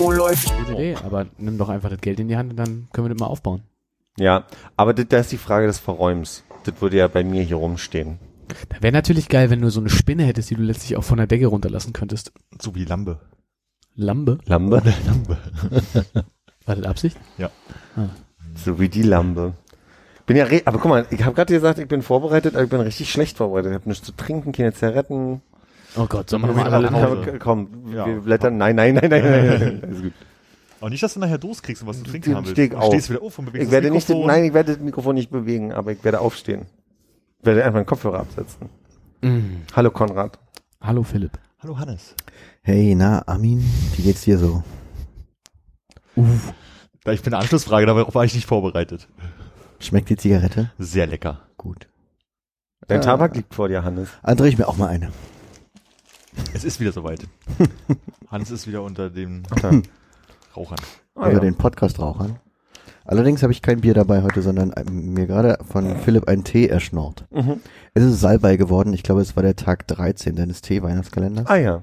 Oh, läuft. Gute Idee, aber nimm doch einfach das Geld in die Hand und dann können wir das mal aufbauen. Ja, aber das, das ist die Frage des Verräums. Das würde ja bei mir hier rumstehen. Da wäre natürlich geil, wenn du so eine Spinne hättest, die du letztlich auch von der Decke runterlassen könntest. So wie Lambe. Lambe? Lambe? Lambe. War das Absicht? So wie die Lambe. Bin ja, re aber guck mal, ich habe gerade gesagt, ich bin vorbereitet, aber ich bin richtig schlecht vorbereitet. Ich habe nichts zu trinken, keine Zigaretten. Oh Gott, sollen wir Machen nochmal wir alle nach. Hause? Komm, Ja. wir blättern. Nein, nein, nein, nein, nein, nein. Alles gut. Aber nicht, dass du nachher Durst kriegst und was zu trinken Den haben willst. steh ich Du auf. stehst wieder auf und bewegst Ich werde das nicht, nein, ich werde das Mikrofon nicht bewegen, aber ich werde aufstehen. Ich werde einfach einen Kopfhörer absetzen. Mhm. Hallo Konrad. Hallo Philipp. Hallo Hannes. Hey, na, Armin, wie geht's dir so? Da ich bin eine Anschlussfrage, darauf war ich nicht vorbereitet. Schmeckt die Zigarette? Sehr lecker. Gut. Dein Ja. Tabak liegt vor dir, Hannes. Dann drehe ich mir auch mal eine. Es ist wieder soweit. Hans ist wieder unter den Rauchern. Ah, Unter ja. den Podcast-Rauchern. Allerdings habe ich kein Bier dabei heute, sondern ähm, mir gerade von Philipp einen Tee erschnort. Mhm. Es ist Salbei geworden. Ich glaube, es war der Tag 13 deines Tee-Weihnachtskalenders. Ah ja.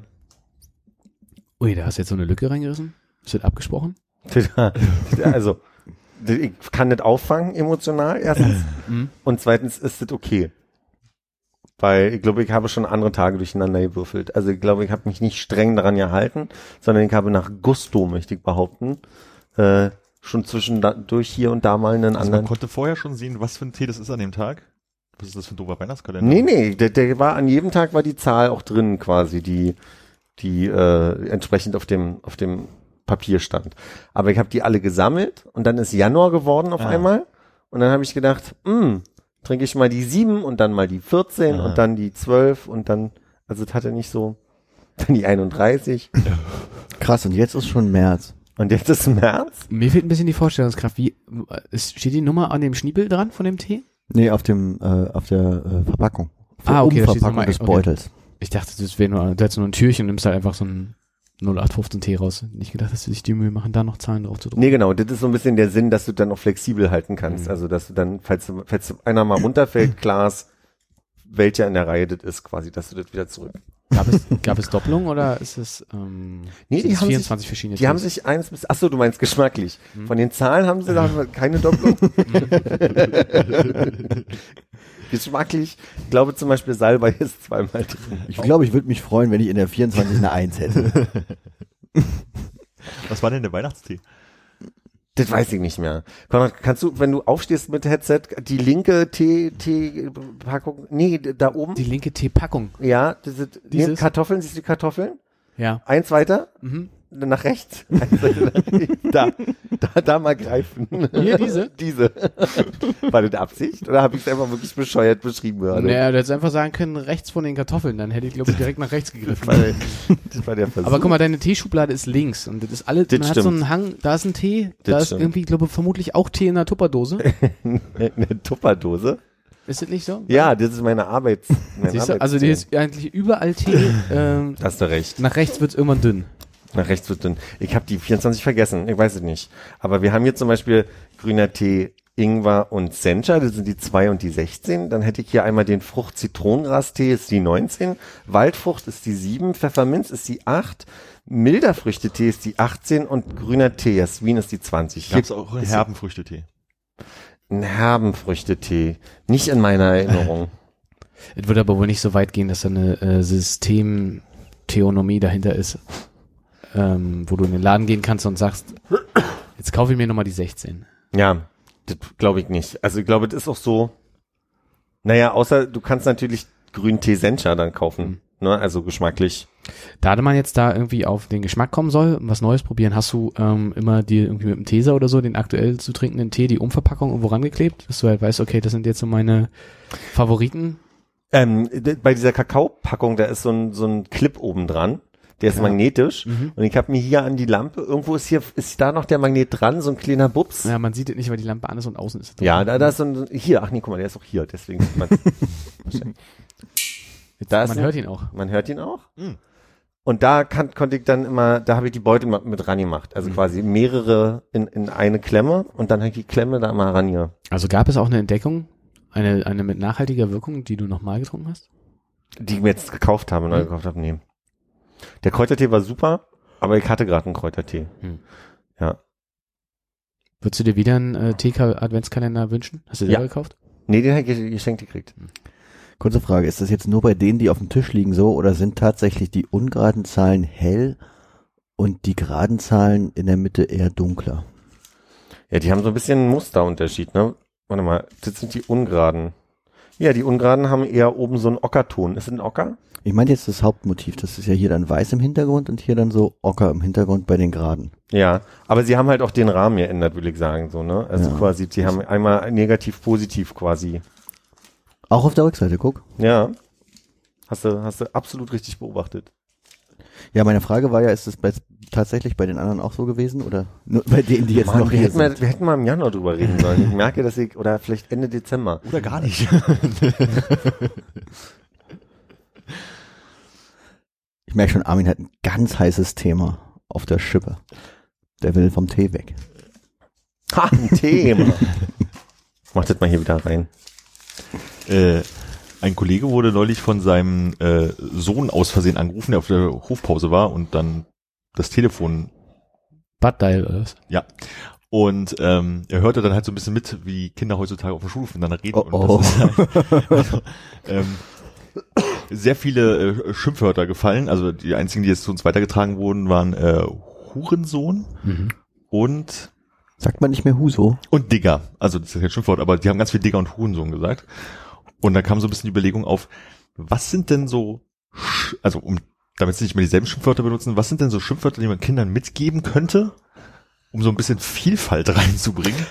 Ui, da hast du jetzt so eine Lücke reingerissen? Ist das abgesprochen? also, ich kann nicht auffangen emotional, erstens. Mhm. Und zweitens ist es okay. Weil ich glaube, ich habe schon andere Tage durcheinander gewürfelt. Also ich glaube, ich habe mich nicht streng daran gehalten, sondern ich habe nach Gusto, möchte ich behaupten, äh, schon zwischendurch hier und da mal einen Also man anderen. konnte vorher schon sehen, was für ein Tee das ist an dem Tag. Was ist das für ein doofer Weihnachtskalender? Nee, nee, der, der war an jedem Tag war die Zahl auch drin quasi, die, die äh, entsprechend auf dem, auf dem Papier stand. Aber ich habe die alle gesammelt und dann ist Januar geworden auf Ah. einmal. Und dann habe ich gedacht, hm, trinke ich mal die sieben und dann mal die 14 Ah. und dann die 12 und dann, also es hatte nicht so, dann die 31 Krass, und jetzt ist schon März. und jetzt ist März. Mir fehlt ein bisschen die Vorstellungskraft. Wie, ist, steht die Nummer an dem Schniebel dran von dem Tee? Nee, auf dem, äh, auf der äh, Verpackung. Auf der Ah, okay, da nochmal- des okay. Beutels. Ich dachte, das wäre nur, du hättest nur ein Türchen und nimmst halt einfach so ein 0815 Tee raus. Nicht gedacht, dass sie sich die Mühe machen, da noch Zahlen drauf zu drucken. Nee, genau, das ist so ein bisschen der Sinn, dass du dann auch flexibel halten kannst. Mhm. Also, dass du dann, falls, falls einer mal runterfällt, klar ist, welcher in der Reihe das ist, quasi, dass du das wieder zurück. Gab es, gab es Doppelung oder ist es, ähm, Nee, die es haben 24 verschiedene Die haben Tees? sich eins bis, ach so, du meinst geschmacklich. Mhm. Von den Zahlen haben sie da keine Doppelung. geschmacklich, ich glaube zum Beispiel Salbei ist zweimal drin. Ich glaube, ich würde mich freuen, wenn ich in der 24 eine 1 hätte. Was war denn der Weihnachtstee? Das weiß ich nicht mehr. Konrad, kannst du, wenn du aufstehst mit Headset, die linke Tee, Tee-Packung, nee, da oben, Die linke Teepackung. ja, das sind, nee? Kartoffeln, siehst du die Kartoffeln? Ja. Eins weiter, Mhm. Nach rechts. da, da, da mal greifen. Hier, diese? diese. War das Absicht? Oder habe ich es einfach wirklich bescheuert beschrieben gerade? Naja, du hättest einfach sagen können, rechts von den Kartoffeln, dann hätte ich, glaube ich, direkt nach rechts gegriffen. Das war, das war der Versuch. Aber guck mal, deine Teeschublade ist links und das ist alles, Das man hat so stimmt. einen Hang, da ist ein Tee, Das da ist stimmt. irgendwie, glaube ich, vermutlich auch Tee in einer Tupperdose. eine Tupperdose. Ist das nicht so? Ja, das ist meine Arbeits. Mein du? Also die ist eigentlich überall Tee, ähm, Hast du recht. nach rechts wird's irgendwann dünn. Nach rechts wird dünn. Ich habe die 24 vergessen. Ich weiß es nicht. Aber wir haben hier zum Beispiel grüner Tee, Ingwer und Sencha. Das sind die 2 und die 16. Dann hätte ich hier einmal den Frucht-Zitronengras-Tee, ist die 19. Waldfrucht ist die 7. Pfefferminz ist die 8. Milder Früchtetee ist die 18 und grüner Tee, Jasmin ist die 20. Gab es auch einen herben Früchtetee? ein Herbenfrüchtetee. Nicht in meiner Erinnerung. Es wird aber wohl nicht so weit gehen, dass da eine äh, Systemtheonomie dahinter ist, ähm, wo du in den Laden gehen kannst und sagst, jetzt kaufe ich mir nochmal die 16. Ja, das glaube ich nicht. Also ich glaube, das ist auch so. Naja, außer du kannst natürlich grünen Tee Sencha dann kaufen. Ne? Also geschmacklich. Da man jetzt da irgendwie auf den Geschmack kommen soll, was Neues probieren, hast du ähm, immer dir irgendwie mit dem Teser oder so den aktuell zu trinkenden Tee, die Umverpackung irgendwo rangeklebt, dass du halt weißt, okay, das sind jetzt so meine Favoriten. Ähm, bei dieser Kakaopackung, da ist so ein, so ein Clip oben dran. Der ist Ja. magnetisch. Mhm. Und ich habe mir hier an die Lampe, irgendwo ist hier, ist da noch der Magnet dran, so ein kleiner Bubs. Ja, man sieht es nicht, weil die Lampe an ist und außen ist Ja, da, da ist so ein, hier, ach nee, guck mal, der ist auch hier, deswegen sieht man Man ein- hört ihn auch. Man hört ihn auch. Mhm. Und da kann, konnte ich dann immer, da habe ich die Beute ma- mit ran gemacht. Also quasi mehrere in, in eine Klemme und dann habe ich die Klemme da mal ran hier. Also gab es auch eine Entdeckung, eine, eine mit nachhaltiger Wirkung, die du nochmal getrunken hast? Die ich mir jetzt gekauft habe, neu Mhm. gekauft habe, nee. Der Kräutertee war super, aber ich hatte gerade einen Kräutertee. Mhm. Ja. Würdest du dir wieder einen äh, TK-Adventskalender wünschen? Hast du den Ja. gekauft? Nee, den habe ich geschenkt gekriegt. Kurze Frage, ist das jetzt nur bei denen, die auf dem Tisch liegen so oder sind tatsächlich die ungeraden Zahlen hell und die geraden Zahlen in der Mitte eher dunkler? Ja, die haben so ein bisschen einen Musterunterschied, ne? Warte mal, das sind die ungeraden. Ja, die ungeraden haben eher oben so einen Ockerton. Ist es ein Ocker? Ich meine jetzt das Hauptmotiv, das ist ja hier dann weiß im Hintergrund und hier dann so ocker im Hintergrund bei den geraden. Ja, aber sie haben halt auch den Rahmen geändert, will ich sagen, so, ne? Also Ja. quasi, sie haben einmal negativ, positiv quasi. Auch auf der Rückseite, guck. Ja. Hast du, hast du absolut richtig beobachtet. Ja, meine Frage war ja, ist es bei, tatsächlich bei den anderen auch so gewesen oder nur bei denen, die jetzt Mann, noch wir, hier hätten mal, sind? wir hätten mal im Januar drüber reden sollen. Ich merke, dass ich, oder vielleicht Ende Dezember. Oder gar nicht. Ich merke schon, Armin hat ein ganz heißes Thema auf der Schippe. Der will vom Tee weg. Ha, ein Thema. Mach das mal hier wieder rein. äh, ein Kollege wurde neulich von seinem äh, Sohn aus Versehen angerufen, der auf der Hofpause war und dann das Telefon Bad Dial oder was? Ja. Und ähm, er hörte dann halt so ein bisschen mit, wie Kinder heutzutage auf dem Schulhof miteinander reden. Oh, und oh. das ist halt, also, ähm, sehr viele äh, Schimpfwörter gefallen. Also die einzigen, die jetzt zu uns weitergetragen wurden, waren äh, Hurensohn Mhm. und Sagt man nicht mehr Huso? und Digger. Also das ist kein Schimpfwort, aber die haben ganz viel Digger und Hurensohn gesagt. Und da kam so ein bisschen die Überlegung auf, was sind denn so, also um, damit sie nicht mehr dieselben Schimpfwörter benutzen, was sind denn so Schimpfwörter, die man Kindern mitgeben könnte, um so ein bisschen Vielfalt reinzubringen?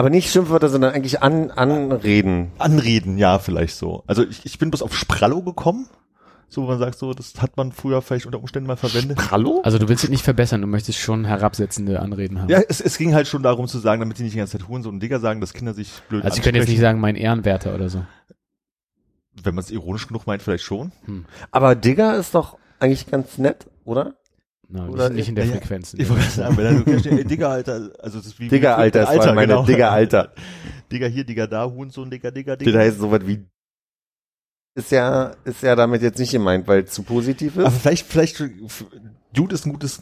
Aber nicht Schimpfwörter, sondern eigentlich an, anreden. Anreden, ja, vielleicht so. Also ich, ich bin bloß auf Sprallo gekommen. So, wo man sagt, so, das hat man früher vielleicht unter Umständen mal verwendet. Hallo? Also du willst es nicht verbessern, du möchtest schon herabsetzende Anreden haben. Ja, es, es ging halt schon darum zu sagen, damit die nicht die ganze Zeit Hurensohn und Digger sagen, dass Kinder sich blöd Also ich könnte jetzt nicht sagen, mein Ehrenwerter oder so. Wenn man es ironisch genug meint, vielleicht schon. Aber Digger ist doch eigentlich ganz nett, oder? Na, Oder nicht, nicht in der Ja. Frequenz. Ich wollte sagen, wenn er so ey, Digger, Alter, also das ist wie Digger, Alter, das war meine Digger, Alter. Digger hier, Digger da, Hurensohn, Digger, Digger, Digger. Das heißt sowas wie ist ja, ist ja damit jetzt nicht gemeint, weil es zu positiv ist. Aber vielleicht, vielleicht, Dude ist ein gutes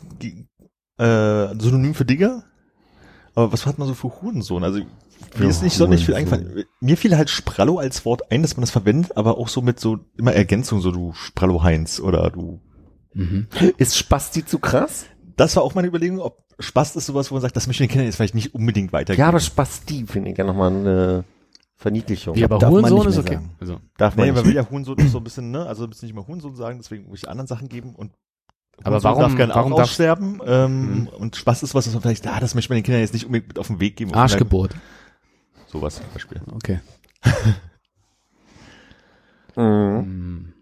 äh, Synonym für Digger. Aber was hat man so für Hurensohn? Also mir ist nicht sonderlich viel Hurensohn. eingefallen. Mir fiel halt Sprallo als Wort ein, dass man das verwendet, aber auch so mit so immer Ergänzung, so du Sprallo Heinz oder du. Mhm. Ist Spasti zu krass? Das war auch meine Überlegung, ob Spaß ist sowas, wo man sagt, das möchte ich den Kindern jetzt vielleicht nicht unbedingt weitergeben. Ja, aber Spasti finde ich ja nochmal eine Verniedlichung. Wie, aber darf man Hurensohn nicht ist okay. sagen. Also, Darf man Nee, man will ja Hurensohn ist so ein bisschen, ne? Also ein bisschen nicht mal Hurensohn sagen, deswegen muss ich anderen Sachen geben und Aber Hurensohn warum- darf gerne warum auch aussterben. Ähm, Mhm. Und Spaß ist was, was man vielleicht, ah, das möchte man den Kindern jetzt nicht unbedingt mit auf den Weg geben. Arschgeburt. Sowas zum Beispiel. Okay. Mhm.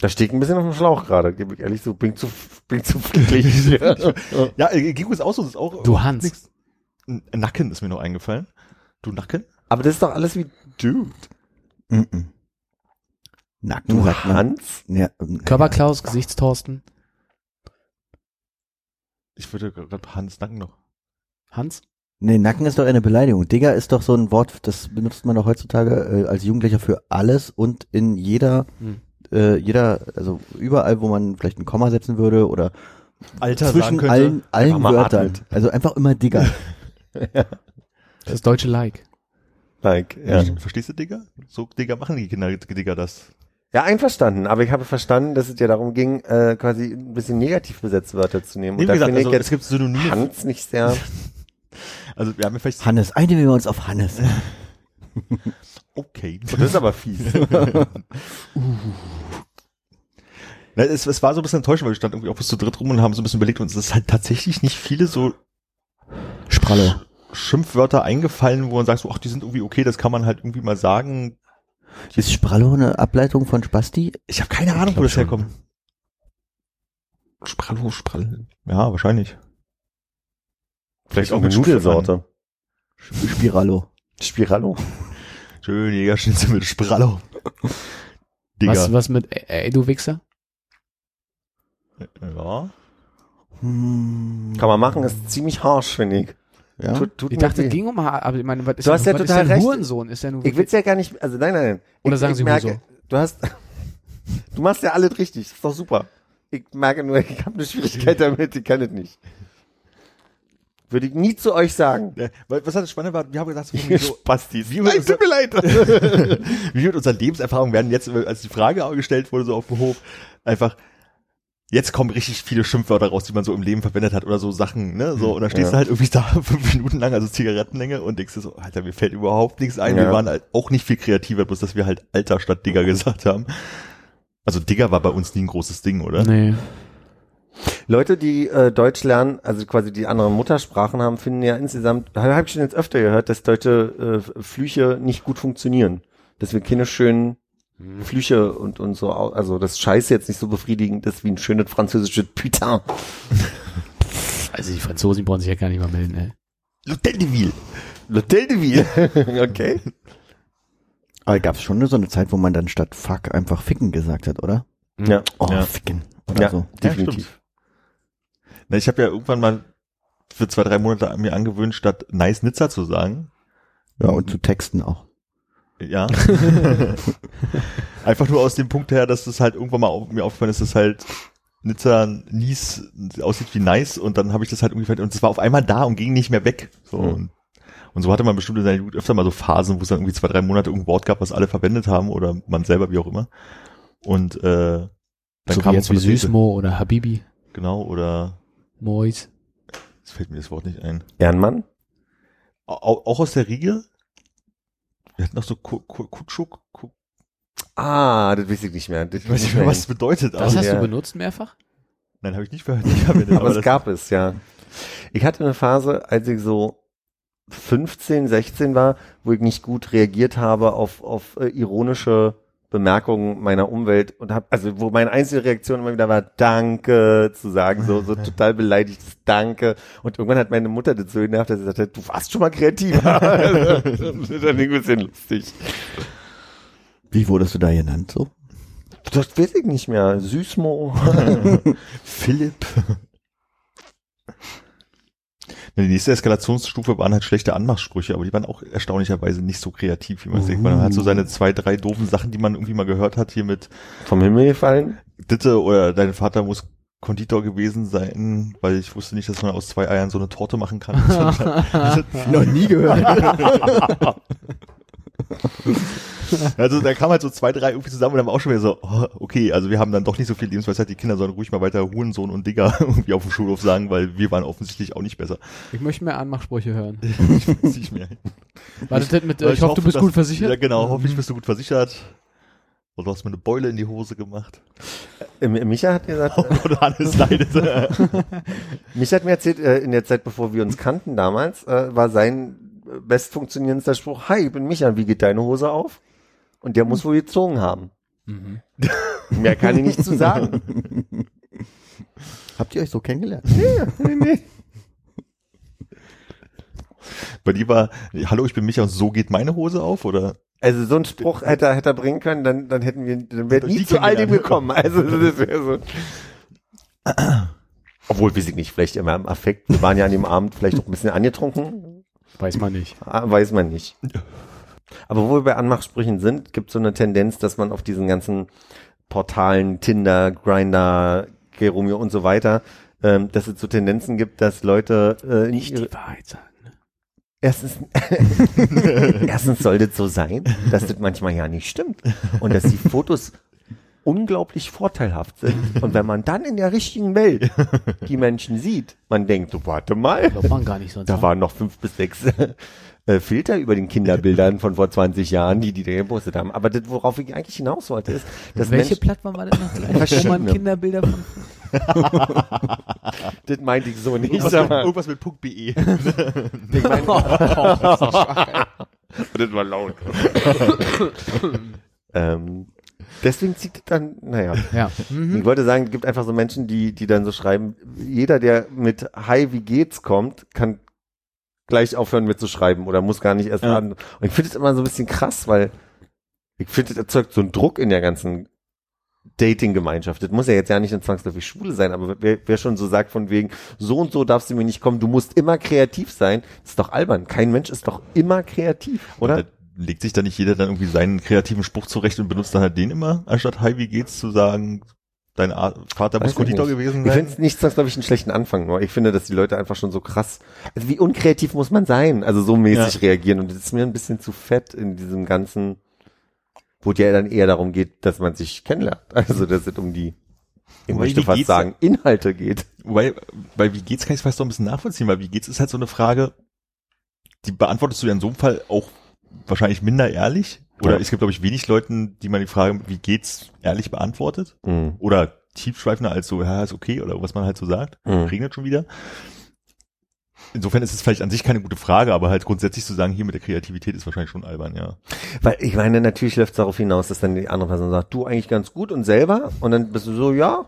Da steht ein bisschen auf dem Schlauch gerade, gebe ich ehrlich so, bin zu, bin zu friedlich. Ja, äh, Gigo ist auch so, das ist auch. Du Hans. nix. N- Nacken ist mir noch eingefallen. Du Nacken? Aber das ist doch alles wie Dude. Mhm. Nacken Du sagt. Hans? Ja, ähm, Körperklaus, Gesichtstorsten, Ich würde gerade Hans Nacken noch. Hans? Nee, Nacken ist doch eine Beleidigung. Digger ist doch so ein Wort, das benutzt man doch heutzutage äh, als Jugendlicher für alles und in jeder, Hm. Äh, jeder, also überall, wo man vielleicht ein Komma setzen würde oder Alter zwischen könnte. allen, allen Wörtern. atmen. Also einfach immer Digger. Das ist deutsche Like. Like, ja. Verste- Verstehst du, Digger? So, Digger, machen die Kinder, Digger das. Ja, einverstanden, aber ich habe verstanden, dass es ja darum ging, äh, quasi ein bisschen negativ besetzte Wörter zu nehmen. Und wie da gesagt, also, ich es jetzt gibt Synonyme. Hans nicht sehr. Also, wir haben ja vielleicht, Hannes, einigen wir uns auf Hannes. okay. Und das ist aber fies. Na, es, es war so ein bisschen enttäuschend, weil wir standen irgendwie auch bis zu dritt rum und haben so ein bisschen überlegt, uns ist halt tatsächlich nicht viele so Sprallo. Schimpfwörter eingefallen, wo man sagt, so, ach, die sind irgendwie okay, das kann man halt irgendwie mal sagen. Ist Sprallo eine Ableitung von Spasti? Ich habe keine Ahnung, wo das schon. herkommt. Sprallo, Sprall. Ja, wahrscheinlich. Vielleicht auch auch eine mit Nudelsorte. Spirallo. Spirallo. Schön Jägerschnitzel mit Sprallo. Digga. Was, was mit, ey, du Wichser? Ja. Hm, Kann man machen, ist ziemlich harsh, finde ich. ja. Tut, tut Ich dachte, es ging um Haar, aber ich meine, was ist Du hast denn, ja was total ist recht. Hurensohn? Ist der nur Ich will's ja gar nicht, also nein, nein, nein. Oder ich, sagen ich Sie merke, Huso? Du hast, du machst ja alles richtig, das ist doch super. Ich merke nur, ich habe eine Schwierigkeit damit, ich kann es nicht. Würde ich nie zu euch sagen. Ja, weil- Was hat das Spannende war, wir haben gesagt, so, Ihr so, Spastis. wie mit, tut mir leid. wie mit unserer Lebenserfahrung werden jetzt, als die Frage auch gestellt wurde, so auf dem Hof, einfach, jetzt kommen richtig viele Schimpfwörter raus, die man so im Leben verwendet hat oder so Sachen, ne, so, und dann stehst Ja. du halt irgendwie da fünf Minuten lang, also Zigarettenlänge und denkst dir so, Alter, mir fällt überhaupt nichts ein. Ja. Wir waren halt auch nicht viel kreativer, bloß dass wir halt Alter statt Digger gesagt haben. Also Digger war bei uns nie ein großes Ding, oder? Nee. Leute, die äh, Deutsch lernen, also quasi die andere Muttersprachen haben, finden ja insgesamt, habe ich schon jetzt öfter gehört, dass deutsche äh, Flüche nicht gut funktionieren. Dass wir keine schönen Flüche und, und so, also das Scheiß jetzt nicht so befriedigend ist wie ein schönes französisches Putain. Also die Franzosen brauchen sich ja gar nicht mal melden, ey. L'Hôtel de Ville. L'Hôtel de Ville. okay. Aber gab es schon so eine Zeit, wo man dann statt Fuck einfach Ficken gesagt hat, oder? Ja, Oh, Ja. Ficken. Oder ja so. definitiv. Na, ich habe ja irgendwann mal für zwei, drei Monate mir angewöhnt, statt Nice Nizza zu sagen, Ja, und zu Texten auch. Ja. Einfach nur aus dem Punkt her, dass es halt irgendwann mal auf, mir aufgefallen ist, dass halt Nizza Nies aussieht wie nice und dann habe ich das halt irgendwie und es war auf einmal da und ging nicht mehr weg. So Mhm. und, und so hatte man bestimmt in seiner Jugend öfter mal so Phasen, wo es dann irgendwie zwei, drei Monate irgendein Wort gab, was alle verwendet haben oder man selber, wie auch immer. Und äh, dann so wie kam jetzt wie der Seite- Süßmo oder Habibi, Genau, oder Mois. jetzt fällt mir das Wort nicht ein. Ehrenmann? Au, auch aus der Riege? Wir hatten noch so Ku- Ku- Kutschuk, Ku- Ah, das weiß ich nicht mehr. Das ich weiß nicht mehr, was es bedeutet, Das aber hast ja. du benutzt mehrfach? nein, habe ich nicht ver- nicht verwendet. Aber es das- gab es, ja. Ich hatte eine Phase, als ich so 15, 16 war, wo ich nicht gut reagiert habe auf, auf äh, ironische Bemerkungen meiner Umwelt und hab, also wo meine einzige Reaktion immer wieder war, Danke zu sagen, so, so total beleidigtes Danke. Und irgendwann hat meine Mutter dazu genervt, dass sie sagte, du warst schon mal kreativer. das ist dann ein bisschen lustig. Wie wurdest du da genannt so? Das weiß ich nicht mehr. Süßmo. Philipp. Die nächste Eskalationsstufe waren halt schlechte Anmachsprüche, aber die waren auch erstaunlicherweise nicht so kreativ, wie man denkt. Man hat so seine zwei, drei doofen Sachen, die man irgendwie mal gehört hat, hier mit Vom Himmel gefallen. Ditte oder dein Vater muss Konditor gewesen sein, weil ich wusste nicht, dass man aus zwei Eiern so eine Torte machen kann. Noch nie gehört. also da kam halt so zwei, drei irgendwie zusammen und dann war auch schon wieder so, oh, okay, also wir haben dann doch nicht so viel Lebensweisheit, die Kinder sollen ruhig mal weiter Hurensohn und Digger irgendwie auf dem Schulhof sagen, weil wir waren offensichtlich auch nicht besser. Ich möchte mehr Anmachsprüche hören. Ich weiß nicht mehr. War das das mit, äh, Weil ich, hoffe, du bist dass- gut versichert? Ja, genau, hoffentlich bist du gut versichert. Oder du hast mir eine Beule in die Hose gemacht. Äh, Micha hat gesagt, Oh Gott, Hannes leidet. Mich hat mir erzählt, äh, in der Zeit, bevor wir uns kannten damals, war sein best funktionierendster Spruch, hi, ich bin Micha, wie geht deine Hose auf? Und der muss wohl gezogen haben. Mhm. Mehr kann ich nicht zu sagen. Habt ihr euch so kennengelernt? nee, nee. Bei dir war, hallo, ich bin Micha und so geht meine Hose auf, oder? Also so einen Spruch hätte er, hätte er bringen können, dann, dann hätten wir, dann wäre nie zu all dem gekommen. Also das wäre so. Obwohl, weiß ich nicht, vielleicht immer im Affekt. Wir waren ja an dem Abend vielleicht auch ein bisschen angetrunken. Weiß man nicht. Ah, Weiß man nicht. Aber wo wir bei Anmachsprüchen sind, gibt es so eine Tendenz, dass man auf diesen ganzen Portalen, Tinder, Grinder, Geromeo und so weiter, ähm, dass es so Tendenzen gibt, dass Leute äh, Nicht die Wahrheit sagen. Ne? erstens, erstens soll das so sein, dass das manchmal ja nicht stimmt und dass die Fotos unglaublich vorteilhaft sind. Und wenn man dann in der richtigen Welt die Menschen sieht, man denkt, so, warte mal, sonst. da wa? waren noch fünf bis sechs äh, Filter über den Kinderbildern von vor 20 Jahren, die die da gepostet haben. Aber das, worauf ich eigentlich hinaus wollte, ist, dass Welche Menschen, Plattform war das noch? Wo man Verschiedene. Kinderbilder von das meinte ich so nicht, Irgendwas, sag mit, mal. irgendwas mit Punkt .be. Ich meine, das war laut. ähm, deswegen zieht dann, naja. Ja. Ich Mhm. wollte sagen, es gibt einfach so Menschen, die, die dann so schreiben, jeder, der mit Hi, wie geht's kommt, kann gleich aufhören mitzuschreiben oder muss gar nicht erst Ja. an. Und ich finde es immer so ein bisschen krass, weil ich finde, es erzeugt so einen Druck in der ganzen Dating-Gemeinschaft. Das muss ja jetzt ja nicht in zwangsläufig Schwule sein, aber wer, wer schon so sagt von wegen, so und so darfst du mir nicht kommen, du musst immer kreativ sein, das ist doch albern. Kein Mensch ist doch immer kreativ, oder? Legt sich da nicht jeder dann irgendwie seinen kreativen Spruch zurecht und benutzt dann halt den immer, anstatt Hi, wie geht's zu sagen, dein A Vater muss Weiß ich Konditor gewesen Ich sein. finde es nicht zwangsläufig einen schlechten Anfang, nur ich finde, dass die Leute einfach schon so krass, also wie unkreativ muss man sein, also so mäßig Ja. reagieren und das ist mir ein bisschen zu fett in diesem ganzen, wo es ja dann eher darum geht, dass man sich kennenlernt, also dass es um die, ich Wobei, möchte fast sagen, Inhalte geht. Wobei, bei wie geht's kann ich es fast noch ein bisschen nachvollziehen, weil wie geht's ist halt so eine Frage, die beantwortest du ja in so einem Fall auch wahrscheinlich minder ehrlich. Oder Ja. es gibt, glaube ich, wenig Leuten, die man die Frage, wie geht's, ehrlich beantwortet. Mhm. Oder tiefschweifender als so, ja, ist okay, oder was man halt so sagt. Mhm. Regnet schon wieder. Insofern ist es vielleicht an sich keine gute Frage, aber halt grundsätzlich zu sagen, hier mit der Kreativität ist wahrscheinlich schon albern, ja. Weil ich meine, natürlich läuft es darauf hinaus, dass dann die andere Person sagt, du eigentlich ganz gut und selber und dann bist du so, ja.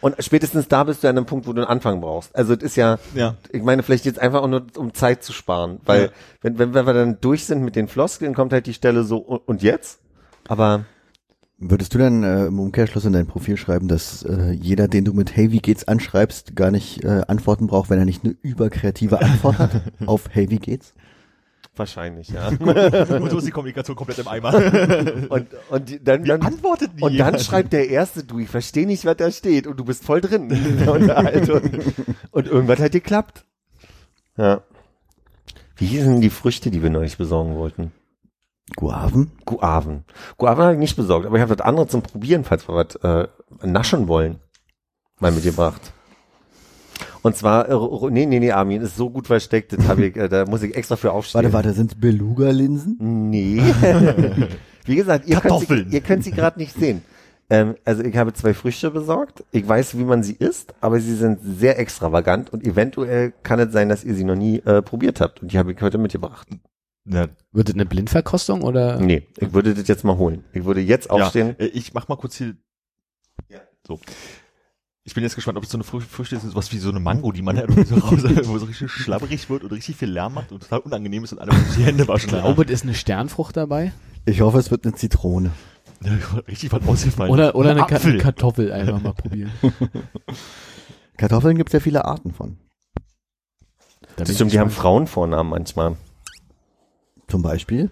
Und spätestens da bist du an einem Punkt, wo du einen Anfang brauchst. Also es ist ja, Ja. ich meine, vielleicht jetzt einfach auch nur, um Zeit zu sparen. Weil Ja. wenn, wenn, wenn wir dann durch sind mit den Floskeln, kommt halt die Stelle so, und jetzt? Aber Würdest du dann äh, im Umkehrschluss in dein Profil schreiben, dass äh, jeder, den du mit Hey, wie geht's anschreibst, gar nicht äh, Antworten braucht, wenn er nicht eine überkreative Antwort hat auf Hey, wie geht's? Wahrscheinlich, ja. Und so ist die Kommunikation komplett im Eimer. Und, und dann, dann, antwortet nie und dann schreibt der Erste, du, ich verstehe nicht, was da steht und du bist voll drin Unterhaltung. Und irgendwas hat geklappt. Ja. Wie hießen denn die Früchte, die wir neulich besorgen wollten? Guaven? Guaven. Guaven habe ich nicht besorgt, aber ich habe das andere zum Probieren, falls wir was äh, naschen wollen, mal mitgebracht. Und zwar, äh, nee, nee, nee, Armin, ist so gut versteckt, das hab ich, äh, da muss ich extra für aufstehen. Warte, warte, sind's Beluga-Linsen? Nee. Wie gesagt, ihr könnt sie, Kartoffeln. ihr könnt sie gerade nicht sehen. Ähm, also ich habe zwei Früchte besorgt. Ich weiß, wie man sie isst, aber sie sind sehr extravagant und eventuell kann es sein, dass ihr sie noch nie äh, probiert habt. Und die habe ich heute mitgebracht. Na, Wird das eine Blindverkostung oder? Nee, ich würde das jetzt mal holen. Ich würde jetzt aufstehen. Ja, äh, ich mach mal kurz hier. Ja. So. Ich bin jetzt gespannt, ob es so eine Frü- Früchte ist, sowas wie so eine Mango, die man da irgendwie so raus, wo so richtig schlabberig wird und richtig viel Lärm macht und total unangenehm ist und alle müssen die Hände waschen. Ich glaube, ist eine Sternfrucht dabei. Ich hoffe, es wird eine Zitrone. Ja, richtig was ausgefallen. Oder, oder eine Ka Apfel. Kartoffel einfach mal probieren. Kartoffeln gibt's ja viele Arten von. Da Das stimmt, die haben. Frauenvornamen manchmal. Zum Beispiel.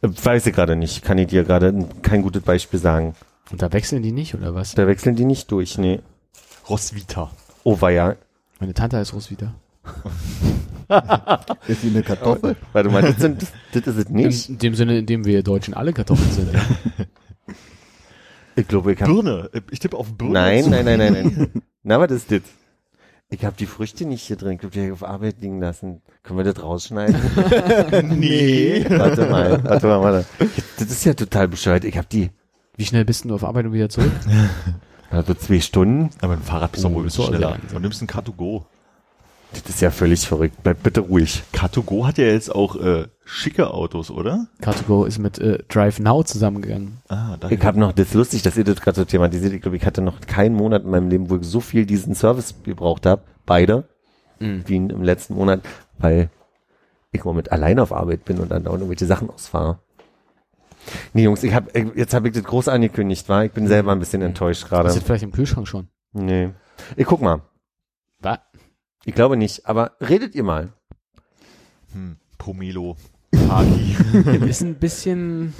Äh, Weiß ich gerade nicht. Kann ich dir gerade kein gutes Beispiel sagen. Und da wechseln die nicht, oder was? Da wechseln die nicht durch, nee. Roswitha. Oh, war ja. Meine Tante heißt Roswitha. Ist wie eine Kartoffel? Warte mal, das, sind, das ist es nicht. In dem Sinne, in dem wir Deutschen alle Kartoffeln sind. Ich glaube, ich habe Birne. Ich tippe auf Birne. Nein, nein, nein, nein, nein. Na, was ist das? Ich habe die Früchte nicht hier drin. Ich habe die hier auf Arbeit liegen lassen. Können wir das rausschneiden? Nee. warte mal, warte mal, warte. Das ist ja total bescheuert. Ich habe die, Wie schnell bist du auf Arbeit und wieder zurück? also zwei Stunden. Aber ein Fahrrad bist du Oh, wohl ein bisschen so schneller. Du nimmst ein Car2Go. Das ist ja völlig verrückt. Bleib bitte ruhig. Car2Go hat ja jetzt auch äh, schicke Autos, oder? Car2Go ist mit äh, Drive Now zusammengegangen. Ah, da Ich habe noch, das ist lustig, dass ihr das gerade so thematisiert. Ich glaube, ich hatte noch keinen Monat in meinem Leben, wo ich so viel diesen Service gebraucht habe. Beide. Mhm. Wie im letzten Monat, weil ich im Moment allein auf Arbeit bin und dann dauernd irgendwelche Sachen ausfahre. Nee, Jungs, ich hab, ich- jetzt habe ich das groß angekündigt, war. Ich bin selber ein bisschen enttäuscht Das gerade. ist vielleicht im Kühlschrank schon. Nee. Ich guck mal. Was? Ich glaube nicht, aber redet ihr mal. Hm, Pomelo. Parky. Das ist ein bisschen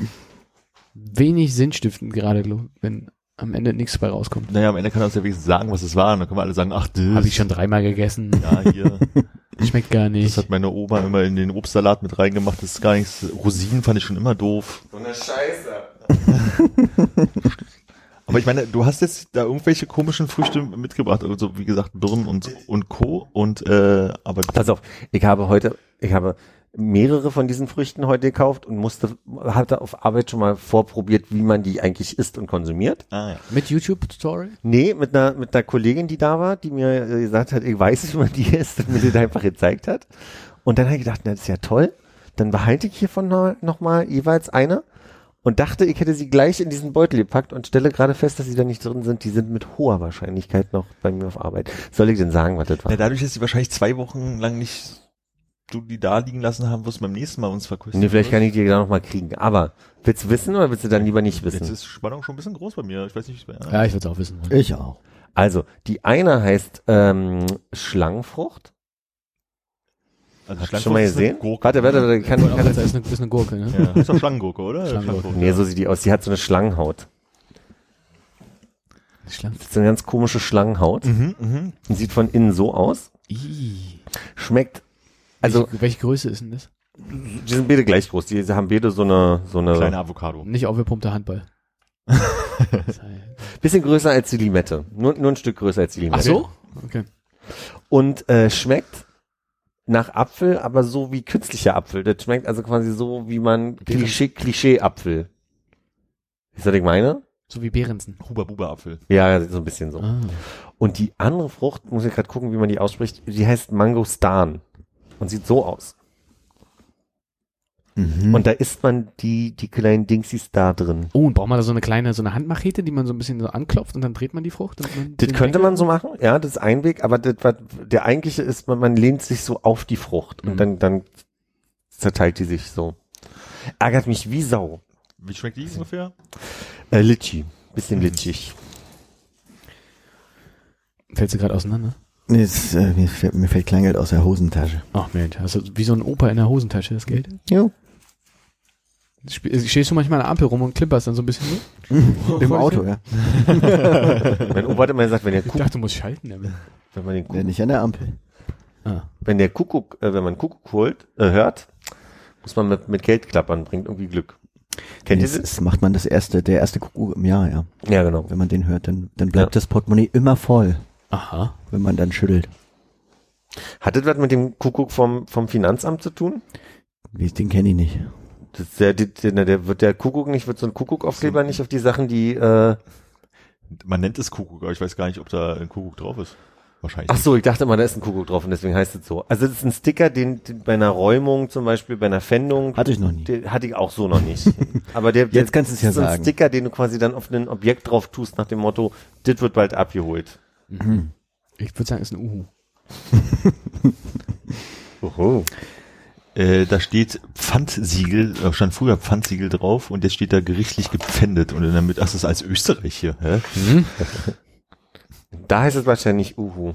wenig sinnstiftend gerade, wenn am Ende nichts bei rauskommt. naja, am Ende kann er uns ja wenigstens sagen, was es war. Und dann können wir alle sagen, ach, das. Habe ich schon dreimal gegessen. Ja, hier. Schmeckt gar Das nicht. hat meine Oma immer in den Obstsalat mit reingemacht. Das ist gar nichts. Rosinen fand ich schon immer doof. So eine Scheiße. Aber ich meine, du hast jetzt da irgendwelche komischen Früchte mitgebracht. Also wie gesagt, Birnen und, und Co. Und äh, aber Pass auf, ich habe heute, ich habe mehrere von diesen Früchten heute gekauft und musste, hatte auf Arbeit schon mal vorprobiert, wie man die eigentlich isst und konsumiert. ah, ja. Mit YouTube-Tutorial? Nee, mit einer, mit einer Kollegin, die da war, die mir äh, gesagt hat, ich weiß, wie man die isst und mir das einfach gezeigt hat. Und dann habe ich gedacht, na, das ist ja toll. Dann behalte ich hiervon noch, noch mal jeweils eine und dachte, ich hätte sie gleich in diesen Beutel gepackt und stelle gerade fest, dass sie da nicht drin sind. Die sind mit hoher Wahrscheinlichkeit noch bei mir auf Arbeit. Soll ich denn sagen, was das war? Ja, dadurch, dass sie wahrscheinlich zwei Wochen lang nicht du die da liegen lassen haben, wirst du beim nächsten Mal uns verkosten. Nee, vielleicht kann ich die da noch mal kriegen. Aber willst du wissen oder willst du dann lieber nicht Jetzt wissen? ist Spannung schon ein bisschen groß bei mir. Ich weiß nicht, wie es bei Ja, ich würde es auch wissen wollen. Ich auch. Also, die eine heißt ähm, Schlangenfrucht. Also Hast du schon mal gesehen? Gurke. Warte, warte, warte, kann, Aber kann, das ist eine, ist eine Gurke, ne? Ja, ist doch Schlangengurke, oder? Schlangengurke. Nee, so sieht die aus. Die hat so eine Schlangenhaut. Die Schlange. Das ist eine ganz komische Schlangenhaut. Mhm, mhm. Sieht von innen so aus. Ih. Schmeckt, also, welche, welche Größe ist denn das? die sind beide gleich groß. Die haben beide so eine, so eine, Kleine Avocado. Nicht aufgepumpter Handball. Das bisschen größer als die Limette. Nur, nur ein Stück größer als die Limette. Ach so? Okay. Und äh, schmeckt nach Apfel, aber so wie künstlicher Apfel. Das schmeckt also quasi so, wie man Klischee, Klischee-Apfel. Ihr, was ich meine? So wie Behrensen. Huba-Buba-Apfel. Ja, so ein bisschen so. Ah. Und die andere Frucht, muss ich gerade gucken, wie man die ausspricht, die heißt Mangostan und sieht so aus. Mhm. Und da isst man die, die kleinen Dingsies da drin. Oh, und braucht man da so eine kleine, so eine Handmachete, die man so ein bisschen so anklopft und dann dreht man die Frucht? Und man Das könnte man so machen, ja, das ist ein Weg, aber das, der eigentliche ist, man, man lehnt sich so auf die Frucht und Mhm. dann, dann zerteilt die sich so. Ärgert mich wie Sau. Wie schmeckt die ungefähr? Äh, Litschi. Bisschen litschig. Fällt sie gerade auseinander? Nee, äh, mir, fällt, mir fällt Kleingeld aus der Hosentasche. Ach Mensch, hast du wie so ein Opa in der Hosentasche das Geld? Jo. Äh, Stehst du manchmal an der Ampel rum und klimperst dann so ein bisschen so? Im Auto, ja. mein Opa hat immer gesagt, wenn der, Ich Kuckuck, dachte, du musst schalten. Aber. wenn man den Ja, Kuckuck, nicht an der Ampel. Ah. wenn der Kuckuck, äh, wenn man Kuckuck holt, äh, hört, muss man mit, mit Geld klappern, bringt irgendwie Glück. Kennt ihr das, das? das macht man das erste, der erste Kuckuck im Jahr, ja. Ja, genau. Wenn man den hört, dann, dann bleibt Ja. das Portemonnaie immer voll, Aha. Wenn man dann schüttelt. Hat das was mit dem Kuckuck vom, vom Finanzamt zu tun? Wie, den kenne ich nicht. Das ist der, der, der, wird der Kuckuck nicht, wird so ein Kuckuckaufkleber nicht auf die Sachen, die, äh, Man nennt es Kuckuck, aber ich weiß gar nicht, ob da ein Kuckuck drauf ist. Wahrscheinlich. ach so, ich dachte immer, da ist ein Kuckuck drauf und deswegen heißt es so. Also das ist ein Sticker, den, den bei einer Räumung zum Beispiel, bei einer Fendung, Hatte ich noch nie. den hatte ich auch so noch nicht. Aber der, der Jetzt kannst du es ja ist so ein sagen. Sticker, den du quasi dann auf ein Objekt drauf tust, nach dem Motto, das wird bald abgeholt. Ich würde sagen, es ist ein Uhu. Oho. Äh, da steht Pfandsiegel, da stand früher Pfandsiegel drauf und jetzt steht da gerichtlich gepfändet und damit, ach, das ist als Österreich hier, hä? Da heißt es wahrscheinlich Uhu.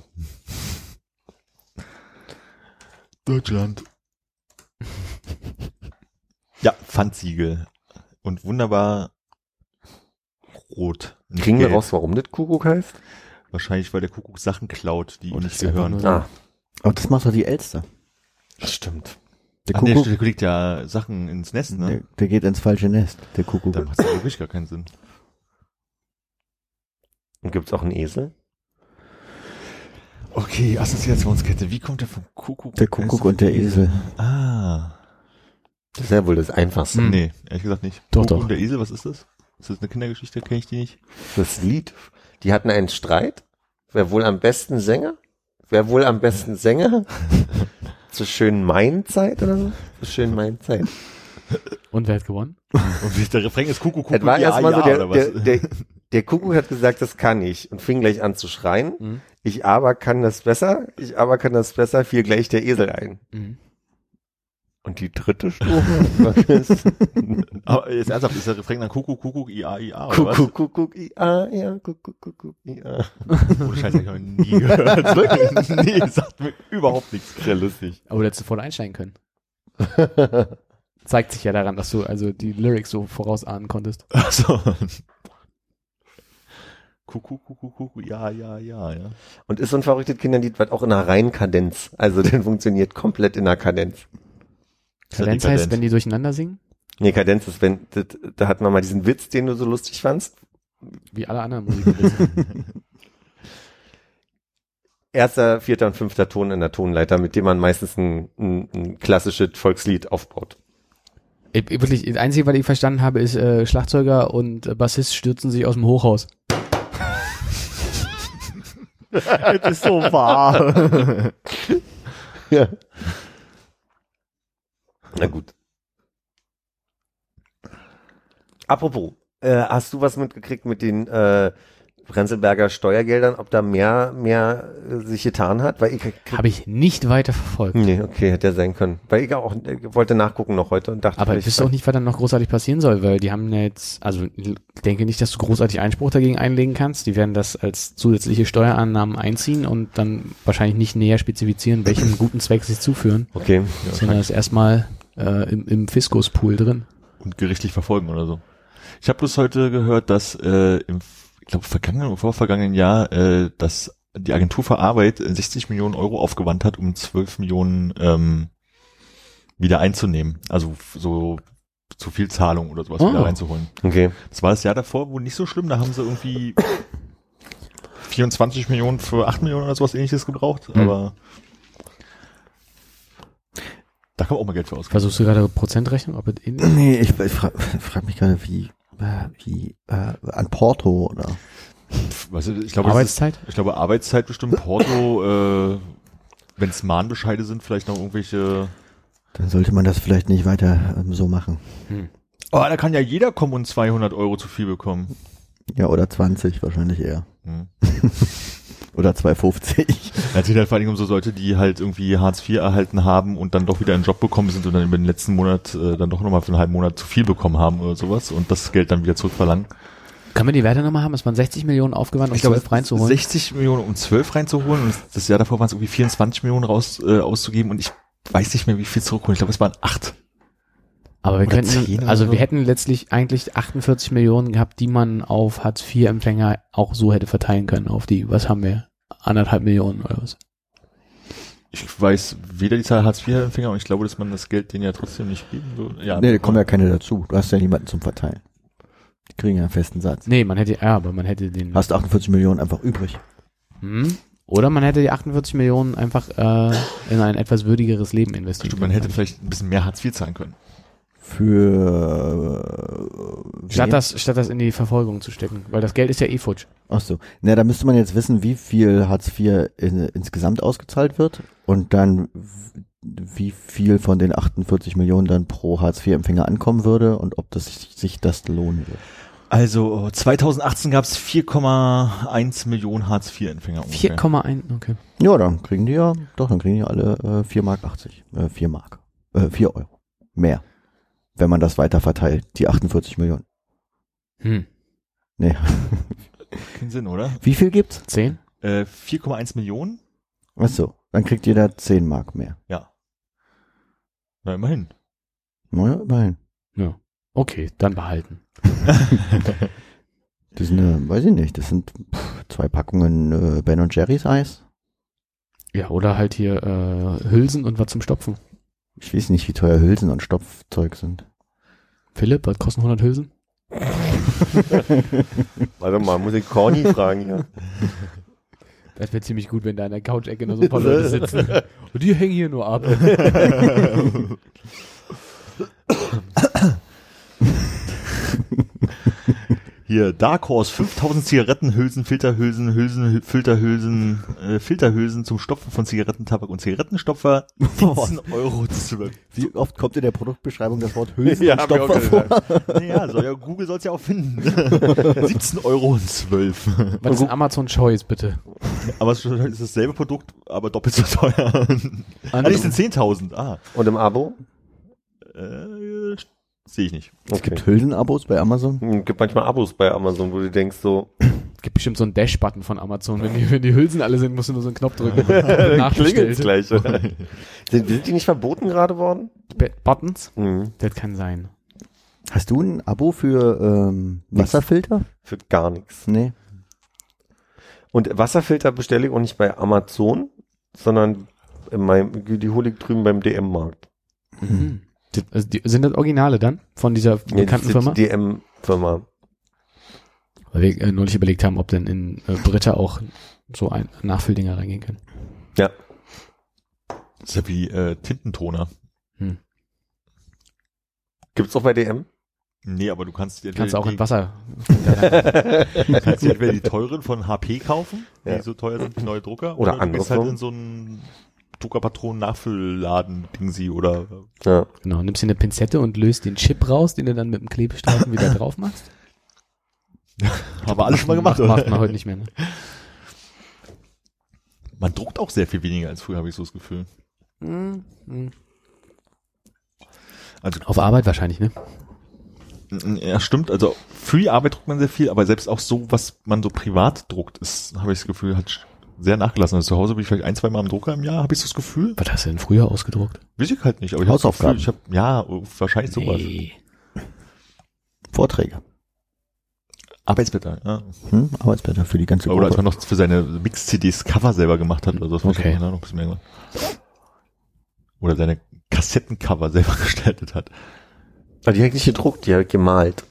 Deutschland. ja, Pfandsiegel. Und wunderbar rot. Kriegen wir raus, warum das Kuckuck heißt? Wahrscheinlich, weil der Kuckuck Sachen klaut, die ihm nicht das ist einfach gehören. nur- Ah, Aber das macht doch die Elster. das stimmt. Der An der Kuckuck, Stelle legt ja Sachen ins Nest, der, ne? der geht ins falsche Nest, der Kuckuck. Da macht es wirklich gar keinen Sinn. Und gibt's auch einen Esel? Okay, Assoziationskette. Wie kommt der vom Kuckuck? Der Kuckuck und der Esel. Ah. Das ist ja wohl das Einfachste. Hm. Nee, ehrlich gesagt nicht. Doch, Kuckuck doch. und der Esel, was ist das? Ist das eine Kindergeschichte? Kenne ich die nicht? Das Lied. Die hatten einen Streit. Wer wohl am besten Sänger? Wer wohl am besten Sänger? Zur schönen Mainzeit oder so? Zur schönen Mainzeit. Und wer hat gewonnen? Und wie- der Refrain ist Kuckuck, Das Kuckuck, war ja, erstmal ja, so, der, der, der, der Kuckuck hat gesagt, das kann ich und fing gleich an zu schreien. Mhm. Ich aber kann das besser, ich aber kann das besser, fiel gleich der Esel ein. Mhm. Und die dritte Strophe ist Aber jetzt ernsthaft, ist der Refrain dann Kuckuck, Kuckuck, IA, IA, oder was? Kuckuck, Kuckuck, ja, ja, Kuckuck, Kuckuck, ja. Oh, Scheiße, hab ich noch nie gehört. Wirklich? Nee, sagt mir überhaupt nichts. Sehr lustig. Aber du hättest sofort einsteigen können. Zeigt sich ja daran, dass du also die Lyrics so vorausahnen konntest. Achso. Kuckuck, Kuckuck, Kuckuck, ja, ja, ja, ja. Und ist so ein verrücktes Kinderlied, was auch in einer reinen Kadenz. Also, der funktioniert komplett in einer Kadenz. Kadenz heißt, wenn die durcheinander singen, Nee, Kadenz ist, wenn, das, da hatten wir mal diesen Witz, den du so lustig fandst. wie alle anderen Musiker. Erster, vierter und fünfter Ton in der Tonleiter, mit dem man meistens ein, ein, ein klassisches Volkslied aufbaut. ich, ich- wirklich, das Einzige, was ich verstanden habe, ist, äh, Schlagzeuger und äh, Bassist stürzen sich aus dem Hochhaus. Das ist so wahr. Ja. Na gut. Apropos, äh, hast du was mitgekriegt mit den äh, Prenzlberger Steuergeldern, ob da mehr, mehr äh, sich getan hat? Weil ich Habe ich nicht weiter verfolgt. Nee, okay, hätte ja sein können. Weil ich auch äh, wollte nachgucken noch heute und dachte, Aber ich wüsste auch nicht, was dann noch großartig passieren soll, weil die haben ja jetzt, also ich denke nicht, dass du großartig Einspruch dagegen einlegen kannst. Die werden das als zusätzliche Steuerannahmen einziehen und dann wahrscheinlich nicht näher spezifizieren, welchen guten Zweck sie zuführen, Okay. sondern das erstmal äh, im, im Fiskuspool drin. und gerichtlich verfolgen oder so. Ich habe bloß heute gehört, dass äh, im, ich glaube, vergangenen oder vorvergangenen Jahr, äh, dass die Agentur für Arbeit äh, 60 Millionen Euro aufgewandt hat, um 12 Millionen ähm, wieder einzunehmen. Also so zu viel Zahlung oder sowas Oh. wieder reinzuholen. Okay. Das war das Jahr davor wohl nicht so schlimm. Da haben sie irgendwie 24 Millionen für 8 Millionen oder sowas ähnliches gebraucht. Hm. Aber da kann man auch mal Geld für ausgeben. Versuchst du gerade Prozentrechnung? Ob es in Nee, ich, ich frage frag mich gerade, wie, wie äh, an Porto oder Weißt du, ich glaube, das ist- Arbeitszeit? Ich glaube, Arbeitszeit bestimmt, Porto, äh, wenn es Mahnbescheide sind, vielleicht noch irgendwelche. dann sollte man das vielleicht nicht weiter ähm, so machen. Hm. Oh, da kann ja jeder kommen und 200 Euro zu viel bekommen. Ja, oder 20 wahrscheinlich eher. Hm. Oder 250. Es geht halt vor allem um so Leute, die halt irgendwie Hartz IV erhalten haben und dann doch wieder einen Job bekommen sind und dann über den letzten Monat äh, dann doch nochmal für einen halben Monat zu viel bekommen haben oder sowas und das Geld dann wieder zurückverlangen. Können wir die Werte nochmal haben? Es waren 60 Millionen aufgewandt, um 12 reinzuholen. 60 Millionen um 12 reinzuholen und das Jahr davor waren es irgendwie 24 Millionen raus äh, auszugeben und ich weiß nicht mehr, wie viel zurückholen. Ich glaube, es waren acht. Aber wir Oder könnten, 10 oder also so. wir hätten letztlich eigentlich 48 Millionen gehabt, die man auf Hartz-IV-Empfänger auch so hätte verteilen können auf die, was haben wir? Anderthalb Millionen oder was? Ich weiß weder die Zahl Hartz-IV-Empfänger und ich glaube, dass man das Geld denen ja trotzdem nicht geben würde. Ja, nee, da kommen ja keine dazu. Du hast ja niemanden zum Verteilen. Die kriegen ja einen festen Satz. Nee, man hätte, ja, aber man hätte den, Hast 48 Millionen einfach übrig. hm? Oder man hätte die 48 Millionen einfach äh, in ein etwas würdigeres Leben investiert. Stimmt, man hätte vielleicht ein bisschen mehr Hartz IV zahlen können. Für äh, Statt wen? das, statt das in die Verfolgung zu stecken, weil das Geld ist ja eh futsch. Ach so. Na, da müsste man jetzt wissen, wie viel Hartz IV in, insgesamt ausgezahlt wird und dann wie viel von den 48 Millionen dann pro Hartz IV-Empfänger ankommen würde und ob das sich, sich das lohnen würde. Also 2018 gab es 4,1 Millionen Hartz IV-Empfänger ungefähr. 4,1, okay. Ja, dann kriegen die ja, doch, dann kriegen die alle äh, 4 Mark 80. Äh, 4 Mark. Äh, 4 Euro. Mehr. Wenn man das weiter verteilt, die 48 Millionen. Hm. Nee. Keinen Sinn, oder? Wie viel gibt's? 10? Äh, 4,1 Millionen? Ach so, dann kriegt jeder 10 Mark mehr. Ja. Na, immerhin. Naja, immerhin. Ja. Okay, dann behalten. Das sind, äh, weiß ich nicht, das sind pff, zwei Packungen äh, Ben und Jerry's Eis. Ja, oder halt hier äh, Hülsen und was zum Stopfen. Ich weiß nicht, wie teuer Hülsen und Stopfzeug sind. Philipp, was kosten 100 Hülsen? Warte mal, muss ich Corny fragen hier. Das wäre ziemlich gut, wenn da in der Couch-Ecke noch so ein paar Leute sitzen. Und die hängen hier nur ab. Hier, Dark Horse, 5000 Zigarettenhülsen, Filterhülsen, Hülsen, Filterhülsen, äh, Filterhülsen zum Stopfen von Zigarettentabak und Zigarettenstopfer, 17 Euro 12. Wie oft kommt in der Produktbeschreibung das Wort Hülsen Ja, und Stopfer vor? Naja, soll ja, Google soll's ja auch finden. 17 Euro und 12. Was ist Amazon Choice, bitte? Aber es ist dasselbe Produkt, aber doppelt so teuer. Ah, nee, es sind 10.000. Ah, Und im Abo? äh, sehe ich nicht. Es gibt Hülsenabos bei Amazon. Hm, gibt manchmal Abos bei Amazon, wo du denkst so, Es gibt bestimmt so einen Dash-Button von Amazon. Wenn die, wenn die Hülsen alle sind, musst du nur so einen Knopf drücken. klingelt's gleich. sind, sind die nicht verboten gerade worden? Be- Buttons? Mhm. Das kann sein. Hast du ein Abo für ähm, Wasserfilter? Für gar nichts. Nee. Und Wasserfilter bestelle ich auch nicht bei Amazon, sondern in meinem, die hole ich drüben beim DM-Markt. Mhm. Das- Also die, sind das Originale dann von dieser Nee, bekannten das Firma? ist die DM-Firma. Weil wir äh, neulich überlegt haben, ob denn in äh, Britta auch so ein Nachfülldinger reingehen können. Ja. Das ist ja wie äh, Tintentoner. Gibt's auch bei DM? Nee, aber du kannst dir Kannst du auch die, in Wasser. du kannst dir entweder die teuren von HP kaufen, die Ja. so teuer sind wie neue Drucker, Oder du andere gehst halt in so einen Druckerpatronen Nachfüllladen Ding sie oder Ja. Genau, nimmst dir eine Pinzette und löst den Chip raus, den du dann mit dem Klebestreifen wieder drauf machst. haben wir alles schon mal gemacht. Macht, macht man heute nicht mehr, ne? Man druckt auch sehr viel weniger als früher, habe ich so das Gefühl. Also Auf Arbeit wahrscheinlich, ne? Ja, stimmt. Also für die Arbeit druckt man sehr viel, aber selbst auch so, was man so privat druckt, ist, habe ich das Gefühl, hat sehr nachgelassen. Also zu Hause bin ich vielleicht ein, zwei Mal am Drucker im Jahr, habe ich so das Gefühl. Was hast du denn früher ausgedruckt? Weiß ich halt nicht, aber ich habe das Gefühl, Hausaufgaben. ich habe, ja, wahrscheinlich sowas. Nee. Vorträge. Arbeitsblätter, ja. Hm? Arbeitsblätter für die ganze Oder als Gruppe. man noch für seine Mix-CDs Cover selber gemacht hat oder so. das Okay. noch ein bisschen mehr gemacht. Oder seine Kassettencover selber gestaltet hat. Aber die habe ich nicht gedruckt, die habe ich gemalt.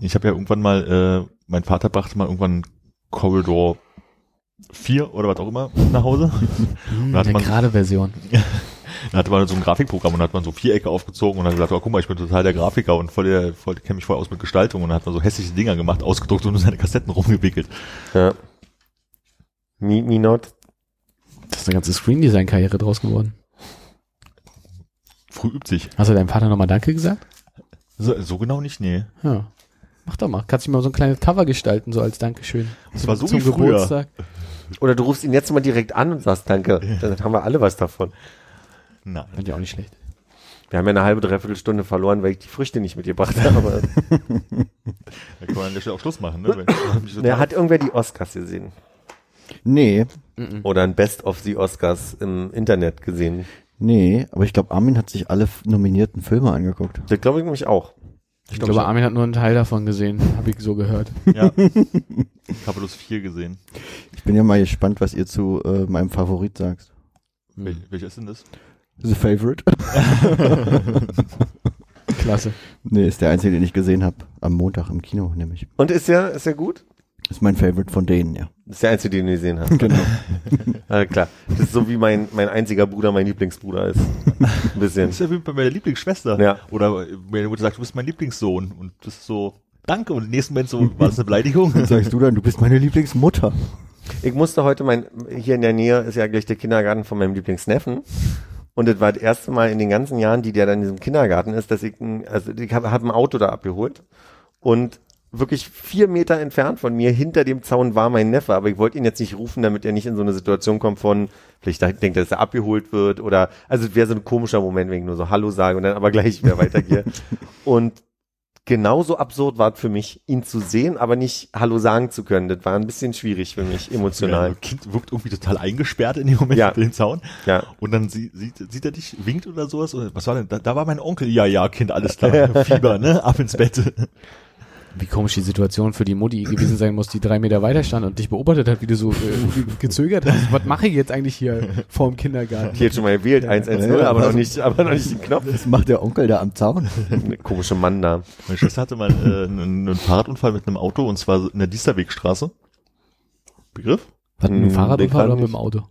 Ich habe ja irgendwann mal, äh, mein Vater brachte mal irgendwann Corridor 4 oder was auch immer nach Hause. Hat eine gerade Version. Da hatte man so ein Grafikprogramm und hat man so Vierecke aufgezogen und hat gesagt, oh, guck mal, ich bin total der Grafiker und voll der, voll, kenne mich voll aus mit Gestaltung und dann hat man so hässliche Dinger gemacht, ausgedruckt und nur seine Kassetten rumgewickelt. Ja. Me, me not. Das ist eine ganze Screen-Design-Karriere draus geworden. Früh übt sich. Hast du deinem Vater nochmal Danke gesagt? So, so genau nicht, nee. Ja. Mach doch mal. Kannst du mal so ein kleines Cover gestalten, so als Dankeschön. Das war so Zum wie früher. Geburtstag. Oder du rufst ihn jetzt mal direkt an und sagst Danke. Dann haben wir alle was davon. Nein. Fand ich auch nicht schlecht. Wir haben ja eine halbe, dreiviertel Stunde verloren, weil ich die Früchte nicht mitgebracht habe. Da kann man an der Stelle auch Schluss machen, ne? Wenn, Ja, hat irgendwer die Oscars gesehen? Nee, Oder ein Best of the Oscars im Internet gesehen? nee, aber ich glaube, Armin hat sich alle nominierten Filme angeguckt. Das glaube ich nämlich auch. Ich glaube, Armin hat nur einen Teil davon gesehen. Habe ich so gehört. ja. Ich habe bloß vier gesehen. Ich bin ja mal gespannt, was ihr zu äh, meinem Favorit sagst. Wel welcher ist denn das? The Favorite? Klasse. nee, ist der einzige, den ich gesehen habe. Am Montag im Kino, nämlich. Und ist ja, ist ja gut? Ist mein Favorite von denen, ja. Das ist der einzige, den du gesehen hast. Genau. Ah, klar. Das ist so wie mein, mein einziger Bruder mein Lieblingsbruder ist. Ein bisschen. Das ist ja wie bei meiner Lieblingsschwester. Ja. Oder meine Mutter sagt, du bist mein Lieblingssohn. Und das ist so, danke. Und im nächsten Moment so, war das eine Beleidigung? Sagst du dann, du bist meine Lieblingsmutter. Ich musste heute mein, hier in der Nähe ist ja gleich der Kindergarten von meinem Lieblingsneffen. Und das war das erste Mal in den ganzen Jahren, die der dann in diesem Kindergarten ist, dass ich, ein- also ich habe hab ein Auto da abgeholt und wirklich vier Meter entfernt von mir, hinter dem Zaun war mein Neffe, aber ich wollte ihn jetzt nicht rufen, damit er nicht in so eine Situation kommt von, vielleicht denkt er, dass er abgeholt wird oder, also es wäre so ein komischer Moment, wenn ich nur so Hallo sage und dann aber gleich wieder weitergehe. und genauso absurd war es für mich, ihn zu sehen, aber nicht Hallo sagen zu können. Das war ein bisschen schwierig für mich, emotional. Das Kind wirkt irgendwie total eingesperrt in dem Moment Ja. den Zaun. Ja. Und dann sie, sieht, sieht er dich, winkt oder sowas? Was war denn? Da, da war mein Onkel. Ja, ja, Kind, alles klar. Fieber, ne? Ab ins Bett. Wie komisch die Situation für die Mutti gewesen sein muss, die drei Meter weiter stand und dich beobachtet hat, wie du so äh, gezögert hast. Was mache ich jetzt eigentlich hier vor dem Kindergarten? Hier schon mal gewählt, 110, Ja, aber noch nicht, aber noch nicht den Knopf. Was macht der Onkel da am Zaun? Komische Mann da. Meine Schwester hatte mal äh, einen, einen Fahrradunfall mit einem Auto und zwar in der Diesterwegstraße. Begriff? Mit dem Hm, Fahrradunfall oder mit dem Auto?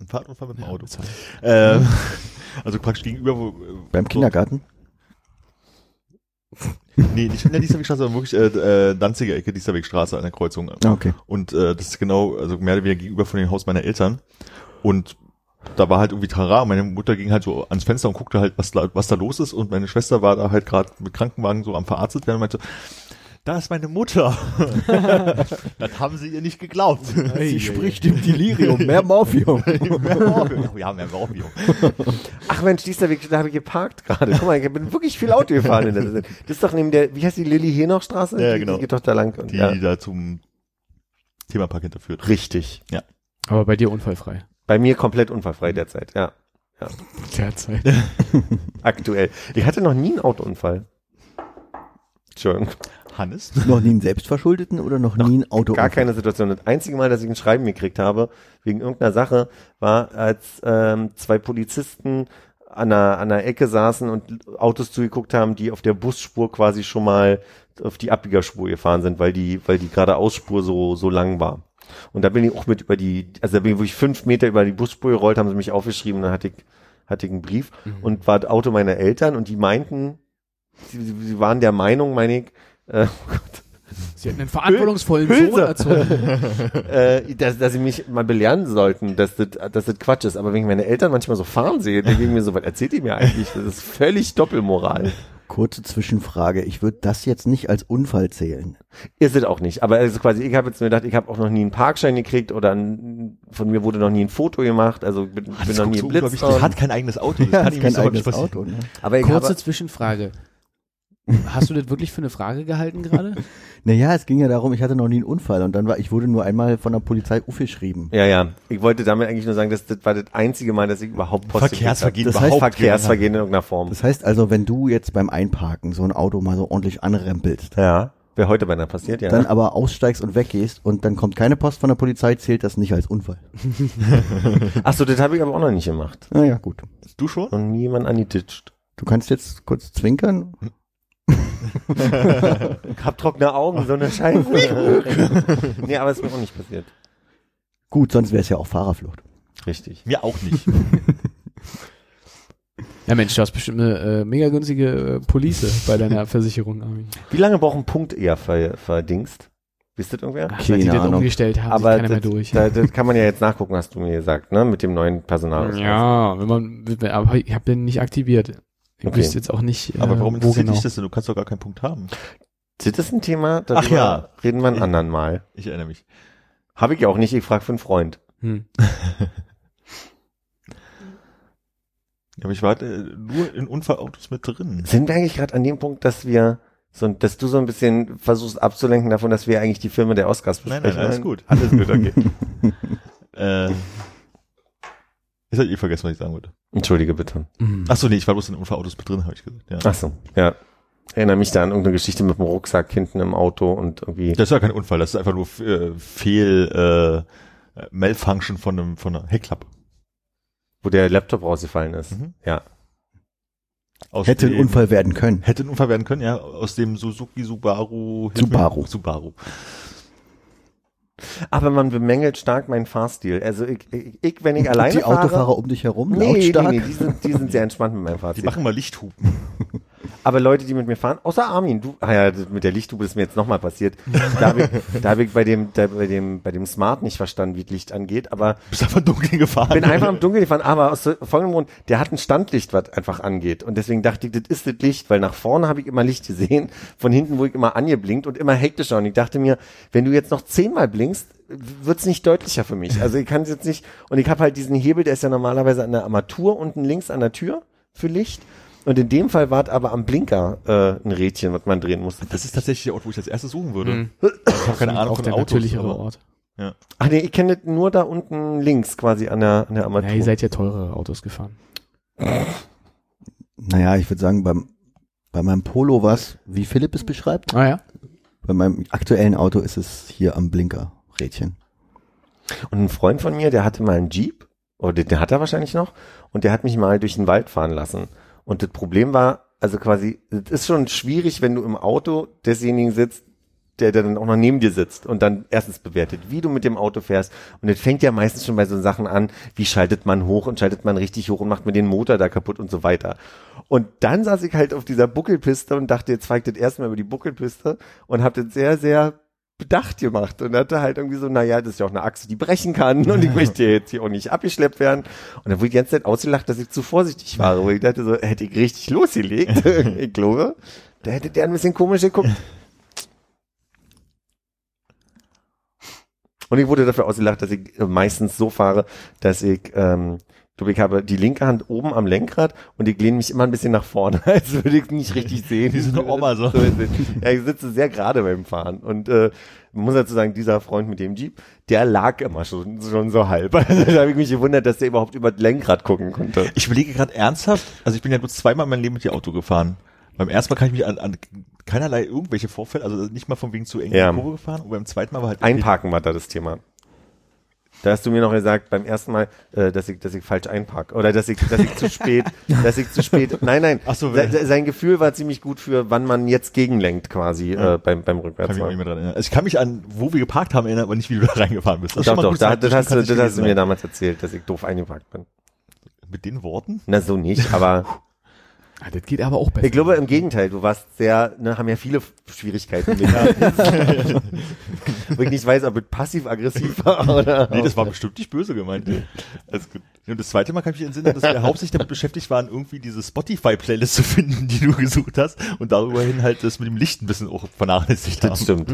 Ein Fahrradunfall mit dem Auto. bezahlt. Ähm, also praktisch gegenüber, wo, äh, Beim so- Kindergarten? Nee, nicht in der Diesterwegstraße, sondern wirklich äh, äh, Danziger Ecke, Diesterwegstraße an der Kreuzung. Ah, okay. Und äh, das ist genau, also mehr oder weniger gegenüber von dem Haus meiner Eltern. Und da war halt irgendwie Trara. Meine Mutter ging halt so ans Fenster und guckte halt, was da, was da los ist. Und meine Schwester war da halt gerade mit Krankenwagen so am verarztet werden und meinte, da ist meine Mutter. das haben sie ihr nicht geglaubt. Sie spricht im Delirium, mehr Morphium. ja, mehr Morphium. Ach Mensch, dieser Weg, da habe ich geparkt gerade. Guck mal, ich bin wirklich viel Auto gefahren. In der das ist doch neben der, wie heißt die Lilly Henochstraße? Ja, die, genau. Die geht doch da lang. Und, Die ja. da zum Themapark hinterführt. Richtig. Aber bei dir unfallfrei. Bei mir komplett unfallfrei derzeit, ja. Derzeit. Aktuell. Ich hatte noch nie einen Autounfall. Entschuldigung. Hannes? noch nie einen selbstverschuldeten oder noch, nie ein Auto? Gar keine Situation. Das einzige Mal, dass ich ein Schreiben gekriegt habe, wegen irgendeiner Sache, war, als ähm, zwei Polizisten an einer, an einer Ecke saßen und Autos zugeguckt haben, die auf der Busspur quasi schon mal auf die Abbiegerspur gefahren sind, weil die, weil die geradeausspur so, so lang war. Und da bin ich auch mit über die, also da bin ich wirklich fünf Meter über die Busspur gerollt, haben sie mich aufgeschrieben, dann hatte ich, hatte ich einen Brief und war das Auto meiner Eltern und die meinten, sie sie waren der Meinung, meine ich, äh, oh Gott, Sie hätten einen verantwortungsvollen Hülse. Sohn erzogen. äh, dass, dass sie mich mal belehren sollten, dass das, dass das Quatsch ist. Aber wenn ich meine Eltern manchmal so fahren sehe, denke ich mir so, was erzählt ihr mir eigentlich? Das ist völlig Doppelmoral. Kurze Zwischenfrage. Ich würde das jetzt nicht als Unfall zählen. Ist es auch nicht. Aber also quasi, ich habe jetzt mir gedacht, ich habe auch noch nie einen Parkschein gekriegt oder ein, von mir wurde noch nie ein Foto gemacht. Also bin, bin Das noch nie so Blitz. unglaublich- Der hat kein eigenes Auto. Das Ja, kann ihm kein so eigenes. Auto. Ne? Aber ich Kurze habe, Zwischenfrage. Hast du das wirklich für eine Frage gehalten gerade? Naja, es ging ja darum, ich hatte noch nie einen Unfall und dann war, ich wurde nur einmal von der Polizei aufgeschrieben. ja, ja. Ich wollte damit eigentlich nur sagen, dass das war das einzige Mal, dass ich überhaupt Post Verkehrsvergehen Das habe. heißt Verkehrsvergehen in irgendeiner Form. Das heißt also, wenn du jetzt beim Einparken so ein Auto mal so ordentlich anrempelst, Ja. Wäre heute beinahe passiert, ja. dann aber aussteigst und weggehst und dann kommt keine Post von der Polizei, zählt das nicht als Unfall. Ach so, das habe ich aber auch noch nicht gemacht. Naja, gut. Du schon? Und niemand angeditscht. Du kannst jetzt kurz zwinkern. Ich hab trockene Augen, so eine Scheiße. nee, aber es ist mir auch nicht passiert. Gut, sonst wäre es ja auch Fahrerflucht. Richtig. Mir auch nicht. Ja Mensch, du hast bestimmt eine äh, mega günstige äh, Police bei deiner Versicherung, Armin. Wie lange braucht ein Punkt eher ver, verdingst? Wisst ihr irgendwer? Ach, die Keine das Ahnung. umgestellt haben, Aber keiner mehr das, durch. Da, das kann man ja jetzt nachgucken, hast du mir gesagt, ne? Mit dem neuen Personal. ja, wenn man, aber ich habe den nicht aktiviert. Ich Okay. wüsste jetzt auch nicht, äh, Aber warum wo interessiert genau. dich das denn? Du kannst doch gar keinen Punkt haben. Ist das ein Thema? Darüber Ach ja. Reden wir ein anderen Mal. Ich erinnere mich. Habe ich ja auch nicht, ich frage für einen Freund. Hm. Ja, aber ich war äh, nur in Unfallautos mit drin. Sind wir eigentlich gerade an dem Punkt, dass wir so, dass du so ein bisschen versuchst abzulenken davon, dass wir eigentlich die Filme der Oscars Nein, besprechen? nein, alles gut. Alles gut, okay. Äh, jetzt hab ich eh vergessen, was ich sagen wollte. Entschuldige bitte. Mhm. Ach so, nee, ich war bloß in Unfallautos mit drin, habe ich gesagt. Ja. Ach so, ja. Erinnere mich da an irgendeine Geschichte mit dem Rucksack hinten im Auto und irgendwie. Das ist ja kein Unfall, das ist einfach nur äh, Fehl, äh, Malfunction von einem, von einer Heckklappe. wo der Laptop rausgefallen ist. Mhm. Ja. Aus Hätte ein dem- Unfall werden können. Hätte ein Unfall werden können, ja, aus dem Suzuki Subaru. Subaru. Subaru. Aber man bemängelt stark meinen Fahrstil. Also ich, ich, ich wenn ich alleine die fahre. Autofahrer um dich herum, Nee, nee, lautstark. nee, die sind, die sind sehr entspannt mit meinem Die Fahrstil. machen mal Lichthupen. Aber Leute, die mit mir fahren, außer Armin, du, ah ja, mit der Lichthupe ist mir jetzt nochmal passiert. Da habe ich, da hab ich bei dem, da, bei dem, bei dem Smart nicht verstanden, wie das Licht angeht, aber Bist einfach dunkel gefahren. bin einfach im Dunkeln gefahren, aber aus folgendem Grund, der hat ein Standlicht, was einfach angeht. Und deswegen dachte ich, das ist das Licht, weil nach vorne habe ich immer Licht gesehen, von hinten, wo ich immer angeblinkt und immer hektischer. Und ich dachte mir, wenn du jetzt noch zehnmal blinkst, wird's nicht deutlicher für mich. Also ich kann es jetzt nicht, und ich habe halt diesen Hebel, der ist ja normalerweise an der Armatur unten links an der Tür für Licht. Und in dem Fall war es aber am Blinker äh, ein Rädchen, was man drehen musste. Das ist tatsächlich der Ort, wo ich als erstes suchen würde. Mhm. Ich habe keine Ahnung auch von der Autos. natürlichere aber- Ort. Ach nee, ich kenne das nur da unten links quasi an der, an der Armatur. Ja, ihr seid ja teurere Autos gefahren. Naja, ich würde sagen, beim, bei meinem Polo was, wie Philipp es beschreibt. Ah ja. Bei meinem aktuellen Auto ist es hier am Blinkerrädchen. Und ein Freund von mir, der hatte mal einen Jeep, oder den, den hat er wahrscheinlich noch, und der hat mich mal durch den Wald fahren lassen. Und das Problem war, also quasi, es ist schon schwierig, wenn du im Auto desjenigen sitzt, der, der dann auch noch neben dir sitzt und dann erstens bewertet, wie du mit dem Auto fährst. Und das fängt ja meistens schon bei so Sachen an, wie schaltet man hoch und schaltet man richtig hoch und macht mir den Motor da kaputt und so weiter. Und dann saß ich halt auf dieser Buckelpiste und dachte, jetzt zeigt das erstmal über die Buckelpiste und habe das sehr, sehr bedacht gemacht und hatte halt irgendwie so, naja, das ist ja auch eine Achse, die brechen kann und ich möchte jetzt hier auch nicht abgeschleppt werden. Und dann wurde ich die ganze Zeit ausgelacht, dass ich zu vorsichtig war, wo ich dachte so, hätte ich richtig losgelegt, ich glaube, da hätte der ein bisschen komisch geguckt. Und ich wurde dafür ausgelacht, dass ich meistens so fahre, dass ich, ähm, ich glaube, ich habe die linke Hand oben am Lenkrad und ich lehne mich immer ein bisschen nach vorne, als würde ich nicht richtig sehen. Wie so eine Oma so. Ja, ich sitze sehr gerade beim Fahren und äh, man muss dazu sagen, dieser Freund mit dem Jeep, der lag immer schon, schon so halb. Also, da habe ich mich gewundert, dass der überhaupt über das Lenkrad gucken konnte. Ich überlege gerade ernsthaft, also ich bin ja nur zweimal in meinem Leben mit dem Auto gefahren. Beim ersten Mal kann ich mich an, an keinerlei irgendwelche Vorfälle, also nicht mal von wegen zu eng Ja. in die Kurve gefahren und beim zweiten Mal war halt Einparken war da das Thema. Da hast du mir noch gesagt, beim ersten Mal, äh, dass ich, dass ich falsch einpark oder dass ich, dass ich zu spät, dass ich zu spät. Nein, nein. Ach so, Se- se- sein Gefühl war ziemlich gut für, wann man jetzt gegenlenkt quasi Ja. äh, beim beim Kann Rückwärtsfahren. nicht mehr dran erinnern. Also ich kann mich an, wo wir geparkt haben, erinnern, aber nicht, wie du da reingefahren bist. Das Doch, doch, da, das, hast, du- das hast du mir damals erzählt, dass ich doof eingeparkt bin. Mit den Worten? Na, so nicht, aber Ah, das geht aber auch besser. Ich glaube im Gegenteil, du warst sehr, ne, haben ja viele Schwierigkeiten mit. Wo ich nicht weiß, ob es passiv-aggressiv war oder. Nee, das war bestimmt nicht böse gemeint. Gut. Und das zweite Mal kann ich mich entsinnen, dass wir hauptsächlich damit beschäftigt waren, irgendwie diese Spotify-Playlist zu finden, die du gesucht hast und darüber hin halt das mit dem Licht ein bisschen auch vernachlässigt haben. Das stimmt.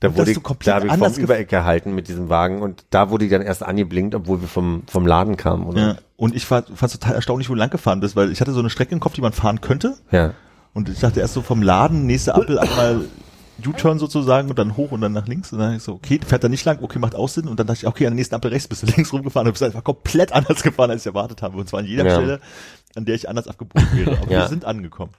Da wurde ich, da habe ich vom Übereck gehalten mit diesem Wagen und da wurde die dann erst angeblinkt, obwohl wir vom, vom Laden kamen, oder? Ja. Und ich fand es total erstaunlich, wo du lang gefahren bist, weil ich hatte so eine Strecke im Kopf, die man fahren könnte. Ja. Und ich dachte erst so vom Laden, nächste Ampel einmal U-Turn sozusagen und dann hoch und dann nach links. Und dann dachte ich so, okay, fährt da nicht lang, okay, macht auch Sinn. Und dann dachte ich, okay, an der nächsten Ampel rechts bist du links rumgefahren und bist einfach komplett anders gefahren, als ich erwartet habe. Und zwar an jeder Ja. Stelle, an der ich anders abgebogen wäre. Aber Ja. wir sind angekommen.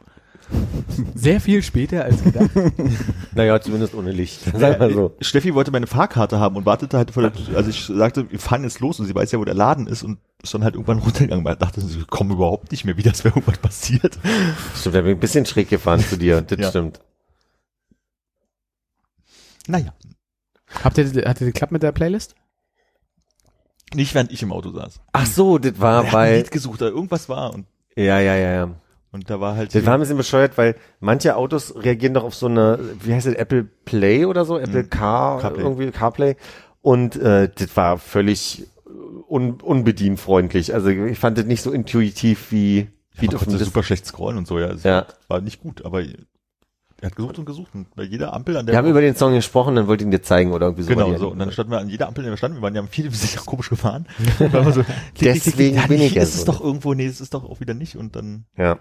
Sehr viel später als gedacht. Naja, zumindest ohne Licht. Sag mal so. Steffi wollte meine Fahrkarte haben und wartete halt vor der, also ich sagte, wir fahren jetzt los und sie weiß ja, wo der Laden ist und ist dann halt irgendwann runtergegangen, weil ich dachte, sie kommen überhaupt nicht mehr, wie das wäre irgendwas passiert. Stimmt, da bin ich ein bisschen schräg gefahren zu dir. Das Ja. stimmt. Naja, Habt ihr, hat ihr geklappt mit der Playlist? nicht während ich im Auto saß. Ach so, das war Er hat ein bei, Lied gesucht, da irgendwas war und, ja, ja, ja, ja. Und da war halt, Das war ein bisschen bescheuert, weil manche Autos reagieren doch auf so eine, wie heißt das, Apple Play oder so, Apple Mhm. Car, CarPlay. irgendwie CarPlay. Und äh, das war völlig un, unbedienfreundlich. Also ich fand das nicht so intuitiv wie, wie man konnte Dis- super schlecht scrollen und so, ja. Es Ja. war nicht gut, aber er hat gesucht und gesucht und bei jeder Ampel an der Wir haben über den Song gesprochen, dann wollte ich ihn dir zeigen oder irgendwie so. Genau, so. Und dann standen wir an jeder Ampel, in der wir standen. Wir waren ja viele sind komisch gefahren. So, klick, klick, klick, Deswegen ja, bin ich ja ist es so. doch irgendwo, nee, es ist doch auch wieder nicht. Und dann, ja.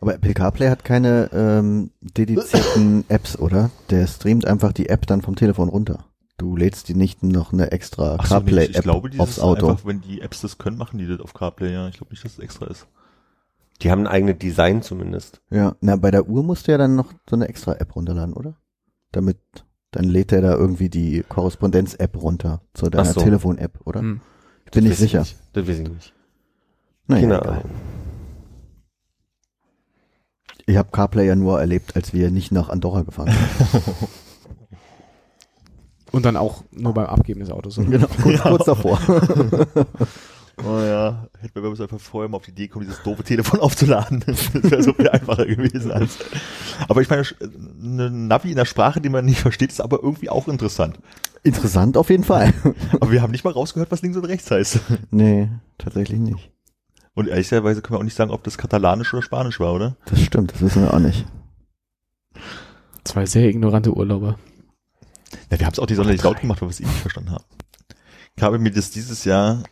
Aber Apple CarPlay hat keine ähm, dedizierten Apps, oder? Der streamt einfach die App dann vom Telefon runter. Du lädst die nicht noch eine extra so, nee, ich CarPlay-App glaube, dieses aufs Auto. einfach, wenn die Apps das können, machen die das auf CarPlay, ja. Ich glaube nicht, dass es extra ist. Die haben ein eigenes Design zumindest. Ja, na, bei der Uhr musst du ja dann noch so eine extra App runterladen, oder? Damit, dann lädt er da irgendwie die Korrespondenz-App runter zu deiner so. Telefon-App, oder? Hm. Bin ich Weiß sicher. Nicht. Das weiß ich nicht. Naja, Keine egal. Ahnung. Ich habe CarPlay ja nur erlebt, als wir nicht nach Andorra gefahren sind. Und dann auch nur beim Abgeben des Autos. oder? genau, kurz, kurz davor. Oh ja, hätten wir uns einfach vorher mal auf die Idee kommen, dieses doofe Telefon aufzuladen. Das wäre so viel einfacher gewesen als. Aber ich meine, eine Navi in der Sprache, die man nicht versteht, ist aber irgendwie auch interessant. Interessant auf jeden Fall. Aber wir haben nicht mal rausgehört, was links und rechts heißt. nee, tatsächlich nicht. Und ehrlicherweise können wir auch nicht sagen, ob das Katalanisch oder Spanisch war, oder? Das stimmt, das wissen wir auch nicht. Zwei sehr ignorante Urlauber. Ja, wir haben es auch die Sonne nicht laut gemacht, weil wir es eh nicht verstanden haben. Ich habe mir das dieses Jahr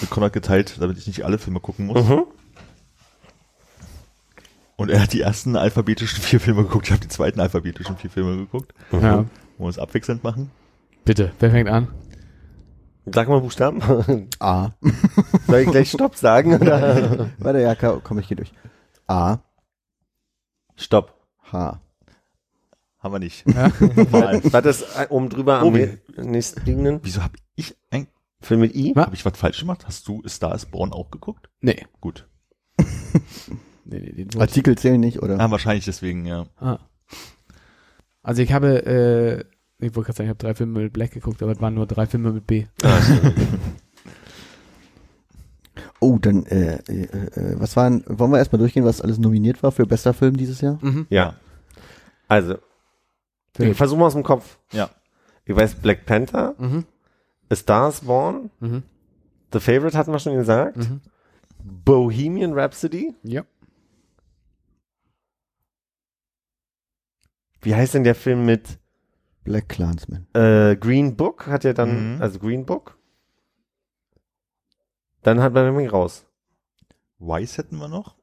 mit Konrad geteilt, damit ich nicht alle Filme gucken muss. Mhm. Und er hat die ersten alphabetischen vier Filme geguckt. Ich habe die zweiten alphabetischen vier Filme geguckt. Mhm. Ja. Wollen wir es abwechselnd machen? Bitte, wer fängt an? Sag mal Buchstaben. A. Soll ich gleich Stopp sagen? Oder? Warte, ja, komm, ich geh durch. A, Stopp. H. Haben wir nicht. Ja? War das äh, oben drüber am Oben. nächstliegenden Wieso habe ich ein, Film mit I? Was? habe ich was falsch gemacht? Hast du Star is Born auch geguckt? Nee. Gut. nee, nee den Artikel zählen nicht, oder? Ah, wahrscheinlich deswegen, ja. Ah. Also ich habe, äh, ich wollte gerade sagen, ich habe drei Filme mit Black geguckt, aber es waren nur drei Filme mit B. Oh, dann, äh, äh, äh, was waren, wollen wir erstmal durchgehen, was alles nominiert war für bester Film dieses Jahr? Mhm. Ja. Also, Film. ich versuche mal aus dem Kopf. Ja. Ich weiß Black Panther, Mhm. A Star is Born, Mhm. The Favorite hatten wir schon gesagt, Mhm. Bohemian Rhapsody. Ja. Wie heißt denn der Film mit Black Clansman. äh, Green Book? Hat er dann, Mhm. also Green Book? Dann hat man nämlich raus. Weiß hätten wir noch.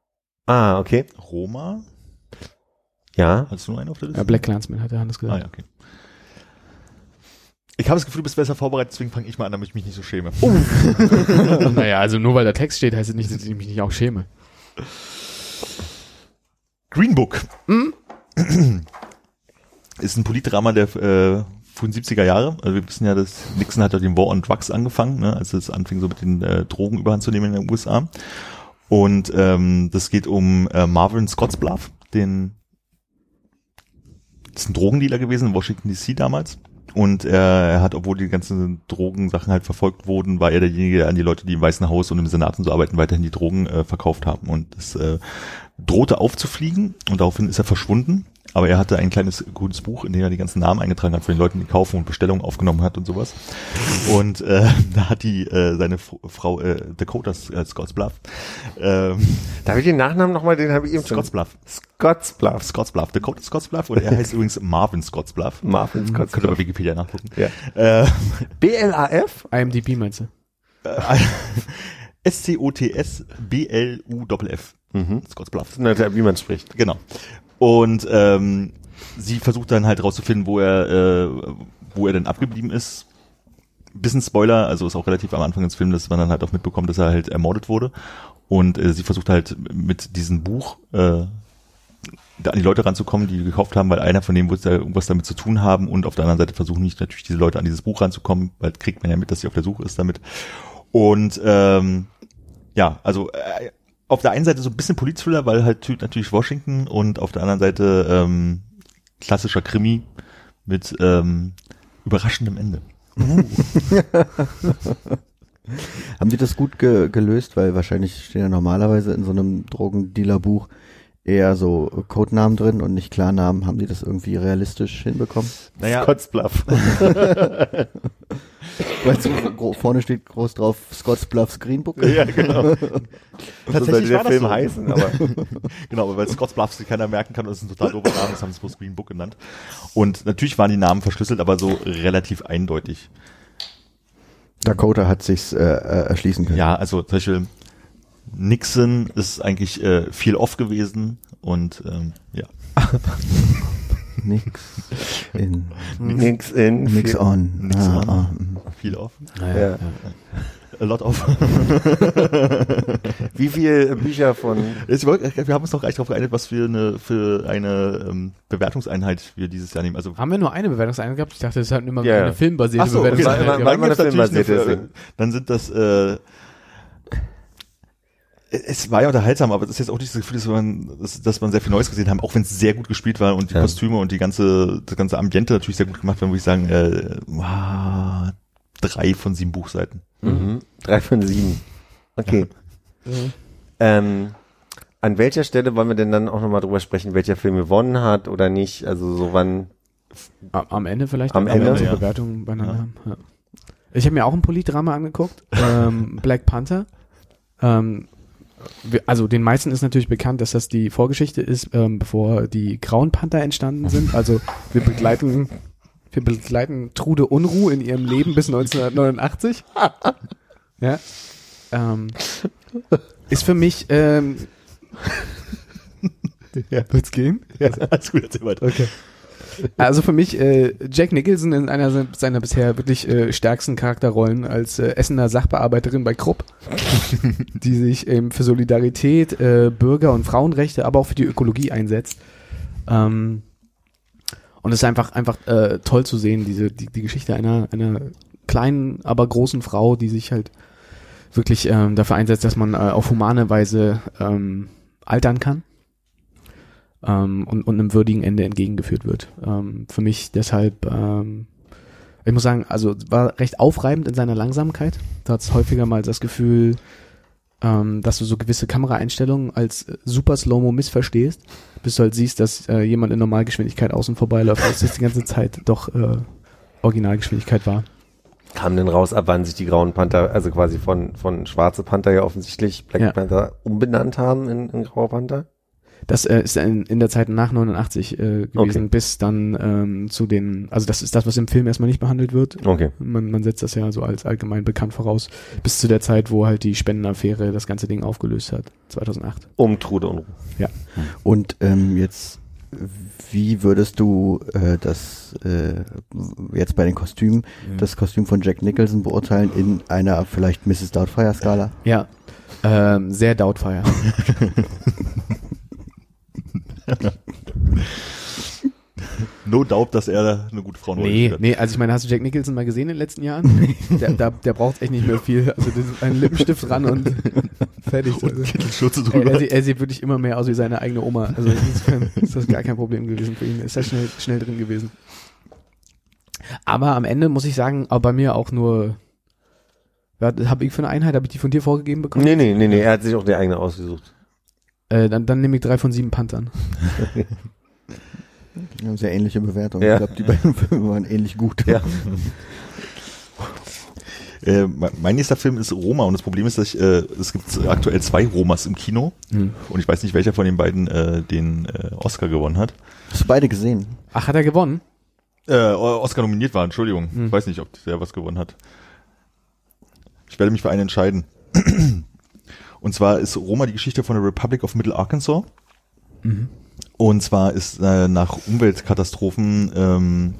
Ah, okay. Roma. Ja. Hast du nur einen auf der Liste? ja, Black Clansman hat der Hannes Ah gesagt. ja, okay. Ich habe das Gefühl, du bist besser vorbereitet, deswegen fange ich mal an, damit ich mich nicht so schäme. naja, also nur weil da Text steht, heißt es nicht, dass ich mich nicht auch schäme. Green Book. Ist ein Politdrama der äh, frühen 70er Jahre. Also wir wissen ja, dass Nixon hat ja den War on Drugs angefangen, ne, als es anfing, so mit den äh, Drogen überhand zu nehmen in den USA. Und ähm, das geht um äh, Marvin Scottsbluff, den ist ein Drogendealer gewesen in Washington DC damals. Und er, er hat, obwohl die ganzen Drogensachen halt verfolgt wurden, war er derjenige, der an die Leute, die im Weißen Haus und im Senat und so arbeiten, weiterhin die Drogen äh, verkauft haben. Und es äh, drohte aufzufliegen und daraufhin ist er verschwunden. Aber er hatte ein kleines grünes Buch, in dem er die ganzen Namen eingetragen hat von den Leuten, die kaufen und Bestellungen aufgenommen hat und sowas. Und äh, da hat die äh, seine F Frau äh, Dakota äh, Scottsbluff, ähm, Darf ich den Nachnamen nochmal, den habe ich eben schon. Scottsbluff, Scottsbluff. Scottsbluff, Dakota Scottsbluff und er heißt übrigens Marvin Scottsbluff. Marvin Könnt ihr bei Scottsbluff. Wikipedia nachgucken. Ja. Äh, B-L-A-F? IMDb meinst du? S-C-O-T-S-B-L-U-F-F. Mhm. Scottsbluff. Ist wie man spricht. Genau. Und ähm, sie versucht dann halt rauszufinden, wo er, äh, wo er denn abgeblieben ist. Bisschen Spoiler, also ist auch relativ am Anfang des Films, dass man dann halt auch mitbekommt, dass er halt ermordet wurde. Und äh, sie versucht halt mit diesem Buch äh, da an die Leute ranzukommen, die gekauft haben, weil einer von denen wird da irgendwas damit zu tun haben und auf der anderen Seite versuchen nicht natürlich diese Leute an dieses Buch ranzukommen, weil kriegt man ja mit, dass sie auf der Suche ist damit. Und ähm, ja, also äh, auf der einen Seite so ein bisschen Politthriller, weil halt natürlich Washington und auf der anderen Seite ähm, klassischer Krimi mit ähm, überraschendem Ende. Haben die das gut ge gelöst? Weil wahrscheinlich stehen ja normalerweise in so einem Drogendealer-Buch eher so Codenamen drin und nicht Klarnamen. Haben die das irgendwie realistisch hinbekommen? Naja, Scottsbluff. Weil so gro- vorne steht groß drauf Scott's Bluffs Green Book. ja, genau. so sollte der war das Film so. heißen, aber genau, aber weil Scott's Bluffs sich keiner merken kann, und es ist ein total doofer Name, das haben sie bloß Green Book genannt. Und natürlich waren die Namen verschlüsselt, aber so relativ eindeutig. Dakota hat sich's äh, äh, erschließen können. Ja, also zum Beispiel Nixon ist eigentlich äh, viel off gewesen und ähm, ja. Nix in, nix in. nix on. Nix ah, on. Ah. Viel off. Ja. A lot of. Wie viele Bücher von Jetzt, wir haben uns noch gar nicht darauf geeinigt, was für eine, für eine ähm, Bewertungseinheit wir dieses Jahr nehmen. Also Haben wir nur eine Bewertungseinheit gehabt? Ich dachte, das ist halt immer Ja, ja. eine filmbasierte Ach so, okay. Bewertungseinheit. Gibt's natürlich filmbasierte, eine- Dann sind das, äh, es war ja unterhaltsam, aber das ist jetzt auch nicht das Gefühl, dass man, dass, dass man sehr viel Neues gesehen haben, auch wenn es sehr gut gespielt war und die Ja. Kostüme und die ganze, das ganze Ambiente natürlich sehr gut gemacht werden, würde ich sagen, äh, wow, drei von sieben Buchseiten. Mhm. Drei von sieben. Okay. Ähm, an welcher Stelle wollen wir denn dann auch nochmal drüber sprechen, welcher Film gewonnen hat oder nicht? Also so wann. Am, am Ende vielleicht. Am Ende, wir so ja. Bewertungen beieinander Ja. haben. Ja. Ich habe mir auch ein Politdrama angeguckt. ähm, Black Panther. Ähm, also den meisten ist natürlich bekannt, dass das die Vorgeschichte ist, ähm, bevor die Grauen Panther entstanden sind. Also wir begleiten, wir begleiten Trude Unruh in ihrem Leben bis 1989. ja. Ähm, ist für mich ähm, Ja. Wird's gehen? Ja, alles gut, erzähl weiter. Okay. Also für mich äh, Jack Nicholson in einer se- seiner bisher wirklich äh, stärksten Charakterrollen als äh, Essener Sachbearbeiterin bei Krupp, die sich eben für Solidarität, äh, Bürger- und Frauenrechte, aber auch für die Ökologie einsetzt. Ähm, und es ist einfach einfach äh, toll zu sehen, diese die, die Geschichte einer einer kleinen, aber großen Frau, die sich halt wirklich ähm, dafür einsetzt, dass man äh, auf humane Weise ähm, altern kann ähm, und, und einem würdigen Ende entgegengeführt wird. Ähm, für mich deshalb, ähm, ich muss sagen, also war recht aufreibend in seiner Langsamkeit. Da hat es häufiger mal das Gefühl, ähm, dass du so gewisse Kameraeinstellungen als äh, super Slow-Mo missverstehst, bis du halt siehst, dass äh, jemand in Normalgeschwindigkeit außen vorbeiläuft, als das die ganze Zeit doch äh, Originalgeschwindigkeit war. Kam denn raus, ab wann sich die Grauen Panther, also quasi von, von Schwarze Panther ja offensichtlich Black Ja. Panther umbenannt haben in, in Grauer Panther? Das äh, ist in, in der Zeit nach 89 äh, gewesen, Okay. bis dann ähm, zu den, also das ist das, was im Film erstmal nicht behandelt wird. Okay. Man, man setzt das ja so als allgemein bekannt voraus, bis zu der Zeit, wo halt die Spendenaffäre das ganze Ding aufgelöst hat, 2008. Um Trude und Und ähm, jetzt, wie würdest du äh, das äh, jetzt bei den Kostümen, das Kostüm von Jack Nicholson beurteilen in einer vielleicht Mrs. Doubtfire-Skala? Ja, ähm, sehr doubtfire. No doubt, dass er eine gute Frau nee, nee, also ich meine, hast du Jack Nicholson mal gesehen in den letzten Jahren? der, der, der braucht echt nicht mehr viel. Also das ist ein Lippenstift ran und fertig. Also, Kittelschürze er, drüber. er, sieht- er sieht wirklich immer mehr aus wie seine eigene Oma. Also insofern ist das gar kein Problem gewesen für ihn. Ist er schnell, schnell drin gewesen. Aber am Ende muss ich sagen, auch bei mir auch nur, habe ich für eine Einheit, habe ich die von dir vorgegeben bekommen? Nee, nee, nee, nee, er hat sich auch die eigene ausgesucht. Äh, dann, dann nehme ich drei von sieben Panthern. Wir haben sehr ähnliche Bewertungen. Ja. Ich glaube, die beiden Filme waren ähnlich gut. Ja. Äh, mein nächster Film ist Roma und das Problem ist, dass ich, äh, es gibt aktuell zwei Romas im Kino Hm. und ich weiß nicht, welcher von den beiden äh, den äh, Oscar gewonnen hat. Hast du beide gesehen? Ach, hat er gewonnen? Äh, Oscar nominiert war, Entschuldigung. Hm. Ich weiß nicht, ob der was gewonnen hat. Ich werde mich für einen entscheiden. Und zwar ist Roma die Geschichte von der Republic of Middle Arkansas. Mhm. Und zwar ist äh, nach Umweltkatastrophen, ähm,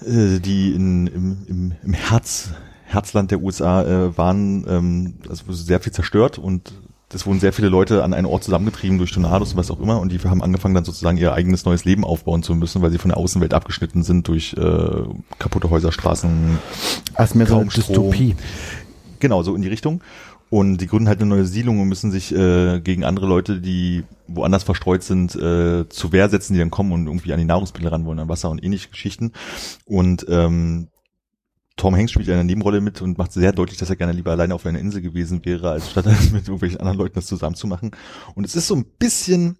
äh, die in, im, im, im Herz, Herzland der USA äh, waren, ähm, also sehr viel zerstört und es wurden sehr viele Leute an einen Ort zusammengetrieben durch Tornados und was auch immer und die haben angefangen dann sozusagen ihr eigenes neues Leben aufbauen zu müssen, weil sie von der Außenwelt abgeschnitten sind durch äh, kaputte Häuser, Straßen, ist mehr so eine. Dystopie. Genau, so in die Richtung. Und die gründen halt eine neue Siedlung und müssen sich äh, gegen andere Leute, die woanders verstreut sind, äh, zu Wehr setzen, die dann kommen und irgendwie an die Nahrungsmittel ran wollen, an Wasser und ähnliche Geschichten. Und ähm, Tom Hanks spielt eine Nebenrolle mit und macht sehr deutlich, dass er gerne lieber alleine auf einer Insel gewesen wäre, als statt mit irgendwelchen anderen Leuten das zusammen zu machen. Und es ist so ein bisschen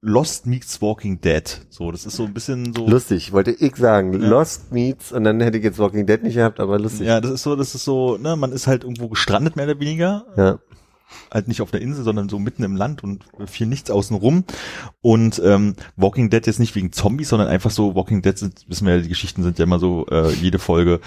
Lost meets Walking Dead. So, das ist so ein bisschen so. Lustig, wollte ich sagen. Ja. Lost Meets und dann hätte ich jetzt Walking Dead nicht gehabt, aber lustig. Ja, das ist so, das ist so, ne, man ist halt irgendwo gestrandet mehr oder weniger. Ja. halt nicht auf der Insel, sondern so mitten im Land und viel nichts außenrum. Und ähm, Walking Dead jetzt nicht wegen Zombies, sondern einfach so, Walking Dead sind, wissen wir ja, die Geschichten sind ja immer so, äh, jede Folge.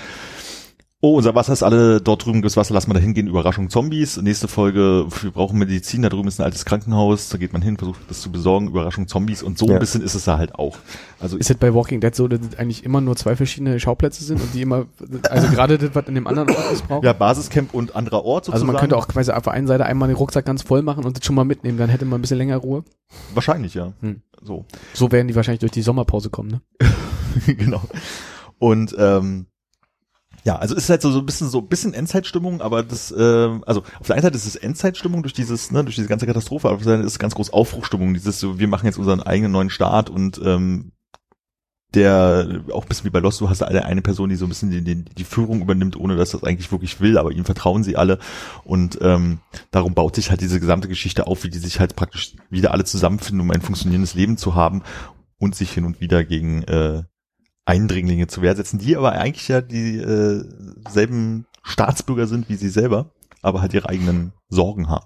Oh, unser Wasser ist alle dort drüben, das Wasser lassen wir da hingehen, Überraschung Zombies. Nächste Folge, wir brauchen Medizin, da drüben ist ein altes Krankenhaus, da geht man hin, versucht das zu besorgen, Überraschung Zombies und so Ja. ein bisschen ist es da halt auch. Also Ist es bei Walking Dead so, dass es eigentlich immer nur zwei verschiedene Schauplätze sind und die immer, also gerade das, was in dem anderen Ort ist, braucht? ja, Basiscamp und anderer Ort Also sozusagen. man könnte auch quasi auf der einen Seite einmal den Rucksack ganz voll machen und das schon mal mitnehmen, dann hätte man ein bisschen länger Ruhe. Wahrscheinlich, ja. Hm. So. So werden die wahrscheinlich durch die Sommerpause kommen, ne? genau. Und ähm, ja, also ist halt so, so ein bisschen so ein bisschen Endzeitstimmung, aber das, ähm, also auf der einen Seite ist es Endzeitstimmung durch dieses, ne, durch diese ganze Katastrophe, aber auf der anderen Seite ist es ganz groß Aufbruchstimmung, dieses so, wir machen jetzt unseren eigenen neuen Staat und ähm, der auch ein bisschen wie bei Lost, du hast alle eine Person, die so ein bisschen die, die, die Führung übernimmt, ohne dass das eigentlich wirklich will, aber ihm vertrauen sie alle. Und ähm, darum baut sich halt diese gesamte Geschichte auf, wie die sich halt praktisch wieder alle zusammenfinden, um ein funktionierendes Leben zu haben und sich hin und wieder gegen äh, Eindringlinge zu Wehr setzen, die aber eigentlich ja die äh, selben Staatsbürger sind wie sie selber, aber halt ihre eigenen Sorgen haben.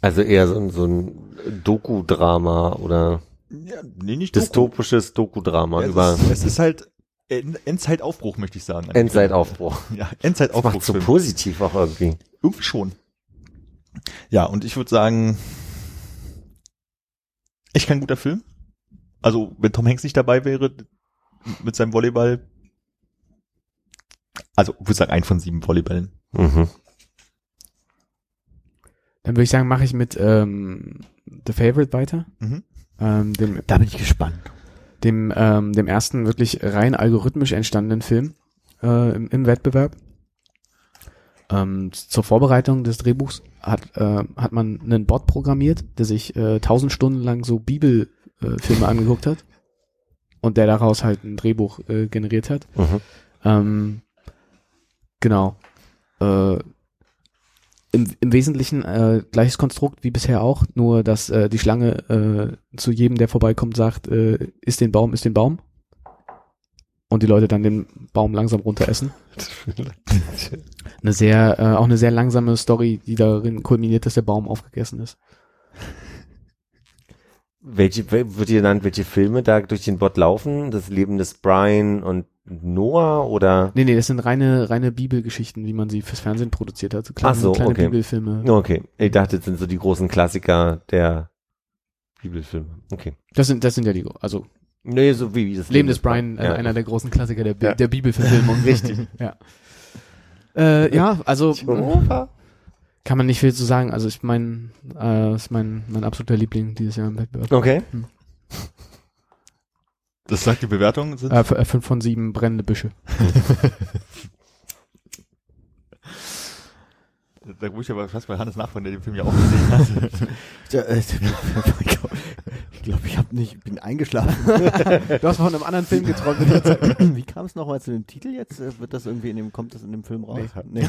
Also eher so, ein- so ein Doku-Drama oder Ja, nee, nicht dystopisches Doku-Drama es, über ist, es ist halt End- Endzeitaufbruch, möchte ich sagen. Endzeitaufbruch. Ja, Das macht Endzeitaufbruch. so positiv auch irgendwie. Irgendwie schon. Ja, und ich würde sagen, echt kein guter Film. Also, wenn Tom Hanks nicht dabei wäre, mit seinem Volleyball, also, ich würde sagen, ein von sieben Volleyballen. Mhm. Dann würde ich sagen, mache ich mit ähm, The Favorite weiter. Mhm. Ähm, dem, Da bin ich gespannt. dem, ähm, dem ersten wirklich rein algorithmisch entstandenen Film äh, im, im Wettbewerb. Ähm, zur Vorbereitung des Drehbuchs hat, äh, hat man einen Bot programmiert, der sich äh, tausend Stunden lang so Bibelfilme äh, Filme angeguckt hat und der daraus halt ein Drehbuch äh, generiert hat. Mhm. Ähm, genau. Äh, im, Im Wesentlichen äh, gleiches Konstrukt wie bisher auch, nur dass äh, die Schlange äh, zu jedem, der vorbeikommt, sagt, äh, ist den Baum, ist den Baum. Und die Leute dann den Baum langsam runteressen. Eine sehr, äh, auch eine sehr langsame Story, die darin kulminiert, dass der Baum aufgegessen ist. Welche, wel- wird dir genannt, welche Filme da durch den Bot laufen? Das Leben des Brian und Noah oder? Nee, nee, das sind reine, reine Bibelgeschichten, wie man sie fürs Fernsehen produziert hat. So kleine, Ach so, kleine okay. Bibelfilme. Okay, ich dachte, das sind so die großen Klassiker der Bibelfilme. Okay. Das sind, das sind ja die, also Nee, so wie wie das Leben des Brian, Ja. einer der großen Klassiker der, Bi Ja. der Bibelverfilmung. Richtig. ja. Äh, ja, also Jehova? Kann man nicht viel zu sagen. Also ich mein, äh, ist mein, mein absoluter Liebling dieses Jahr im Wettbewerb. Okay. Das sagt die Bewertung sind. Äh, äh, fünf von sieben brennende Büsche. Da muss ich aber fast bei Hannes nachfragen, der den Film ja auch gesehen hat. Ja, äh, glaube, ich hab nicht, bin eingeschlafen. Du hast von einem anderen Film geträumt. Wie kam es nochmal zu dem Titel jetzt? Äh, Wird das irgendwie in dem, kommt das in dem Film raus? Nee.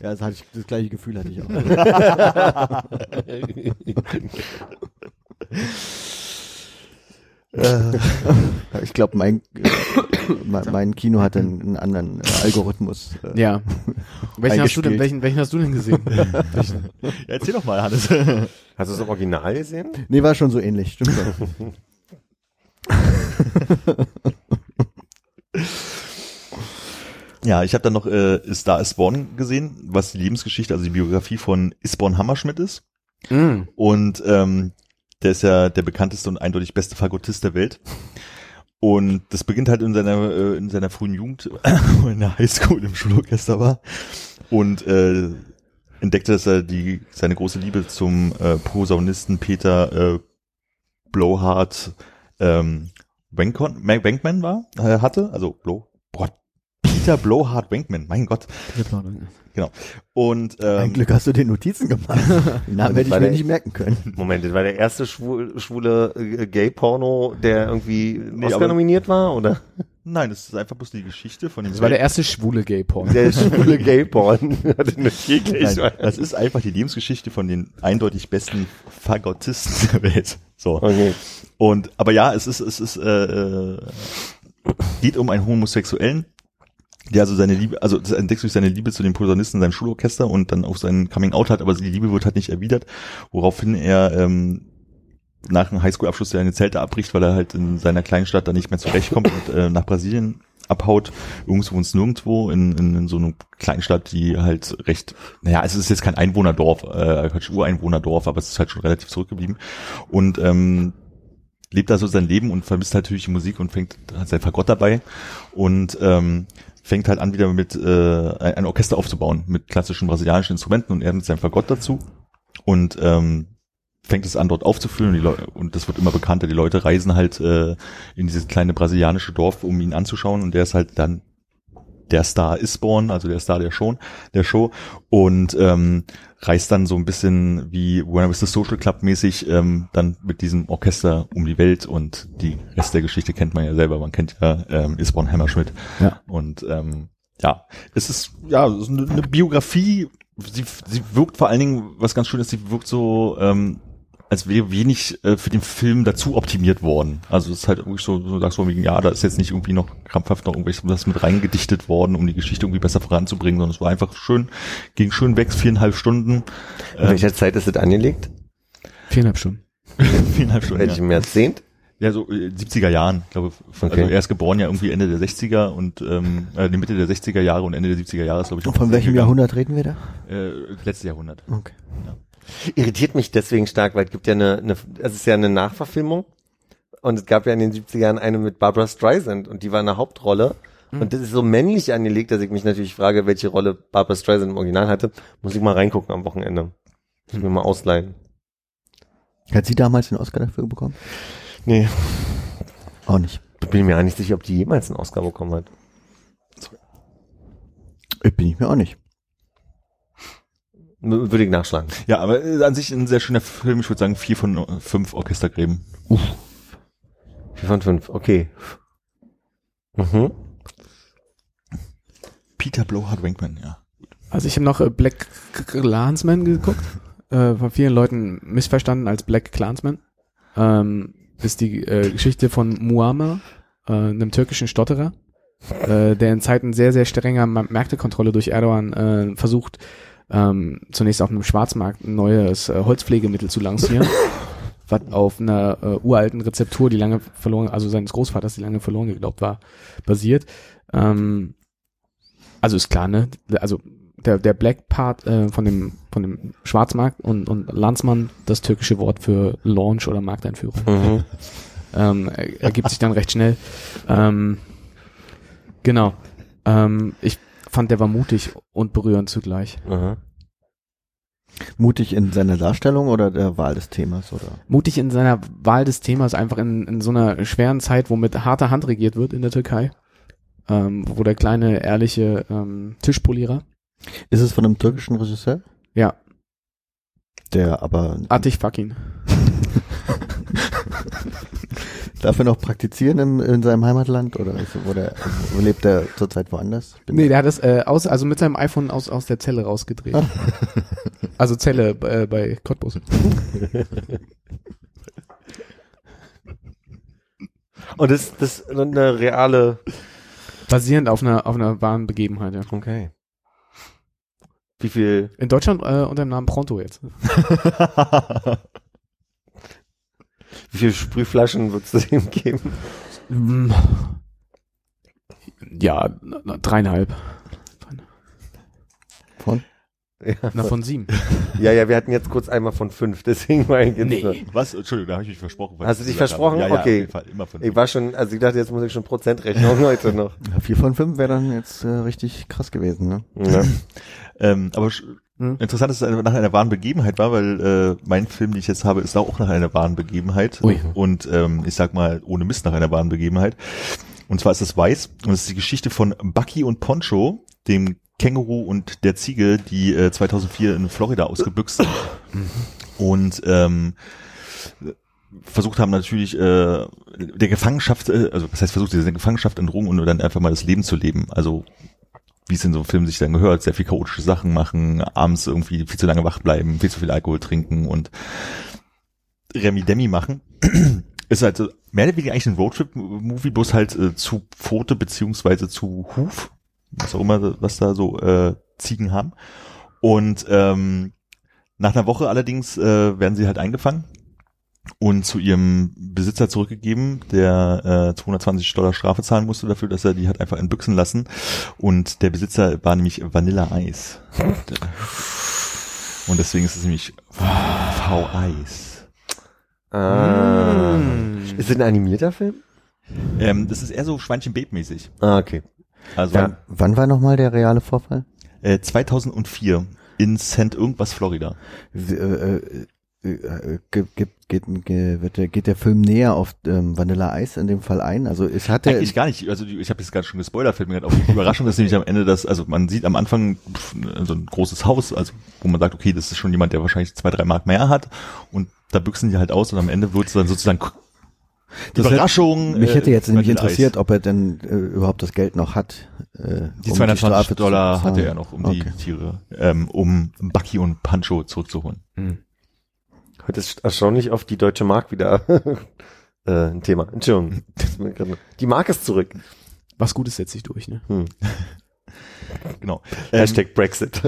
Ja, das, hatte ich, das gleiche Gefühl hatte ich auch. Äh, ich glaube, mein, mein Kino hat einen, einen anderen äh, Algorithmus. Äh, Ja. Welchen hast du denn, welchen, welchen hast du denn gesehen? Ja, erzähl doch mal, Hannes. Hast du das im Original gesehen? Nee, war schon so ähnlich, stimmt schon. Ja, ich habe dann noch äh, Star is Born gesehen, was die Lebensgeschichte, also die Biografie von Isborn Hammerschmidt ist. Mm. Und ähm, der ist ja der bekannteste und eindeutig beste Fagottist der Welt. Und das beginnt halt in seiner äh, in seiner frühen Jugend, wo er in der Highschool im Schulorchester war und äh, entdeckte, dass er die seine große Liebe zum äh, Posaunisten Peter äh, Blowhard ähm, Wankman war, äh, hatte, also Blow, boah, Peter Blowhard Wankman, mein Gott, genau. Und Ein ähm, Glück hast du den Notizen gemacht. Den Namen hätte ich mir der- nicht merken können. Moment, das war der erste schwul, schwule äh, Gay-Porno, der irgendwie Nee, Oscar aber- nominiert war, oder? nein, das ist einfach bloß die Geschichte von dem Das war der erste schwule Gay-Porn. Der schwule Gay-Porn. Das ist einfach die Lebensgeschichte von den eindeutig besten Fagottisten der Welt. So. Okay. Und aber ja, es ist es ist äh, äh, geht um einen Homosexuellen, der also seine Liebe, also das entdeckt durch seine Liebe zu den Posaunisten in seinem Schulorchester und dann auch sein Coming Out hat, aber die Liebe wird halt nicht erwidert, woraufhin er ähm, nach dem Highschool-Abschluss seine Zelte abbricht, weil er halt in seiner kleinen Stadt da nicht mehr zurechtkommt und äh, nach Brasilien abhaut, irgendwo ins Nirgendwo, in, in, in so einer Kleinstadt, die halt recht, naja, es ist jetzt kein Einwohnerdorf, äh, Ureinwohnerdorf, aber es ist halt schon relativ zurückgeblieben. Und ähm, lebt da so sein Leben und vermisst halt natürlich die Musik und fängt, hat sein Fagott dabei und ähm, fängt halt an, wieder mit äh, ein Orchester aufzubauen, mit klassischen brasilianischen Instrumenten und er mit seinem Fagott dazu. Und ähm, fängt es an, dort aufzufüllen und, die Leu und das wird immer bekannter. Die Leute reisen halt äh, in dieses kleine brasilianische Dorf, um ihn anzuschauen und der ist halt dann der Star ist born, also der Star der Show, der Show und ähm, reist dann so ein bisschen wie When I Was the Social Club mäßig ähm, dann mit diesem Orchester um die Welt und die Rest der Geschichte kennt man ja selber. Man kennt ja ähm, Isborn Hammerschmidt Ja. und ähm, ja, es ist ja es ist eine, eine Biografie. Sie, sie wirkt vor allen Dingen, was ganz schön ist, sie wirkt so ähm, als wäre wenig äh, für den Film dazu optimiert worden. Also es ist halt irgendwie so, so sagst du wegen, ja, da ist jetzt nicht irgendwie noch krampfhaft noch irgendwas mit reingedichtet worden, um die Geschichte irgendwie besser voranzubringen, sondern es war einfach schön, ging schön weg, viereinhalb Stunden. In welcher Zeit ist das angelegt? Viereinhalb Stunden. viereinhalb Stunden, ja. Welchem Jahrzehnt? ja, so äh, 70er Jahren, ich glaube, Okay. also er ist geboren ja irgendwie Ende der 60er und ähm, äh, die Mitte der 60er Jahre und Ende der 70er Jahre ist, glaube ich. Und von welchem gegangen. Jahrhundert reden wir da? Äh, letztes Jahrhundert. Okay. Irritiert mich deswegen stark, weil es gibt ja eine, eine es ist ja eine Nachverfilmung und es gab ja in den 70er Jahren eine mit Barbara Streisand und die war eine Hauptrolle und das ist so männlich angelegt, dass ich mich natürlich frage, welche Rolle Barbara Streisand im Original hatte. Muss ich mal reingucken am Wochenende. Muss ich mir mal ausleihen. Hat sie damals den Oscar dafür bekommen? Nee, Auch nicht. bin mir auch nicht sicher, ob die jemals einen Oscar bekommen hat. Ich bin ich mir auch nicht. Würde ich nachschlagen. Ja, aber äh, an sich ein sehr schöner Film. Ich würde sagen vier von äh, fünf Orchestergräben. Vier von fünf, okay. Mhm. Peter Blowhard Wankman, ja. Also ich habe noch äh, Black Clansman geguckt. Äh, von vielen Leuten missverstanden als Black Clansman. Ähm, ist die äh, Geschichte von Muammar, äh, einem türkischen Stotterer, äh, der in Zeiten sehr, sehr strenger Märktekontrolle durch Erdogan äh, versucht, ähm, zunächst auf einem Schwarzmarkt ein neues äh, Holzpflegemittel zu lancieren, was auf einer äh, uralten Rezeptur, die lange verloren, also seines Großvaters, die lange verloren geglaubt war, basiert. Ähm, also ist klar, ne? Also der, der Black Part äh, von dem von dem Schwarzmarkt und, und Landsmann das türkische Wort für Launch oder Markteinführung. Mhm. Ähm, er- ergibt sich dann recht schnell. Ähm, genau. Ähm, ich fand, der war mutig und berührend zugleich. Mhm. Mutig in seiner Darstellung oder der Wahl des Themas oder? Mutig in seiner Wahl des Themas, einfach in, in so einer schweren Zeit, wo mit harter Hand regiert wird in der Türkei. Ähm, wo der kleine, ehrliche ähm, Tischpolierer, Ist es von einem türkischen Regisseur? ja, Der aber Atich Fakin. Darf er noch praktizieren im, in seinem Heimatland oder ist, oder lebt er zurzeit woanders? Bin- Nee, der hat es äh, aus, also mit seinem iPhone aus, aus der Zelle rausgedreht. also Zelle äh, bei Cottbus. Und das, das ist eine reale. Basierend auf einer, auf einer wahren Begebenheit, ja. Okay. Wie viel? In Deutschland äh, unter dem Namen Pronto jetzt. Wie viele Sprühflaschen würdest du dem geben? Mm. Ja, dreieinhalb. Von? Ja, Na, von sieben. ja, ja, wir hatten jetzt kurz einmal von fünf, deswegen war ich jetzt Nee. Was? Entschuldigung, da habe ich mich versprochen. Hast du ich dich versprochen? Ja, ja, Okay. auf jeden Fall, immer von Ich war schon, also ich dachte, jetzt muss ich schon Prozentrechnung heute noch. Ja, vier von fünf wäre dann jetzt äh, richtig krass gewesen, ne? Ja. Ähm, aber sch- Hm. interessant, dass es nach einer wahren Begebenheit war, weil äh, mein Film, den ich jetzt habe, ist auch nach einer wahren Begebenheit. Ui. Und ähm, ich sag mal, ohne Mist nach einer wahren Begebenheit. Und zwar ist es Weiß und es ist die Geschichte von Bucky und Poncho, dem Känguru und der Ziege, die äh, 2004 in Florida ausgebüxt sind. Und ähm, versucht haben natürlich äh, der Gefangenschaft, äh, also was heißt versucht, diese Gefangenschaft entrungen und dann einfach mal das Leben zu leben. Also wie es in so einem Film sich dann gehört, sehr viel chaotische Sachen machen, abends irgendwie viel zu lange wach bleiben, viel zu viel Alkohol trinken und Remi Demi machen. Ist halt mehr oder weniger eigentlich ein Roadtrip-Movie, bloß halt äh, zu Pfote beziehungsweise zu Huf, was auch immer, was da so äh, Ziegen haben. Und ähm, nach einer Woche allerdings äh, werden sie halt eingefangen und zu ihrem Besitzer zurückgegeben, der äh, 220 Dollar Strafe zahlen musste dafür, dass er die hat einfach entbüchsen lassen. Und der Besitzer war nämlich Vanilla Eis. Und deswegen ist es nämlich V-Eis. Ah. Mm. Ist es ein animierter Film? Ähm, das ist eher so Schweinchen-Babe-mäßig. Ah, okay. Also Wann, wann war nochmal der reale Vorfall? äh, 2004 in St. irgendwas, Florida. Äh, äh, äh, ge- ge- geht, ge- wird der, geht der Film näher auf ähm, Vanilla Eis in dem Fall ein? Also es hat Eigentlich gar nicht. Also die- ich habe jetzt gerade schon gespoilert, fällt mir gerade auf. Die Überraschung ist nämlich am Ende, dass, also man sieht am Anfang pff, so ein großes Haus, also wo man sagt, okay, das ist schon jemand, der wahrscheinlich zwei, drei Mark mehr hat und da büchsen die halt aus und am Ende wird es dann sozusagen die Das hätte- Überraschung. mich äh, hätte jetzt nämlich Vanilla interessiert, Eis. ob er denn äh, überhaupt das Geld noch hat. Äh, Die um 220 Strafe zu Dollar hatte er noch, um die Okay. Tiere, ähm, um Bucky und Pancho zurückzuholen. Hm. Heute ist erstaunlich oft die deutsche Mark wieder äh, ein Thema. Entschuldigung. Die Mark ist zurück. Was Gutes setzt sich durch, ne? Hm. Genau. Ähm, Hashtag Brexit.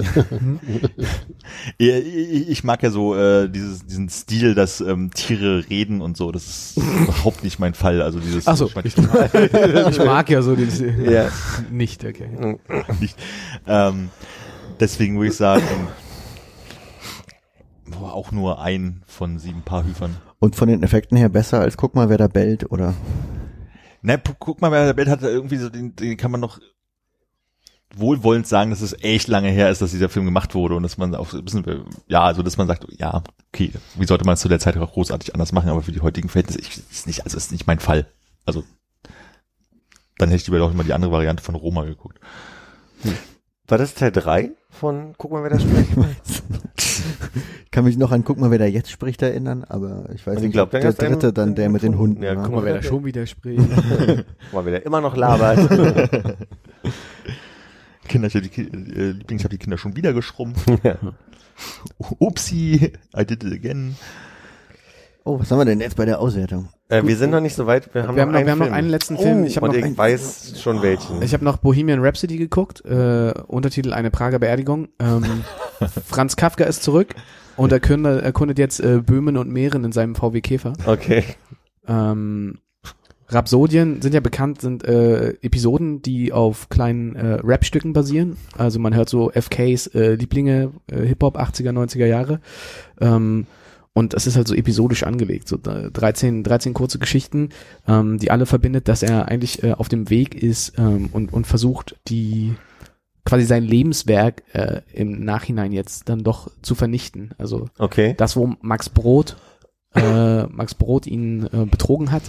Ja, Ich ich mag ja so äh, dieses, diesen Stil, dass ähm, Tiere reden und so. Das ist überhaupt nicht mein Fall. Also dieses Ach so, Schwein- Ich mag ja so dieses Ja. nicht, okay. nicht. Ähm, deswegen würde ich sagen, boah, auch nur ein von sieben Paarhüfern. Und von den Effekten her besser als guck mal, wer da bellt oder Na, guck mal, wer der Bett hat irgendwie so, den, den kann man noch wohlwollend sagen, dass es echt lange her ist, dass dieser Film gemacht wurde und dass man auch ein bisschen, ja, also dass man sagt, ja, okay, wie sollte man es zu der Zeit auch großartig anders machen, aber für die heutigen Verhältnisse ich, ist nicht, also ist nicht mein Fall. Also dann hätte ich lieber doch mal die andere Variante von Roma geguckt. War das Teil 3 von Guck mal, wer da spricht? Kann mich noch an guck mal, wer da jetzt spricht erinnern, aber ich weiß ich nicht, glaub, ob dann der gab's einen- dritte dann der mit den Hunden. Ja, war. guck mal, wer da schon wieder spricht. Guck mal, wer da immer noch labert. Kinder, ich hab die äh, Liebling, ich habe die Kinder schon wieder geschrumpft. Ja. Upsi, I did it again. Oh, was haben wir denn jetzt bei der Auswertung? äh, wir sind noch nicht so weit. Wir haben, wir haben, noch, einen wir haben noch Film. einen letzten Film. Ich habe Und noch, ich ein- weiß schon welchen. ich hab noch Bohemian Rhapsody geguckt, äh, Untertitel Eine Prager Beerdigung. Ähm, Franz Kafka ist zurück und erkundet, erkundet jetzt äh, Böhmen und Mähren in seinem VW Käfer. Okay. Ähm, Rhapsodien sind ja bekannt, sind äh, Episoden, die auf kleinen äh, Rap-Stücken basieren. Also man hört so FKs äh, Lieblinge, äh, Hip-Hop 80er, 90er Jahre. Ähm, und es ist halt so episodisch angelegt, so äh, 13, 13 kurze Geschichten, ähm, die alle verbindet, dass er eigentlich äh, auf dem Weg ist ähm, und, und versucht, die quasi sein Lebenswerk äh, im Nachhinein jetzt dann doch zu vernichten. Also Okay. das, wo Max Brot, äh, Max Brot ihn äh, betrogen hat,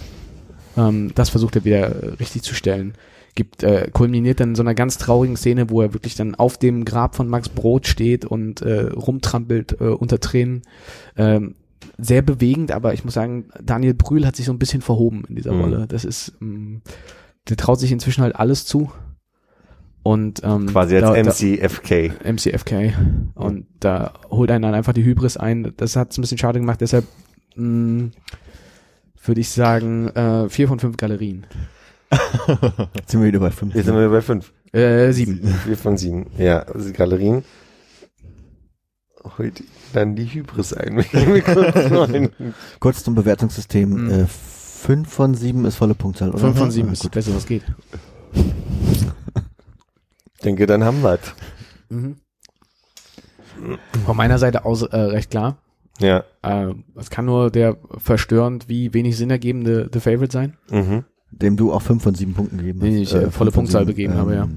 ähm, das versucht er wieder richtig zu stellen. Gibt, äh, kulminiert dann in so einer ganz traurigen Szene, wo er wirklich dann auf dem Grab von Max Brot steht und äh, rumtrampelt äh, unter Tränen. Ähm, sehr bewegend, aber ich muss sagen, Daniel Brühl hat sich so ein bisschen verhoben in dieser Mhm. Rolle. Das ist, ähm, der traut sich inzwischen halt alles zu. Und ähm, Quasi als da- da- MCFK. MCFK. Und da holt einen dann einfach die Hybris ein. Das hat es ein bisschen schade gemacht, deshalb mh, würde ich sagen, äh, vier von fünf Galerien. Jetzt sind wir wieder bei fünf. Jetzt sind wir bei fünf. Äh, sieben. Vier von sieben. Ja, also Galerien. Heute dann die Hybris ein. Kurz zum Bewertungssystem. Mhm. Äh, fünf von sieben ist volle Punktzahl, oder? Fünf von sieben Ah, ist das Beste, was geht. Ich denke, dann haben wir Mhm. Von meiner Seite aus äh, recht klar. Ja. Äh, es kann nur der verstörend wie wenig Sinn ergebende The Favorite sein. Mhm. Dem du auch fünf von sieben Punkten gegeben hast. Nee, ich, äh, fünf volle Punktzahl begeben habe, ja.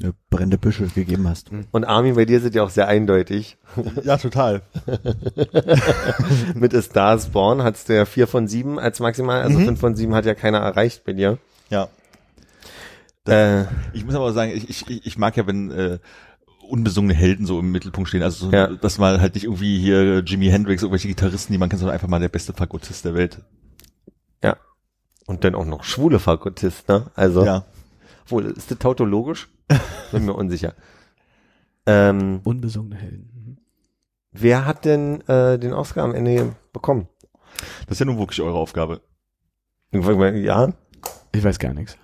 ja. Brennende Büsche gegeben hast. Und Armin, bei dir sind ja auch sehr eindeutig. Ja, total. Mit A Star Born du ja vier von sieben als maximal, also Mhm. fünf von sieben hat ja keiner erreicht bei dir. Ja. Äh, Ich muss aber sagen, ich, ich, ich mag ja, wenn äh, unbesungene Helden so im Mittelpunkt stehen. Also, so, Ja. dass mal halt nicht irgendwie hier Jimi Hendrix, irgendwelche Gitarristen, die man kennt, sondern einfach mal der beste Fagottist der Welt. und dann auch noch schwule Fagottist, ne? Also, Ja. wohl, ist das tautologisch? Bin mir unsicher. Ähm, Unbesungene Helden. Mhm. wer hat denn äh, den Oscar am Ende bekommen? Das ist ja nun wirklich eure Aufgabe. Ja, Ich weiß gar nichts.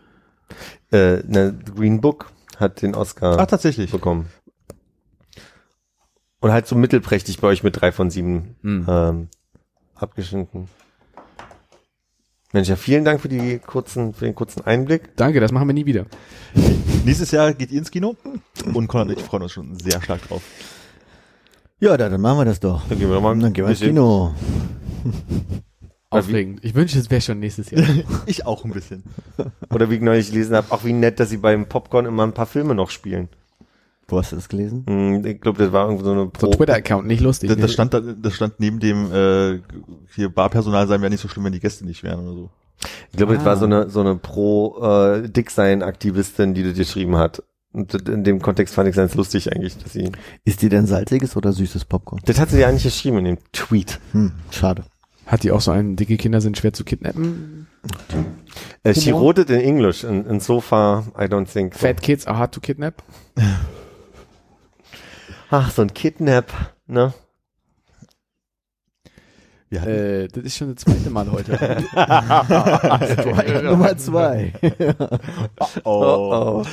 Äh, ne, Green Book hat den Oscar Ach, tatsächlich. bekommen. Und halt so mittelprächtig bei euch mit drei von sieben Hm. ähm, abgeschnitten. Mensch, ja, vielen Dank für die kurzen, für den kurzen Einblick. Danke, das machen wir nie wieder. Nächstes Jahr geht ihr ins Kino und Conrad und ich freuen uns schon sehr stark drauf. Ja, da, dann machen wir das doch. Dann gehen wir mal. Dann gehen wir ins Kino. Aufregend. Ich wünsche, es wäre schon nächstes Jahr. Ich auch ein bisschen. Oder wie ich neulich gelesen habe, auch wie nett, dass sie beim Popcorn immer ein paar Filme noch spielen. Wo hast du das gelesen? Hm, Ich glaube, das war irgendwie so eine So Twitter-Account, nicht lustig. Das, das stand da, das stand neben dem äh, hier Barpersonal sein wäre nicht so schlimm, wenn die Gäste nicht wären oder so. Ich glaube, das Ah. war so eine so eine pro äh, Dicksein-Aktivistin, die das geschrieben hat. Und das- in dem Kontext fand ich es ganz lustig eigentlich, dass sie. Ist dir denn salziges oder süßes Popcorn? Das hat sie ja eigentlich geschrieben in dem Tweet. Hm, schade. Hat die auch so einen, dicke Kinder sind schwer zu kidnappen? Äh, she wrote it in English, and, and so far I don't think. So. Fat kids are hard to kidnap? Ach, so ein Kidnap, ne? Hatten, Äh, das ist schon das zweite Mal heute. Nummer zwei. Oh, oh. Äh,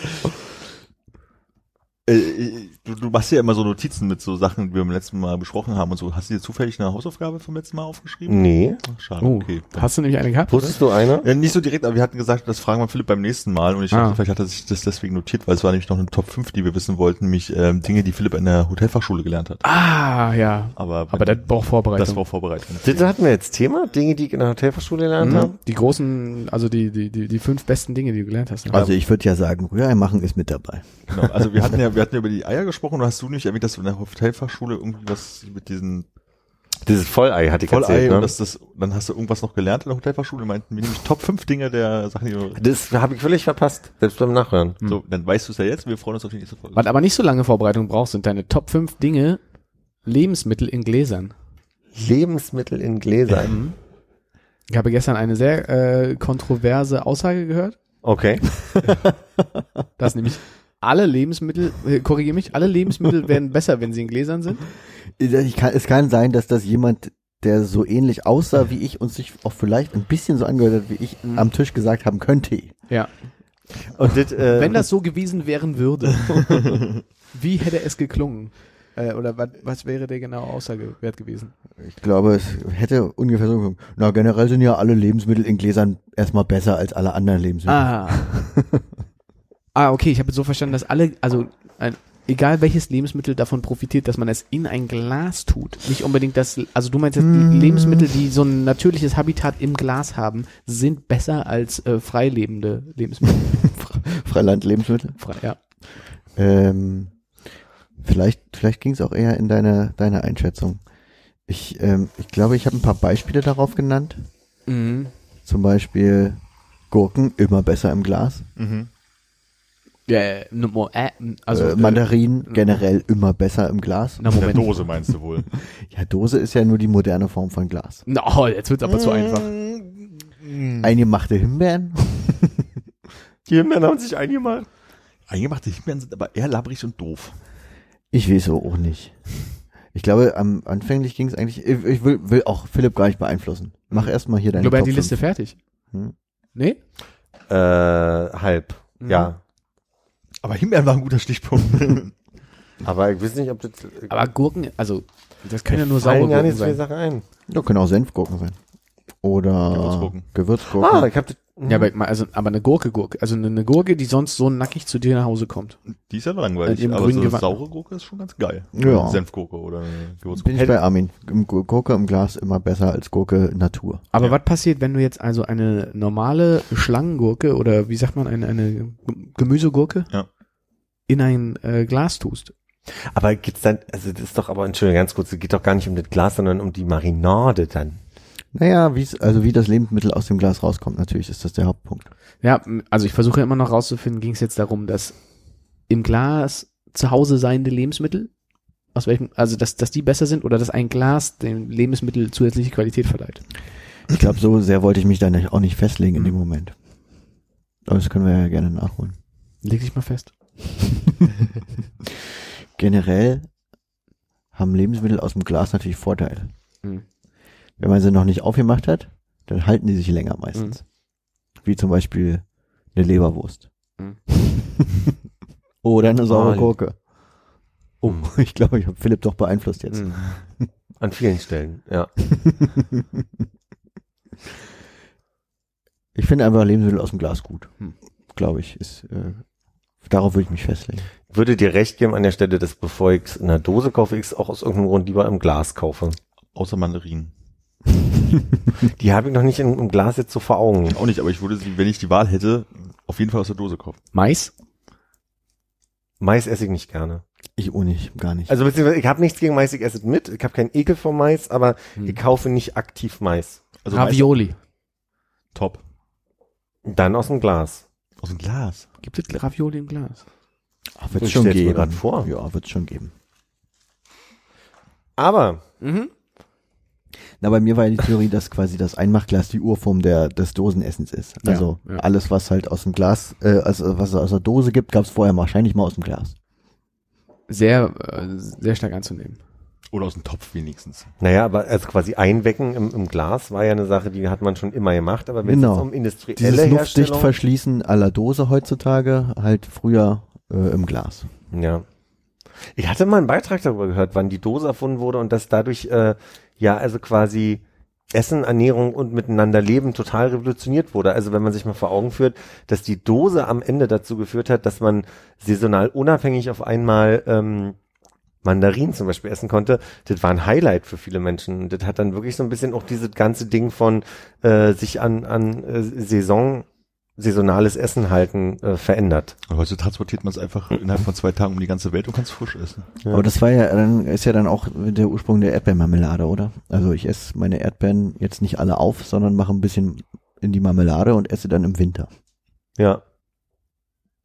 du, du machst ja immer so Notizen mit so Sachen, die wir beim letzten Mal besprochen haben und so. Hast du dir zufällig eine Hausaufgabe vom letzten Mal aufgeschrieben? Nee. Ach, schade, Oh, okay. hast du nämlich eine gehabt? Wusstest du eine? Ja, nicht so direkt, aber wir hatten gesagt, das fragen wir Philipp beim nächsten Mal und ich Ah. dachte, vielleicht hat er sich das deswegen notiert, weil es war nämlich noch eine Top 5, die wir wissen wollten, nämlich ähm, Dinge, die Philipp in der Hotelfachschule gelernt hat. Ah, ja. Aber, Aber das braucht Vorbereitung. das war Vorbereitung. Das hatten wir jetzt Thema, Dinge, die ich in der Hotelfachschule gelernt habe. Mhm. Die großen, also die, die, die, die fünf besten Dinge, die du gelernt hast. ne? Also ich würde ja sagen, Rührei machen ist mit dabei. Genau. Also wir hatten ja, wir hatten ja über die Eier gesprochen und hast du nicht erwähnt, dass du in der Hotelfachschule irgendwie was mit diesen Dieses Vollei hatte ich Vollei erzählt, und ne? das, das, dann hast du irgendwas noch gelernt in der Hotelfachschule, meinten wir nämlich Top 5 Dinge der Sachen, die du, Das habe ich völlig verpasst, selbst beim Nachhören. so, dann weißt du es ja jetzt, wir freuen uns auf die nächste Folge. Was aber nicht so lange Vorbereitung brauchst, sind deine Top 5 Dinge, Lebensmittel in Gläsern. Lebensmittel in Gläsern. Mhm. Ich habe gestern eine sehr äh, kontroverse Aussage gehört, Okay. dass nämlich alle Lebensmittel, äh, korrigiere mich, alle Lebensmittel werden besser, wenn sie in Gläsern sind. Ich kann, es kann sein, dass das jemand, der so ähnlich aussah wie ich und sich auch vielleicht ein bisschen so angehört hat wie ich, Mhm. am Tisch gesagt haben könnte. Ja. Und das, äh, Wenn das so gewesen wären würde, wie hätte es geklungen? Äh, oder was, was wäre der genaue Aussage wert gewesen? Ich glaube, es hätte ungefähr so gekommen. Na, generell sind ja alle Lebensmittel in Gläsern erstmal besser als alle anderen Lebensmittel. Ah. ah, okay, ich habe so verstanden, dass alle, also ein, egal welches Lebensmittel davon profitiert, dass man es in ein Glas tut. Nicht unbedingt das, also du meinst jetzt, die Lebensmittel, die so ein natürliches Habitat im Glas haben, sind besser als äh, freilebende Lebensmittel. Freiland-Lebensmittel. Frei, ja. Ähm, vielleicht vielleicht ging es auch eher in deine, deine Einschätzung. Ich, ähm, ich glaube, ich habe ein paar Beispiele darauf genannt. Mhm. Zum Beispiel Gurken immer besser im Glas. Mhm. Ja, äh, äh, also äh, Mandarinen generell immer besser im Glas. Na, Moment. Dose meinst du wohl. Ja, Dose ist ja nur die moderne Form von Glas. Na, oh, jetzt wird's aber zu einfach. Eingemachte Himbeeren. Die Himbeeren haben sich eingemacht. Eingemachte Himbeeren sind aber eher labbrig und doof. Ich weiß so auch nicht. Ich glaube, am anfänglich ging es eigentlich. Ich, ich will, will auch Philipp gar nicht beeinflussen. Mach erstmal hier deine er hat Top die Liste fünf. fertig. Hm. Nee? Äh, halb. Mhm. Ja. Aber Himbeeren war ein guter Stichpunkt. Aber ich weiß nicht, ob das. Aber Gurken, also, das können ja nur saure gar Gurken nicht so viele sein. Sachen ein. Ja, können auch Senfgurken sein. Oder Gewürzgurken. Gewürzgurken. Ah, ich hab das. Ja, aber, mal, also, aber eine Gurke, Gurke, also eine, eine Gurke, die sonst so nackig zu dir nach Hause kommt. Die ist ja langweilig, Äh, im aber so Gewand- saure Gurke ist schon ganz geil. Ja. Senfgurke oder eine Bin ich bei Armin. Gurke im Glas immer besser als Gurke Natur. Aber Ja. was passiert, wenn du jetzt also eine normale Schlangengurke oder wie sagt man, eine, eine Gemüsegurke Ja. in ein äh, Glas tust? Aber geht's dann, also das ist doch aber, Entschuldigung, ganz kurz, es geht doch gar nicht um das Glas, sondern um die Marinade dann. Naja, wie es, also wie das Lebensmittel aus dem Glas rauskommt, natürlich ist das der Hauptpunkt. Ja, also ich versuche immer noch rauszufinden, ging es jetzt darum, dass im Glas zu Hause seiende Lebensmittel, aus welchem, also dass, dass die besser sind oder dass ein Glas dem Lebensmittel zusätzliche Qualität verleiht. Ich glaube, so sehr wollte ich mich da nicht, auch nicht festlegen in dem Moment. Aber das können wir ja gerne nachholen. Leg dich mal fest. Generell haben Lebensmittel aus dem Glas natürlich Vorteile. Mhm. Wenn man sie noch nicht aufgemacht hat, dann halten die sich länger meistens. Wie zum Beispiel eine Leberwurst. Mhm. Oder eine saure Oh, Gurke. Oh, ich glaube, ich habe Philipp doch beeinflusst jetzt. Mhm. An vielen Stellen, ja. Ich finde einfach Lebensmittel aus dem Glas gut. Hm. Glaube ich. Ist, äh, darauf würde ich mich festlegen. Würde dir recht geben an der Stelle, dass bevor ich es in der Dose kaufe, ich es auch aus irgendeinem Grund lieber im Glas kaufe. Außer Mandarinen. Die habe ich noch nicht im, Glas jetzt so vor Augen. Auch nicht, aber ich würde sie, wenn ich die Wahl hätte, auf jeden Fall aus der Dose kaufen. Mais? Mais esse ich nicht gerne. Ich auch nicht, gar nicht. Also beziehungsweise ich habe nichts gegen Mais, ich esse es mit. Ich habe keinen Ekel vor Mais, aber Hm. ich kaufe nicht aktiv Mais. Also Ravioli. meist- Top. Dann aus dem Glas. Aus dem Glas. Gibt es Ravioli im Glas? Ach, wird's ich schon mir geben. grad vor. Ja, wird's schon geben. Aber Mhm. Na, bei mir war ja die Theorie, dass quasi das Einmachglas die Urform der, des Dosenessens ist. Ja, Also ja. alles, was halt aus dem Glas, äh, also was es aus der Dose gibt, gab es vorher wahrscheinlich mal aus dem Glas. Sehr, äh, sehr stark anzunehmen. Oder aus dem Topf wenigstens. naja, aber also quasi einwecken im, im Glas war ja eine Sache, die hat man schon immer gemacht. Aber wenn Genau. es jetzt um industrielle Dieses luftdicht verschließen aller Dose heutzutage, halt früher äh, im Glas. ja. Ich hatte mal einen Beitrag darüber gehört, wann die Dose erfunden wurde und dass dadurch äh, ja also quasi Essen, Ernährung und miteinander Leben total revolutioniert wurde. Also wenn man sich mal vor Augen führt, dass die Dose am Ende dazu geführt hat, dass man saisonal unabhängig auf einmal ähm, Mandarinen zum Beispiel essen konnte, das war ein Highlight für viele Menschen. Das hat dann wirklich so ein bisschen auch dieses ganze Ding von äh, sich an, an äh, Saison, saisonales Essen halten äh, verändert. Heute transportiert man es einfach innerhalb von zwei Tagen um die ganze Welt und kann es frisch essen. Ja. Aber das war ja dann, ist ja dann auch der Ursprung der Erdbeermarmelade, oder? Also ich esse meine Erdbeeren jetzt nicht alle auf, sondern mache ein bisschen in die Marmelade und esse dann im Winter. Ja.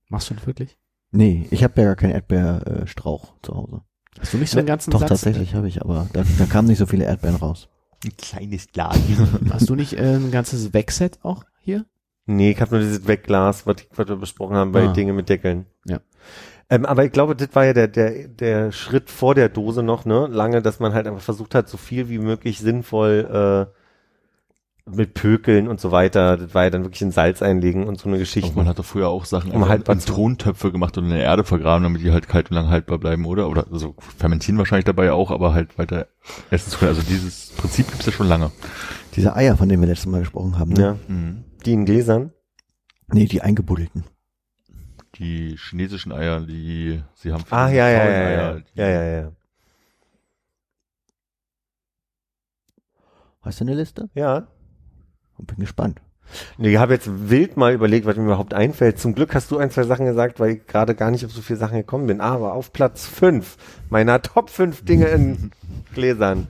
Machst du das wirklich? Nee, ich habe ja gar keinen Erdbeerstrauch zu Hause. Hast du nicht so einen ganzen Doch, Satz? tatsächlich habe ich, aber da, da kamen nicht so viele Erdbeeren raus. Ein kleines Glas. Hast du nicht äh, ein ganzes Wegset auch hier? Nee, ich habe nur dieses Wegglas, was, was wir besprochen haben bei Ah. Dinge mit Deckeln. Ja. Ähm, aber ich glaube, das war ja der, der, der Schritt vor der Dose noch, ne? Lange, dass man halt einfach versucht hat, so viel wie möglich sinnvoll äh, mit Pökeln und so weiter. Das war ja dann wirklich in Salz einlegen und so eine Geschichte. Und man hat doch früher auch Sachen Um haltbar in Tontöpfe gemacht und in der Erde vergraben, damit die halt kalt und lang haltbar bleiben, oder? Oder also fermentieren wahrscheinlich dabei auch, aber halt weiter essen zu können. Also dieses Prinzip gibt's ja schon lange. Diese Eier, von denen wir letztes Mal gesprochen haben, ne? ja. Mhm. Die in Gläsern. Nee, die eingebuddelten. Die chinesischen Eier, die sie haben. Ah, ja, ja, ja, ja. Fraueneier, die- Ja, ja, ja. Hast du eine Liste? Ja. Bin gespannt. Nee, ich habe jetzt wild mal überlegt, was mir überhaupt einfällt. Zum Glück hast du ein, zwei Sachen gesagt, weil ich gerade gar nicht auf so viele Sachen gekommen bin. Aber auf Platz fünf meiner Top fünf Dinge in Gläsern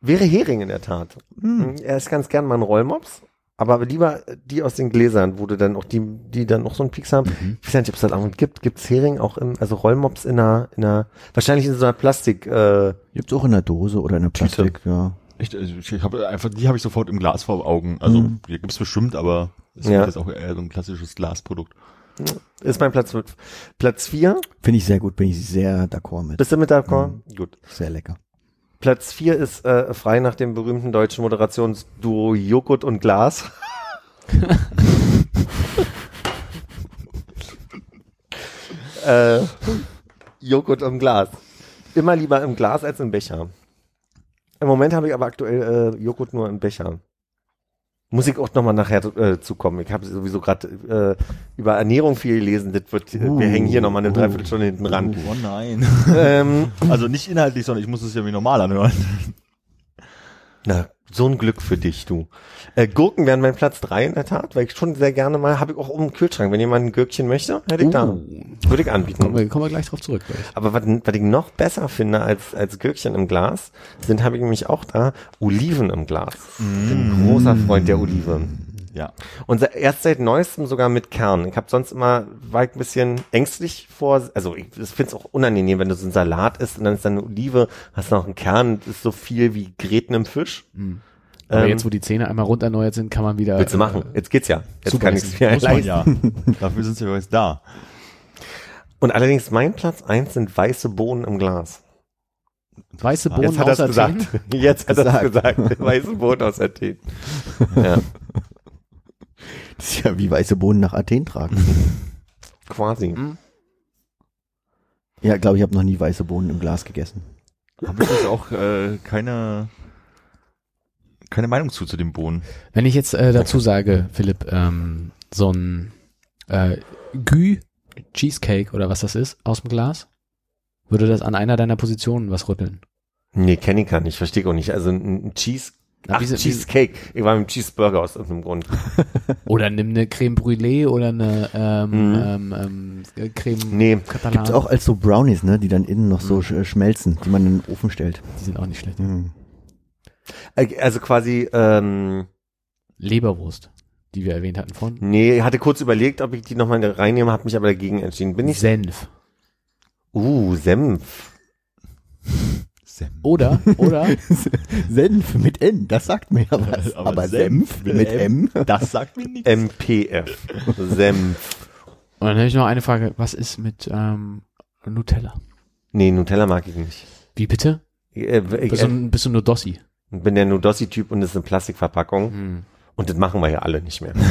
wäre Hering in der Tat. Hm. Er ist ganz gern mal ein Rollmops. Aber lieber die aus den Gläsern, wo du dann auch die, die dann noch so einen Pieks haben. Mhm. Ich weiß nicht, ob es das auch gibt. Gibt's Hering auch im, also Rollmops in einer, in einer, wahrscheinlich in so einer Plastik, äh, Gibt's auch in der Dose oder in der Tüte. Plastik, ja. Echt, also ich habe einfach, die habe ich sofort im Glas vor Augen. Also Mhm. die gibt's bestimmt, aber es Ja. ist jetzt auch eher so ein klassisches Glasprodukt. ist mein Platz fünf. Platz vier. Finde ich sehr gut, bin ich sehr d'accord mit. Bist du mit d'accord? Mhm. Gut. Sehr lecker. Platz vier ist äh, frei nach dem berühmten deutschen Moderationsduo Joghurt und Glas. äh, Joghurt im Glas. Immer lieber im Glas als im Becher. Im Moment habe ich aber aktuell äh, Joghurt nur im Becher. Muss ich auch nochmal nachher äh, zukommen. Ich habe sowieso gerade äh, über Ernährung viel gelesen. Das wird, äh, wir hängen hier nochmal eine Dreiviertelstunde hinten ran. Oh nein. Ähm, Also nicht inhaltlich, sondern ich muss es ja wie normal anhören. Na, so ein Glück für dich, du. Äh, Gurken wären mein Platz drei in der Tat, weil ich schon sehr gerne mal, habe ich auch oben im Kühlschrank. Wenn jemand ein Gürkchen möchte, hätte ich da. Uh. Würde ich anbieten. Kommen wir, kommen wir gleich drauf zurück. gleich. Aber was, was ich noch besser finde als, als Gürkchen im Glas, sind, habe ich nämlich auch da, Oliven im Glas. Ich bin ein großer Freund der Olive. Ja. Und erst seit neuestem sogar mit Kern. Ich habe sonst immer, war ich ein bisschen ängstlich vor, also ich finde es auch unangenehm, wenn du so einen Salat isst und dann ist da eine Olive, hast noch einen Kern, ist so viel wie Gräten im Fisch. Aber Ähm, jetzt, wo die Zähne einmal rund erneuert sind, kann man wieder. Willst du machen? Jetzt geht's ja. Jetzt kann ich's mir Muss leisten. ja. Dafür sind sie jetzt da. Und allerdings mein Platz eins sind weiße Bohnen im Glas. Weiße Bohnen Jetzt hat er es gesagt. Jetzt hat er es Gesagt. gesagt. Weiße Bohnen aus Athen. Ja, Das ist ja wie weiße Bohnen nach Athen tragen. quasi. ja, glaube ich, habe noch nie weiße Bohnen im Glas gegessen. Habe ich jetzt auch äh, keine keine Meinung zu zu dem Bohnen. Wenn ich jetzt äh, dazu sage, Philipp, ähm, so ein äh, Gü Cheesecake oder was das ist aus dem Glas, würde das an einer deiner Positionen was rütteln? Nee, kenne ich gar nicht. Verstehe ich auch nicht. Also ein, ein Cheese, Na, ach, wie Cheesecake. Ich war mit dem Cheeseburger aus irgendeinem Grund. Oder nimm eine Creme Brûlée oder eine ähm, Mhm. ähm, ähm, äh, Creme Nee. Catalan. Gibt's auch als so Brownies, ne, die dann innen noch so sch schmelzen, die man in den Ofen stellt. Die sind auch nicht schlecht. Äh, Also quasi, ähm, Leberwurst, die wir erwähnt hatten von. nee, hatte kurz überlegt, ob ich die nochmal reinnehme, habe mich aber dagegen entschieden. Bin ich, Senf. uh, Senf. Senf. Oder, oder, Senf mit N, das sagt mir ja was. Aber Aber, Senf Senf mit mit M? Das sagt mir nichts. MPF. Senf. und dann habe ich noch eine Frage, was ist mit ähm, Nutella? Nee, Nutella mag ich nicht. Wie bitte? Äh, ich, Bist du, äh, ein- bist du nur Dossi? bin der Nudossi-Typ und das ist eine Plastikverpackung. Hm. Und das machen wir ja alle nicht mehr.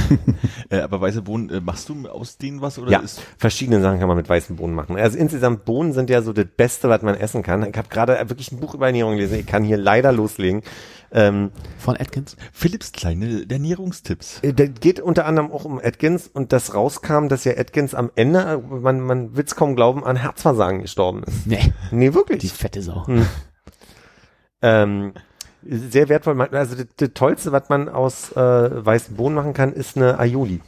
Äh, aber weiße Bohnen, äh, machst du aus denen was oder Ja, ist verschiedene Sachen kann man mit weißen Bohnen machen. Also insgesamt Bohnen sind ja so das Beste, was man essen kann. Ich habe gerade wirklich ein Buch über Ernährung gelesen. Ich kann hier leider loslegen. Ähm, Von Atkins? Philips kleine Ernährungstipps? äh, das geht unter anderem auch um Atkins und das rauskam, dass ja Atkins am Ende, man, man will es kaum glauben, an Herzversagen gestorben ist. Nee, Nee, wirklich. die fette Sau. Ähm, sehr wertvoll. Also das, das Tollste, was man aus äh, weißen Bohnen machen kann, ist eine Aioli.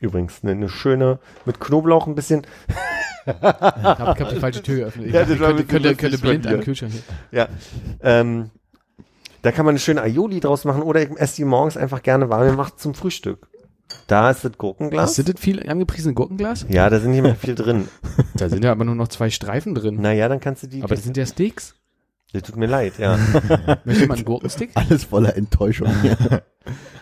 Übrigens, eine, eine schöne, mit Knoblauch ein bisschen. Ich hab, ich hab die falsche Tür geöffnet. Ich Ja, das könnte, könnte, könnte blind dir. Kühlschrank hier. Ja. Ähm, da kann man eine schöne Aioli draus machen oder ich esse die morgens einfach gerne warm gemacht zum Frühstück. Da ist das Gurkenglas. Sind das viel angepriesene Gurkenglas? Ja, da sind nicht mehr viel drin. Da sind ja aber nur noch zwei Streifen drin. Naja, dann kannst du die. Aber das sind ja Steaks. Das tut mir leid, ja. Möchte man einen Gurkenstick? Alles voller Enttäuschung.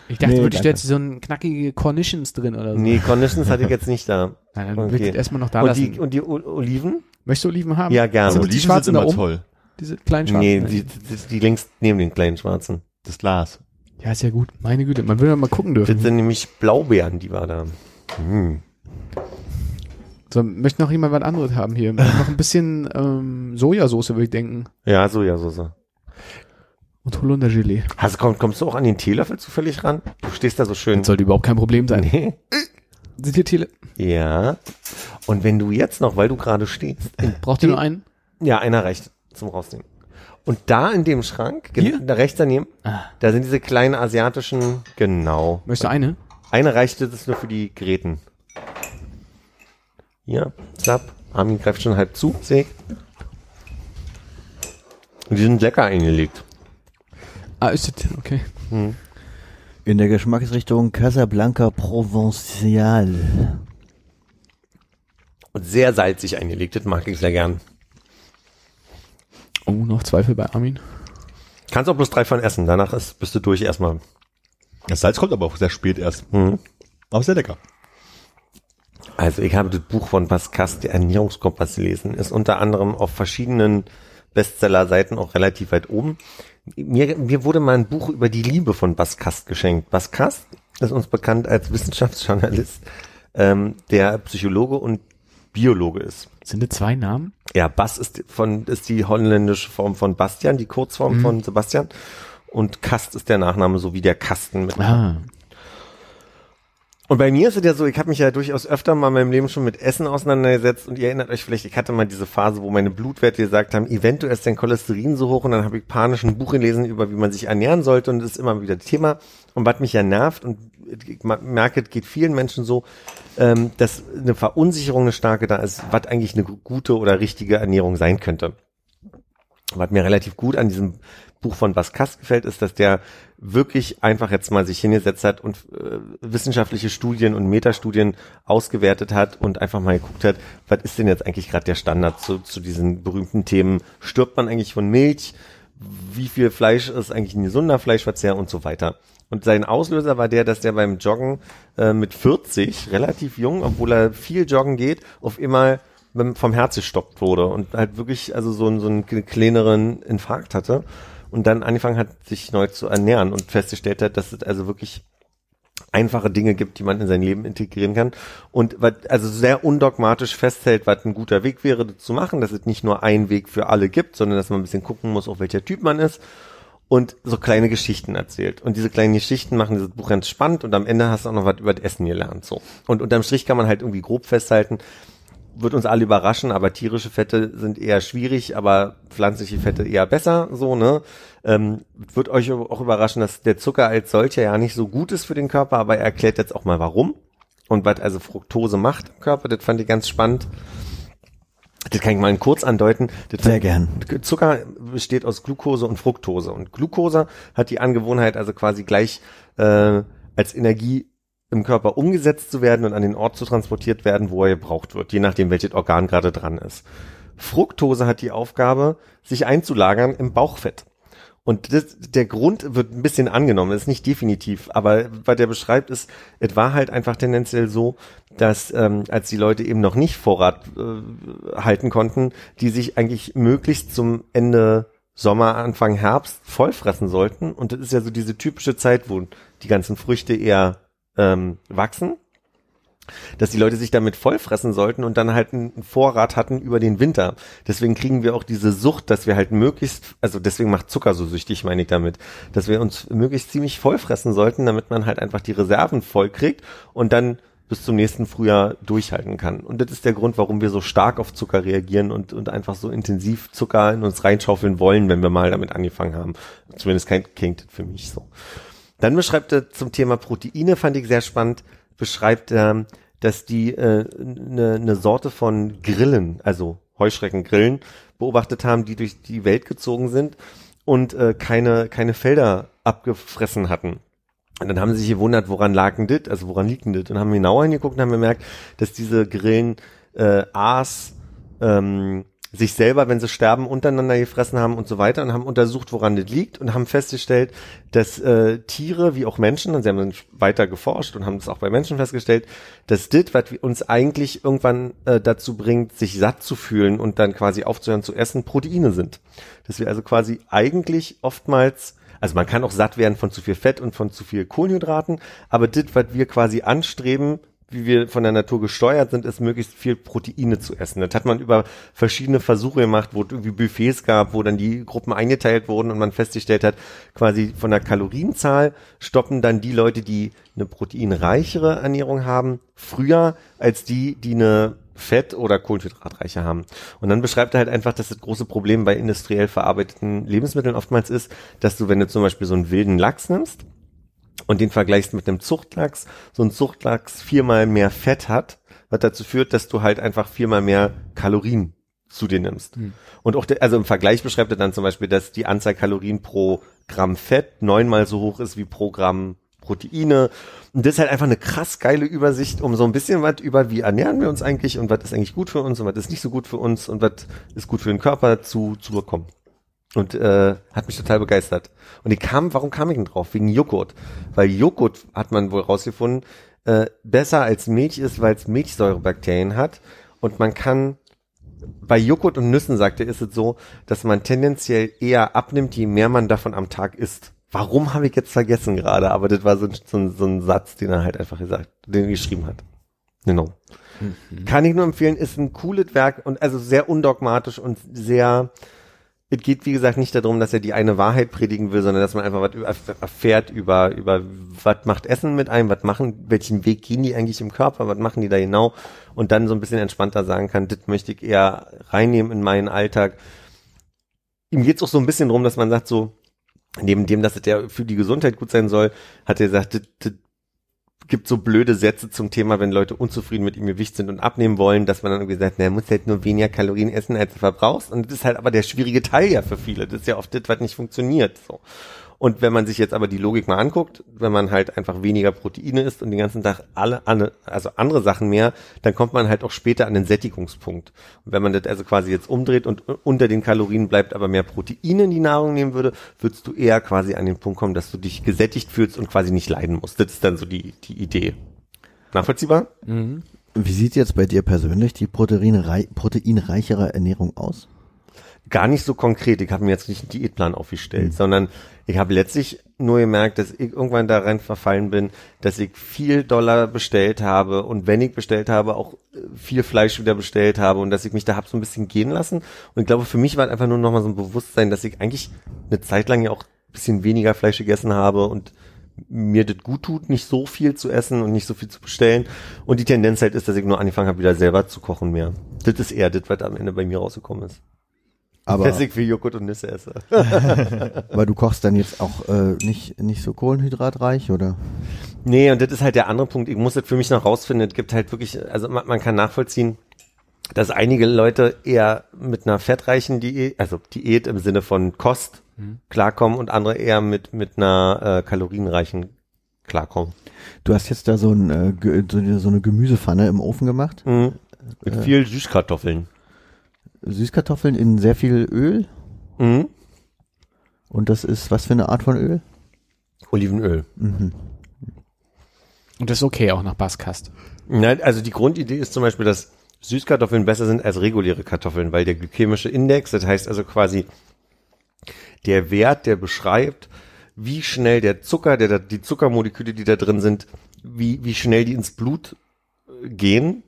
Ich dachte, Nee, wirklich, da so ein knackige Cornichons drin oder so. Nee, Conditions hatte ich jetzt nicht da. Nein, dann Okay. will ich das erstmal noch da Und lassen. die, und die O- Oliven? Möchtest du Oliven haben? Ja, gerne. Sind das die schwarzen da oben? toll. Diese kleinen schwarzen? Nee, die, die, die links neben den kleinen schwarzen. Das Glas. Ja, ist ja gut. Meine Güte. Man will ja mal gucken dürfen. Das sind nämlich Blaubeeren, die war da. Hm. So, möchte noch jemand was anderes haben hier? noch ein bisschen ähm, Sojasauce, würde ich denken. Ja, Sojasauce. Und Holundergelee. Hast, komm, kommst du auch an den Teelöffel zufällig ran? Du stehst da so schön. Das sollte überhaupt kein Problem sein. Nee. Sind hier Tele Ja. Und wenn du jetzt noch, weil du gerade stehst, Braucht ihr nur einen? Ja, einer reicht zum rausnehmen. Und da in dem Schrank, Hier? da rechts daneben, Ah. da sind diese kleinen asiatischen, genau. Möchtest du eine? Eine reicht das ist nur für die Gräten. Hier, zapp. Armin greift schon halb zu. Und die sind lecker eingelegt. Ah, ist das, okay. Hm. In der Geschmacksrichtung Casablanca Provençal. Und sehr salzig eingelegt, das mag ich sehr gern. Oh, noch Zweifel bei Armin? Kannst auch bloß drei von essen, danach ist, bist du durch erstmal. Das Salz kommt aber auch sehr spät erst. Mhm. Aber sehr lecker. Also ich habe das Buch von Pascal, der Ernährungskompass gelesen, ist unter anderem auf verschiedenen Bestseller-Seiten auch relativ weit oben. Mir, mir wurde mal ein Buch über die Liebe von Baskast geschenkt. Baskast ist uns bekannt als Wissenschaftsjournalist, ähm, der Psychologe und Biologe ist. Sind das zwei Namen? Ja, Bas ist von ist die holländische Form von Bastian, die Kurzform Mhm. von Sebastian. Und Kast ist der Nachname, so wie der Kasten mit Ah, und bei mir ist es ja so, ich habe mich ja durchaus öfter mal in meinem Leben schon mit Essen auseinandergesetzt und ihr erinnert euch vielleicht, ich hatte mal diese Phase, wo meine Blutwerte gesagt haben, eventuell ist dein Cholesterin so hoch und dann habe ich panisch ein Buch gelesen über, wie man sich ernähren sollte und das ist immer wieder Thema. Und was mich ja nervt und ich merke, es geht vielen Menschen so, ähm, dass eine Verunsicherung eine starke da ist, was eigentlich eine gute oder richtige Ernährung sein könnte. Was mir relativ gut an diesem Buch von Baskas gefällt, ist, dass der wirklich einfach jetzt mal sich hingesetzt hat und äh, wissenschaftliche Studien und Metastudien ausgewertet hat und einfach mal geguckt hat, was ist denn jetzt eigentlich gerade der Standard zu, zu diesen berühmten Themen? Stirbt man eigentlich von Milch? Wie viel Fleisch ist eigentlich ein gesunder Fleischverzehr und so weiter? Und sein Auslöser war der, dass der beim Joggen äh, mit 40, relativ jung, obwohl er viel joggen geht, auf immer vom Herz gestoppt wurde und halt wirklich also so, so einen kleineren Infarkt hatte und dann angefangen hat, sich neu zu ernähren und festgestellt hat, dass es also wirklich einfache Dinge gibt, die man in sein Leben integrieren kann und also sehr undogmatisch festhält, was ein guter Weg wäre, zu machen, dass es nicht nur einen Weg für alle gibt, sondern dass man ein bisschen gucken muss, auf welcher Typ man ist und so kleine Geschichten erzählt. Und diese kleinen Geschichten machen dieses Buch ganz spannend und am Ende hast du auch noch was über das Essen gelernt. So. Und unterm Strich kann man halt irgendwie grob festhalten, wird uns alle überraschen, aber tierische Fette sind eher schwierig, aber pflanzliche Fette eher besser, so, ne? Ähm, wird euch auch überraschen, dass der Zucker als solcher ja nicht so gut ist für den Körper, aber er erklärt jetzt auch mal warum und was also Fructose macht im Körper, das fand ich ganz spannend. Das kann ich mal kurz andeuten. Das Sehr gern. Zucker besteht aus Glucose und Fructose. Und Glucose hat die Angewohnheit, also quasi gleich äh, als Energie im Körper umgesetzt zu werden und an den Ort zu transportiert werden, wo er gebraucht wird, je nachdem, welches Organ gerade dran ist. Fructose hat die Aufgabe, sich einzulagern im Bauchfett. Und das, der Grund wird ein bisschen angenommen, ist nicht definitiv, aber was der beschreibt ist, es war halt einfach tendenziell so, dass ähm, als die Leute eben noch nicht Vorrat äh, halten konnten, die sich eigentlich möglichst zum Ende Sommer, Anfang Herbst vollfressen sollten. Und das ist ja so diese typische Zeit, wo die ganzen Früchte eher ähm, wachsen dass die Leute sich damit vollfressen sollten und dann halt einen Vorrat hatten über den Winter. Deswegen kriegen wir auch diese Sucht, dass wir halt möglichst, also deswegen macht Zucker so süchtig, meine ich damit, dass wir uns möglichst ziemlich vollfressen sollten, damit man halt einfach die Reserven voll kriegt und dann bis zum nächsten Frühjahr durchhalten kann. Und das ist der Grund, warum wir so stark auf Zucker reagieren und, und einfach so intensiv Zucker in uns reinschaufeln wollen, wenn wir mal damit angefangen haben. Zumindest klingt das für mich so. Dann beschreibt er zum Thema Proteine, fand ich sehr spannend, beschreibt er, dass die eine äh, ne- ne Sorte von Grillen, also Heuschreckengrillen, beobachtet haben, die durch die Welt gezogen sind und äh, keine, keine Felder abgefressen hatten. Und dann haben sie sich gewundert, woran lag denn das, also woran liegt denn das? Und haben genauer hingeguckt und haben bemerkt, dass diese Grillen äh, Aas, ähm, sich selber, wenn sie sterben, untereinander gefressen haben und so weiter und haben untersucht, woran das liegt und haben festgestellt, dass äh, Tiere wie auch Menschen, und sie haben dann weiter geforscht und haben das auch bei Menschen festgestellt, dass das, was uns eigentlich irgendwann äh, dazu bringt, sich satt zu fühlen und dann quasi aufzuhören zu essen, Proteine sind. Dass wir also quasi eigentlich oftmals also man kann auch satt werden von zu viel Fett und von zu viel Kohlenhydraten, aber das, was wir quasi anstreben, wie wir von der Natur gesteuert sind, ist möglichst viel Proteine zu essen. Das hat man über verschiedene Versuche gemacht, wo es irgendwie Buffets gab, wo dann die Gruppen eingeteilt wurden und man festgestellt hat, quasi von der Kalorienzahl stoppen dann die Leute, die eine proteinreichere Ernährung haben, früher als die, die eine Fett- oder Kohlenhydratreiche haben. Und dann beschreibt er halt einfach, dass das große Problem bei industriell verarbeiteten Lebensmitteln oftmals ist, dass du, wenn du zum Beispiel so einen wilden Lachs nimmst, und den vergleichst mit einem Zuchtlachs, so ein Zuchtlachs viermal mehr Fett hat, was dazu führt, dass du halt einfach viermal mehr Kalorien zu dir nimmst. Und auch, der, also im Vergleich beschreibt er dann zum Beispiel, dass die Anzahl Kalorien pro Gramm Fett neunmal so hoch ist wie pro Gramm Proteine. Und das ist halt einfach eine krass geile Übersicht, um so ein bisschen was über, wie ernähren wir uns eigentlich und was ist eigentlich gut für uns und was ist nicht so gut für uns und was ist gut für den Körper zu, zu bekommen. Und äh, hat mich total begeistert. Und ich kam, warum kam ich denn drauf? Wegen Joghurt. Weil Joghurt, hat man wohl rausgefunden, äh, besser als Milch ist, weil es Milchsäurebakterien hat. Und man kann bei Joghurt und Nüssen, sagte, ist es so, dass man tendenziell eher abnimmt, je mehr man davon am Tag isst. Warum habe ich jetzt vergessen gerade? Aber das war so, ein- so, ein- so ein Satz, den er halt einfach gesagt, den er geschrieben hat. Genau. Kann ich nur empfehlen, ist ein cooles Werk und also sehr undogmatisch und sehr, es geht wie gesagt nicht darum, dass er die eine Wahrheit predigen will, sondern dass man einfach was erfährt über, über was macht Essen mit einem, was machen, welchen Weg gehen die eigentlich im Körper, was machen die da genau und dann so ein bisschen entspannter sagen kann, das möchte ich eher reinnehmen in meinen Alltag. Ihm geht's auch so ein bisschen drum, dass man sagt so, neben dem, dass es ja für die Gesundheit gut sein soll, hat er gesagt, das, das gibt so blöde Sätze zum Thema, wenn Leute unzufrieden mit ihrem Gewicht sind und abnehmen wollen, dass man dann irgendwie sagt, na, muss halt nur weniger Kalorien essen, als du verbrauchst. Und das ist halt aber der schwierige Teil ja für viele. Das ist ja oft das, was nicht funktioniert. So. Und wenn man sich jetzt aber die Logik mal anguckt, wenn man halt einfach weniger Proteine isst und den ganzen Tag alle, alle also andere Sachen mehr, dann kommt man halt auch später an den Sättigungspunkt. Und wenn man das also quasi jetzt umdreht und unter den Kalorien bleibt, aber mehr Proteine in die Nahrung nehmen würde, würdest du eher quasi an den Punkt kommen, dass du dich gesättigt fühlst und quasi nicht leiden musst. Das ist dann so die, die Idee. Nachvollziehbar? Wie sieht jetzt bei dir persönlich die proteinrei proteinreichere Ernährung aus? Gar nicht so konkret. Ich habe mir jetzt nicht einen Diätplan aufgestellt, sondern ich habe letztlich nur gemerkt, dass ich irgendwann da rein verfallen bin, dass ich viel Dollar bestellt habe und wenn ich bestellt habe, auch äh, viel Fleisch wieder bestellt habe und dass ich mich da hab so ein bisschen gehen lassen. Und ich glaube, für mich war es einfach nur nochmal so ein Bewusstsein, dass ich eigentlich eine Zeit lang ja auch ein bisschen weniger Fleisch gegessen habe und mir das gut tut, nicht so viel zu essen und nicht so viel zu bestellen. Und die Tendenz halt ist, dass ich nur angefangen habe, wieder selber zu kochen mehr. Das ist eher das, was am Ende bei mir rausgekommen ist. Aber, ich viel Joghurt und Nüsse esse. aber du kochst dann jetzt auch äh, nicht, nicht so kohlenhydratreich, oder? Nee, und das ist halt der andere Punkt. Ich muss das für mich noch rausfinden. Es gibt halt wirklich, also man, man kann nachvollziehen, dass einige Leute eher mit einer fettreichen Diät, also Diät im Sinne von Kost klarkommen und andere eher mit, mit einer äh, kalorienreichen klarkommen. Du hast jetzt da so, ein, äh, so eine- so eine Gemüsepfanne im Ofen gemacht. Mhm. Mit viel Süßkartoffeln. Süßkartoffeln in sehr viel Öl. Mhm. Und das ist was für eine Art von Öl? Olivenöl. Und das ist okay auch nach Basskast. Ja, also die Grundidee ist zum Beispiel, dass Süßkartoffeln besser sind als reguläre Kartoffeln, weil der glykämische Index, das heißt also quasi der Wert, der beschreibt, wie schnell der Zucker, der da, die Zuckermoleküle, die da drin sind, wie, wie schnell die ins Blut äh, gehen.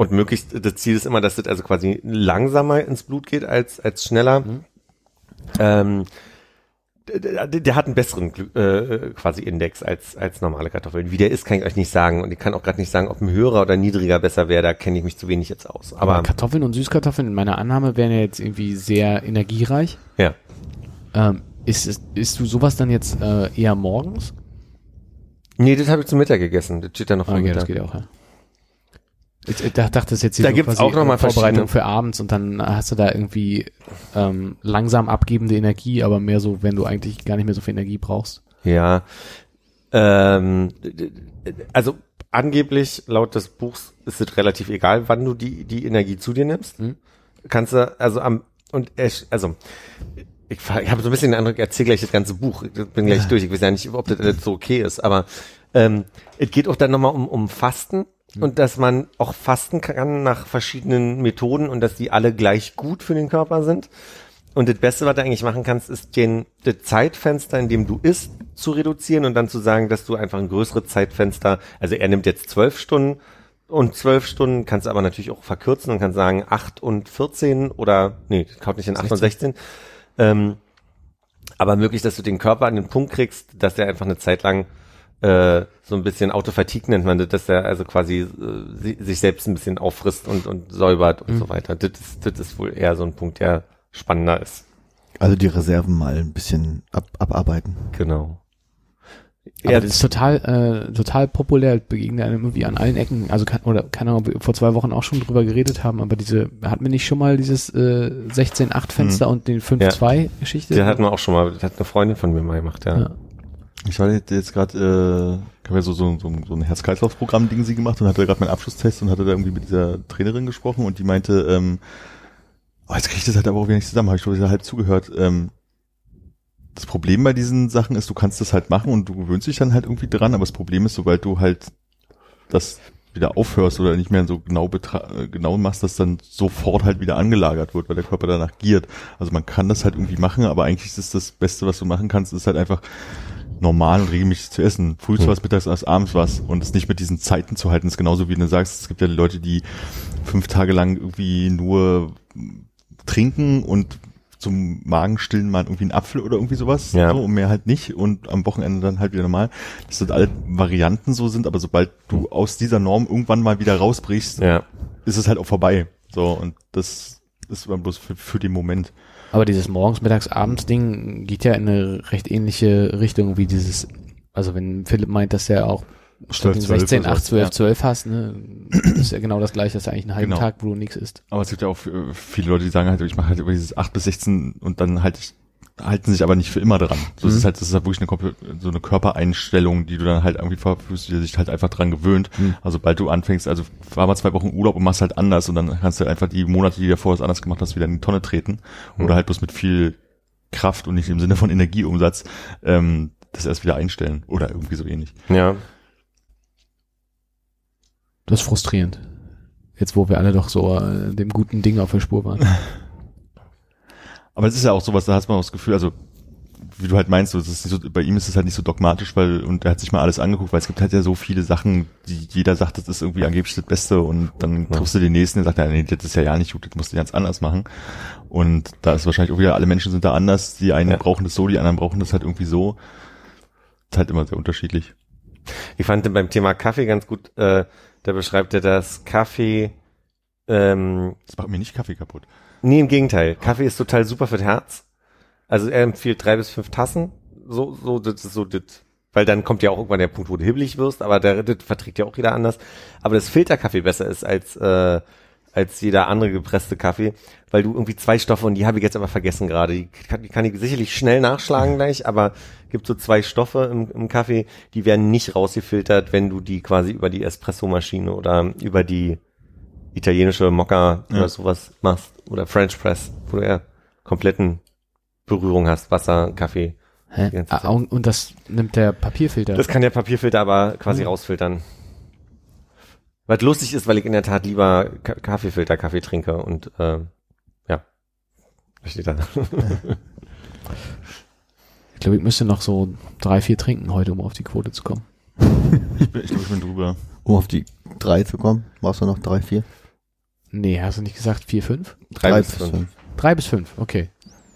Und möglichst, das Ziel ist immer, dass das also quasi langsamer ins Blut geht als, als schneller. Ähm, der, der, hat einen besseren äh, quasi Index als, als normale Kartoffeln. Wie der ist, kann ich euch nicht sagen. Und ich kann auch gerade nicht sagen, ob ein höherer oder niedriger besser wäre. Da kenne ich mich zu wenig jetzt aus. Aber Aber Kartoffeln und Süßkartoffeln in meiner Annahme wären ja jetzt irgendwie sehr energiereich. ja. Ähm, ist, es, isst du sowas dann jetzt äh, eher morgens? Nee, das habe ich zum Mittag gegessen. Das steht da noch vor Okay, Mittag. das geht auch, ja. Ich, dachte, das jetzt hier Da so gibt's auch noch mal Vorbereitung für abends und dann hast du da irgendwie ähm, langsam abgebende Energie, aber mehr so, wenn du eigentlich gar nicht mehr so viel Energie brauchst. Ja. Ähm, also angeblich laut des Buchs ist es relativ egal, wann du die, die Energie zu dir nimmst. Mhm. Kannst du, also am, und also ich, ich habe so ein bisschen den Eindruck, ich erzähle gleich das ganze Buch. Ich bin gleich durch. Ich weiß ja nicht, ob das so okay ist, aber ähm, es geht auch dann nochmal um, um Fasten und dass man auch fasten kann nach verschiedenen Methoden und dass die alle gleich gut für den Körper sind. Und das Beste, was du eigentlich machen kannst, ist den, das Zeitfenster, in dem du isst, zu reduzieren und dann zu sagen, dass du einfach ein größeres Zeitfenster, also er nimmt jetzt zwölf Stunden und zwölf Stunden kannst du aber natürlich auch verkürzen und kannst sagen acht und 14 oder, nee, kaut nicht in acht und 16. Ähm, aber möglich, dass du den Körper an den Punkt kriegst, dass er einfach eine Zeit lang äh, so ein bisschen Autofatigue nennt man das, dass er also quasi äh, si- sich selbst ein bisschen auffrisst und, und säubert und so weiter. Das ist, das ist wohl eher so ein Punkt, der spannender ist. Also die Reserven mal ein bisschen ab, abarbeiten. Genau. Aber Ja, das ist total, äh, total populär, begegnet einem irgendwie an allen Ecken. Also kann, oder keine Ahnung, ob wir vor zwei Wochen auch schon drüber geredet haben, aber diese, hatten wir nicht schon mal dieses äh, 16-8 Fenster und den 5-2 Geschichte? der hatten wir auch schon mal, das hat eine Freundin von mir mal gemacht, ja. Ja. Ich war jetzt, gerade, äh, ich habe ja so, so, so, so ein Herz-Kreislauf-Programm Ding sie gemacht und hatte gerade meinen Abschlusstest und hatte da irgendwie mit dieser Trainerin gesprochen und die meinte, ähm, oh, jetzt kriege ich das halt aber auch wieder nicht zusammen, habe ich schon halb zugehört. Ähm, das Problem bei diesen Sachen ist, du kannst das halt machen und du gewöhnst dich dann halt irgendwie dran, aber das Problem ist, sobald du halt das wieder aufhörst oder nicht mehr so genau äh, genau machst, dass dann sofort halt wieder angelagert wird, weil der Körper danach giert. Also man kann das halt irgendwie machen, aber eigentlich ist das Beste, was du machen kannst, ist halt einfach normal und regelmäßig zu essen. Frühs was, mittags was, abends was und es nicht mit diesen Zeiten zu halten. Das ist genauso wie du sagst, es gibt ja Leute, die fünf Tage lang irgendwie nur trinken und zum Magenstillen mal irgendwie einen Apfel oder irgendwie sowas, Ja. so, und mehr halt nicht und am Wochenende dann halt wieder normal. Das sind alle Varianten so sind, aber sobald du aus dieser Norm irgendwann mal wieder rausbrichst, Ja. ist es halt auch vorbei. So, und das ist bloß für, für den Moment. Aber dieses morgens, mittags, abends Ding geht ja in eine recht ähnliche Richtung wie dieses, also wenn Philipp meint, dass er auch statt 12, den 12 16, oder 8, sowas, 12, ja. 12 hast, ne, das ist ja genau das gleiche, das ist ja eigentlich einen halben Genau. Tag, wo du nichts isst. Aber es gibt ja auch äh, viele Leute, die sagen halt, ich mache halt über dieses 8 bis 16 und dann halt ich, halten sich aber nicht für immer dran. So, das Mhm. ist halt, das ist halt wirklich eine, so eine Körpereinstellung, die du dann halt irgendwie verfügst, die sich halt einfach dran gewöhnt. Mhm. Also sobald du anfängst, also fahr mal zwei Wochen Urlaub und machst halt anders und dann kannst du halt einfach die Monate, die du davor was anders gemacht hast, wieder in die Tonne treten. Oder halt bloß mit viel Kraft und nicht im Sinne von Energieumsatz, ähm, das erst wieder einstellen. Oder irgendwie so ähnlich. Ja. Das ist frustrierend. Jetzt, wo wir alle doch so äh, dem guten Ding auf der Spur waren. Aber es ist ja auch sowas, da hast man auch das Gefühl, also wie du halt meinst, so, das so, bei ihm ist es halt nicht so dogmatisch, weil und er hat sich mal alles angeguckt, weil es gibt halt ja so viele Sachen, die jeder sagt, das ist irgendwie angeblich das Beste und dann triffst du den nächsten, der sagt, ja, nee, das ist ja ja nicht gut, das musst du ganz anders machen. Und da ist wahrscheinlich auch wieder, alle Menschen sind da anders, die einen Ja. brauchen das so, die anderen brauchen das halt irgendwie so. ist halt immer sehr unterschiedlich. Ich fand beim Thema Kaffee ganz gut, äh, da beschreibt er, dass Kaffee, ähm, Das macht mir nicht Kaffee kaputt. Nee, im Gegenteil. Kaffee ist total super fürs Herz. Also er empfiehlt drei bis fünf Tassen. So, so, das ist so, das, weil dann kommt ja auch irgendwann der Punkt, wo du hibbelig wirst, aber der, das verträgt ja auch jeder anders. Aber das Filterkaffee besser ist als, äh, als jeder andere gepresste Kaffee, weil du irgendwie zwei Stoffe, und die habe ich jetzt aber vergessen gerade, die kann, die kann ich sicherlich schnell nachschlagen gleich, aber gibt so zwei Stoffe im, im Kaffee, die werden nicht rausgefiltert, wenn du die quasi über die Espressomaschine oder über die italienische Mokka Ja. oder sowas machst oder French Press, wo du ja kompletten Berührung hast, Wasser, Kaffee. Hä? Ah, und, und das nimmt der Papierfilter. Das kann der Papierfilter aber quasi rausfiltern. Was lustig ist, weil ich in der Tat lieber Ka Kaffeefilter Kaffee trinke und äh, ja. Was steht da? ich glaube, ich müsste noch so drei, vier trinken heute, um auf die Quote zu kommen. Ich bin, ich glaube, ich bin drüber. Um auf die drei zu kommen, brauchst du noch drei, vier? Nee, hast du nicht gesagt vier, fünf? Drei bis fünf. Drei bis fünf, okay.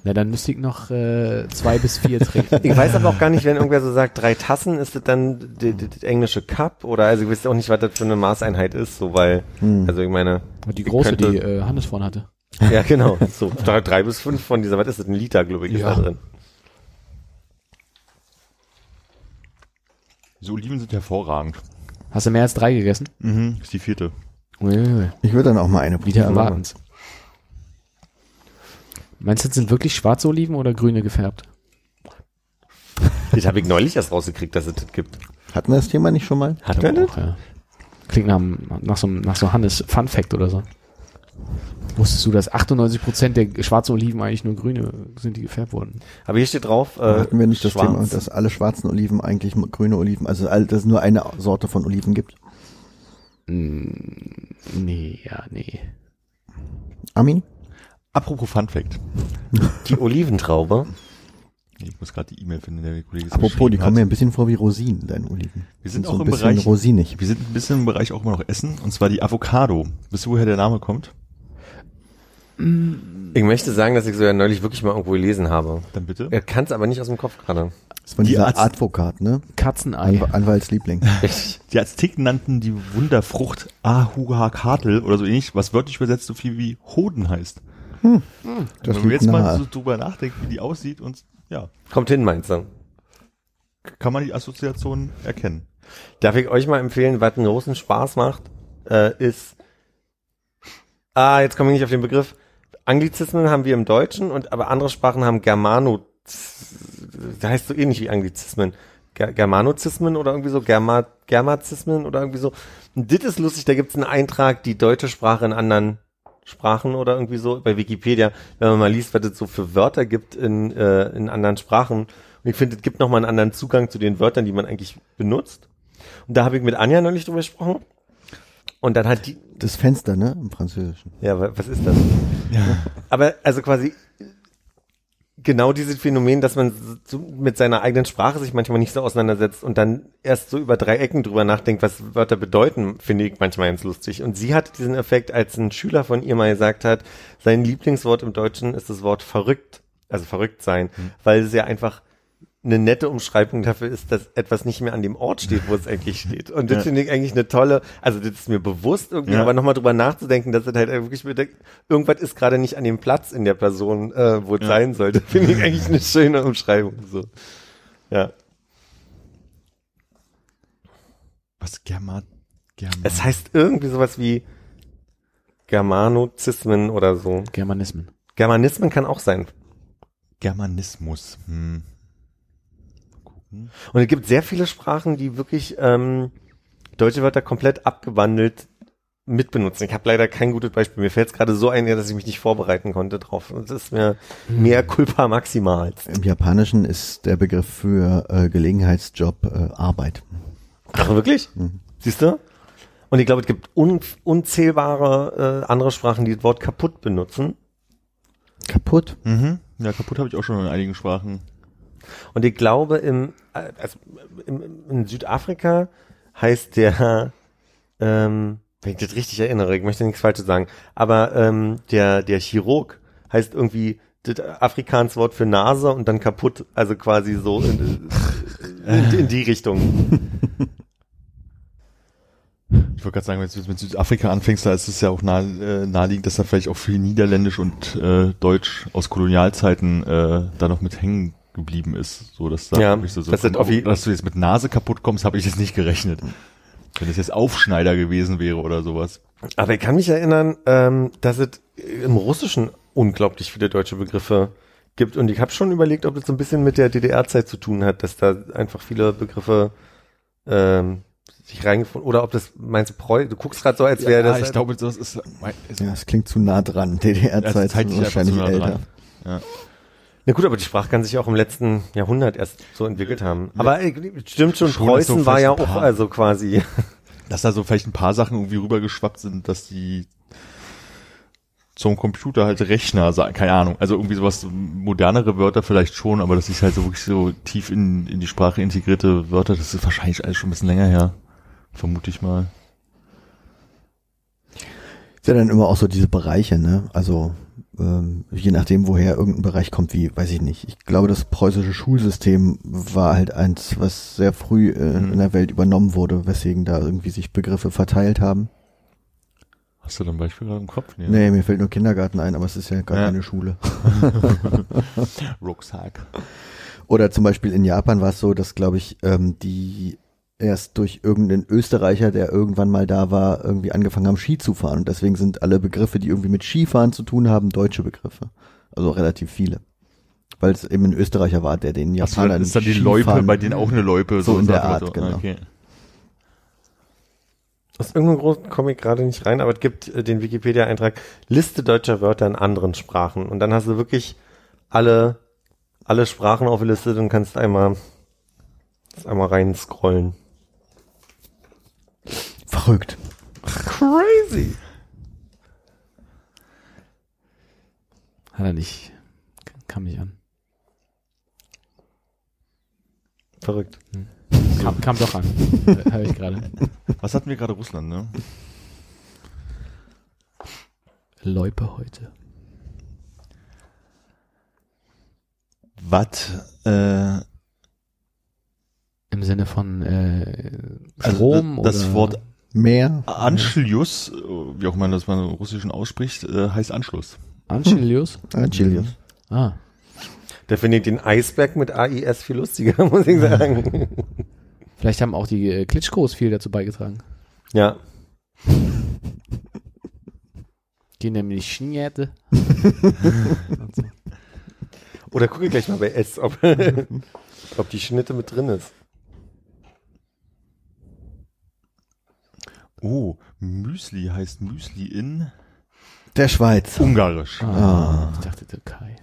Na, dann müsste ich noch äh, zwei bis vier trinken. Ich weiß aber auch gar nicht, wenn irgendwer so sagt, drei Tassen, ist das dann die englische Cup oder also ich weiß auch nicht, was das für eine Maßeinheit ist, so weil, Hm. also ich meine, Und die große, könnte- die äh, Hannes vorhin hatte. ja genau, so drei, drei bis fünf von dieser, was ist das, ein Liter, glaube ich, ist Ja. da drin. Diese Oliven sind hervorragend. Hast du mehr als drei gegessen? Mhm. Ist die vierte. Uiuiui. Ich würde dann auch mal eine Wieder probieren. erwartens. Meinst du, das sind wirklich schwarze Oliven oder grüne gefärbt? Das habe ich neulich erst rausgekriegt, dass es das gibt. Hatten wir das Thema nicht schon mal? Hat Ich er glaub das? auch, ja. Klingt nach, nach, so, einem- nach so Hannes Fun Fact oder so. Wusstest du, dass 98% der schwarzen Oliven eigentlich nur grüne sind, die gefärbt wurden? Aber hier steht drauf, äh, Hatten wir nicht das schwarz. Thema, dass alle schwarzen Oliven eigentlich grüne Oliven, also dass es nur eine Sorte von Oliven gibt? Mm, nee, ja, nee. Armin? Apropos Fun Fact. Die Oliventraube. Ich muss gerade die E-Mail finden, der Kollege Apropos, die kommen mir ein bisschen vor wie Rosinen, deine Oliven. Wir sind so auch ein im bisschen Bereich- rosinig. Wir sind ein bisschen im Bereich auch immer noch Essen, und zwar die Avocado. Wisst ihr, woher der Name kommt? Ich möchte sagen, dass ich so ja neulich wirklich mal irgendwo gelesen habe. Dann bitte. Er kann es aber nicht aus dem Kopf gerade. Das war Die dieser Arzt- Advokat, ne? Katzenei. Anw Anwaltsliebling. Die Azteken nannten die Wunderfrucht Ahuacatl oder so ähnlich, was wörtlich übersetzt so viel wie Hoden heißt. Das Wenn man jetzt mal nahe. so drüber nachdenkt, wie die aussieht und ja, Kommt hin, meinst du? kann man die Assoziation erkennen. Darf ich euch mal empfehlen, was einen großen Spaß macht, äh, ist, ah, jetzt komme ich nicht auf den Begriff. Anglizismen haben wir im Deutschen und aber andere Sprachen haben Germano, das heißt so ähnlich wie Anglizismen. Ger Germanozismen oder irgendwie so, Germa Germazismen oder irgendwie so. Und das ist lustig, da gibt's einen Eintrag, die deutsche Sprache in anderen Sprachen oder irgendwie so bei Wikipedia, wenn man mal liest, was es so für Wörter gibt in, äh, in anderen Sprachen. Und ich finde, es gibt nochmal einen anderen Zugang zu den Wörtern, die man eigentlich benutzt. Und da habe ich mit Anja neulich drüber gesprochen. Und dann hat die, Das Fenster, ne? Im Französischen. ja, wa- was ist das? Ja. Aber also quasi genau dieses Phänomen, dass man so mit seiner eigenen Sprache sich manchmal nicht so auseinandersetzt und dann erst so über drei Ecken drüber nachdenkt, was Wörter bedeuten, finde ich manchmal ganz lustig. Und sie hatte diesen Effekt, als ein Schüler von ihr mal gesagt hat, sein Lieblingswort im Deutschen ist das Wort verrückt, also verrückt sein, weil es ja einfach eine nette Umschreibung dafür ist, dass etwas nicht mehr an dem Ort steht, wo es eigentlich steht. Und das Ja. finde ich eigentlich eine tolle, also das ist mir bewusst irgendwie, Ja. aber nochmal drüber nachzudenken, dass es halt wirklich bedenkt, irgendwas ist gerade nicht an dem Platz in der Person, äh, wo es Ja. sein sollte, finde ich eigentlich eine schöne Umschreibung. So. Ja. Was German, German. Es heißt irgendwie sowas wie Germanozismen oder so. Germanismen. Germanismen kann auch sein. Germanismus. Hm. Und es gibt sehr viele Sprachen, die wirklich ähm, deutsche Wörter komplett abgewandelt mitbenutzen. Ich habe leider kein gutes Beispiel. Mir fällt es gerade so ein, dass ich mich nicht vorbereiten konnte drauf. Und das ist mir mehr culpa maximal. Im Japanischen ist der Begriff für äh, Gelegenheitsjob äh, Arbeit. Ach, wirklich? Siehst du? Und ich glaube, es gibt un unzählbare äh, andere Sprachen, die das Wort kaputt benutzen. Kaputt. Mhm. Ja, kaputt habe ich auch schon in einigen Sprachen. Und ich glaube, im, also im, in Südafrika heißt der, ähm, wenn ich das richtig erinnere, ich möchte nichts Falsches sagen, aber ähm, der, der Chirurg heißt irgendwie das Afrikaans-Wort für Nase und dann kaputt, also quasi so in, in, in die Richtung. Ich wollte gerade sagen, wenn du mit Südafrika anfängst, da ist es ja auch nah, äh, naheliegend, dass da vielleicht auch viel Niederländisch und äh, Deutsch aus Kolonialzeiten äh, da noch mit hängen geblieben ist. So, dass da Ja, so, so das auf je- dass du jetzt mit Nase kaputt kommst, habe ich jetzt nicht gerechnet. Wenn es jetzt Aufschneider gewesen wäre oder sowas. Aber ich kann mich erinnern, ähm, dass es im Russischen unglaublich viele deutsche Begriffe gibt. Und ich habe schon überlegt, ob das so ein bisschen mit der DDR-Zeit zu tun hat, dass da einfach viele Begriffe ähm, sich reingefunden oder ob das meinst du Preu du guckst gerade so als wäre das ich glaube, das ist, ist Ja, das klingt zu nah dran. DDR-Zeit Also ist wahrscheinlich zu nah älter. dran. Na gut, aber die Sprache kann sich auch im letzten Jahrhundert erst so entwickelt haben. Aber äh, stimmt schon, Schon, dass so Preußen war ja auch also quasi dass da so vielleicht ein paar Sachen irgendwie rübergeschwappt sind, dass die zum Computer halt Rechner sagen, keine Ahnung, also irgendwie sowas, modernere Wörter vielleicht schon, aber dass sich halt so wirklich so tief in, in die Sprache integrierte Wörter, das ist wahrscheinlich alles schon ein bisschen länger her, vermute ich mal. Ist ja dann immer auch so diese Bereiche, ne? Also ähm, je nachdem, woher irgendein Bereich kommt, wie, weiß ich nicht. Ich glaube, das preußische Schulsystem war halt eins, was sehr früh äh, Mhm. in der Welt übernommen wurde, weswegen da irgendwie sich Begriffe verteilt haben. Hast du da ein Beispiel gerade im Kopf? Nee, mir fällt nur Kindergarten ein, aber es ist ja gar Ja. keine Schule. Rucksack. Oder zum Beispiel in Japan war es so, dass, glaube ich, ähm, die erst durch irgendeinen Österreicher, der irgendwann mal da war, irgendwie angefangen haben, Ski zu fahren. Und deswegen sind alle Begriffe, die irgendwie mit Skifahren zu tun haben, deutsche Begriffe. Also relativ viele. Weil es eben ein Österreicher war, der den Japanern dann ist dann die Skifahren- Loipe, bei denen auch eine Loipe. So in der Art, genau. Okay. Aus irgendeinem Grund komme ich gerade nicht rein, aber es gibt äh, den Wikipedia-Eintrag Liste deutscher Wörter in anderen Sprachen. Und dann hast du wirklich alle, alle Sprachen aufgelistet und kannst einmal, einmal rein scrollen. Verrückt. Crazy! Hat er nicht. Kam nicht an. Verrückt. Kam, kam doch an. Habe ich gerade. Was hatten wir gerade Russland, ne? Loipe heute. Was, äh, Im Sinne von äh, also Strom das oder Wort Mehr? Anschluss, äh, wie auch man das mal im Russischen ausspricht, äh, heißt Anschluss. Anschluss? Ah, Chilius. Ah, Da finde ich den Eisberg mit AIS viel lustiger, muss ich sagen. vielleicht haben auch die äh, Klitschkos viel dazu beigetragen. ja. Die nämlich Schnierte. Oder gucke ich gleich mal bei S, ob, ob die Schnitte mit drin ist. Oh, Müsli heißt Müsli in Der Schweiz. Ungarisch. Ah, ich dachte Türkei.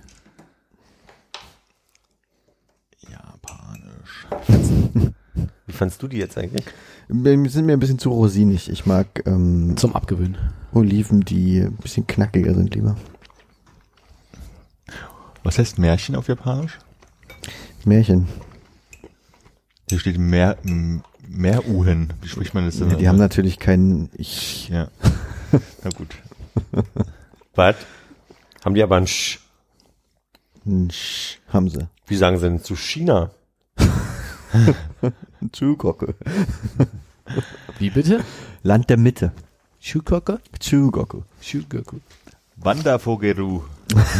Japanisch. Wie fandst du die jetzt eigentlich? Wir sind mir ein bisschen zu rosinig. Ich mag ähm, Zum Abgewöhnen. Oliven, die ein bisschen knackiger sind lieber. Was heißt Märchen auf Japanisch? Märchen. Hier steht Mer, M- Meruhen. Wie spricht man das denn? Ja, die haben natürlich keinen. Ich. Ja. Na gut. Was? Haben die aber ein Sch. Sch, haben sie. Wie sagen sie denn zu China? Chugoku. Wie bitte? Land der Mitte. Schuhkocke? Chugoku. Schuhkocke. Wandervogeru.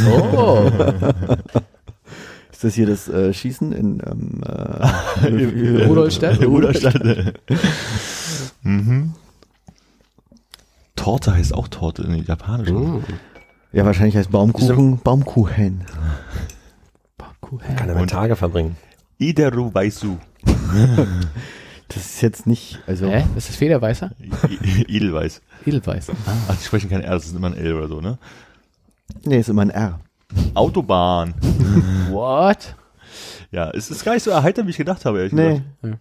Oh. Ist das hier das äh, Schießen in ähm, äh, Rudolstadt? Rudolstadt. mhm. Torte heißt auch Torte in Japanisch. Oh. Ja, wahrscheinlich heißt Baumkuchen Baumkuchen. Kann er mal Tage verbringen. Ideru Weisu. Das ist jetzt nicht, also Hä? Was ist das Federweißer? Edelweiß. Edelweiß. Ah. Ach, die sprechen kein R, das ist immer ein L oder so, ne? nee, ist immer ein R. Autobahn. What? Ja, es ist gar nicht so erheiternd, wie ich gedacht habe, ehrlich Nee, gesagt.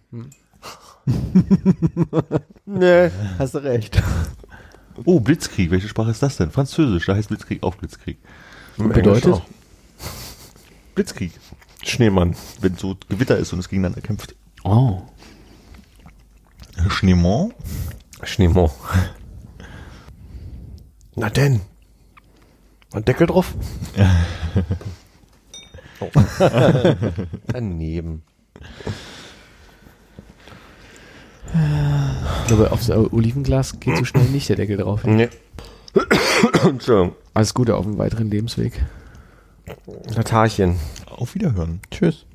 Nee, hast du recht. Oh, Blitzkrieg. Welche Sprache ist das denn? Französisch. Da heißt Blitzkrieg auch Blitzkrieg. Bedeutet? Blitzkrieg. Schneemann. Wenn so Gewitter ist und es gegeneinander kämpft. Oh. Schneemont. Schneemann. Na denn. Ein Deckel drauf? oh. Daneben. Ich glaube, aufs Olivenglas geht so schnell nicht der Deckel drauf. Nee. Entschuldigung. Alles Gute auf dem weiteren Lebensweg. Tatarchen. Auf Wiederhören. Tschüss.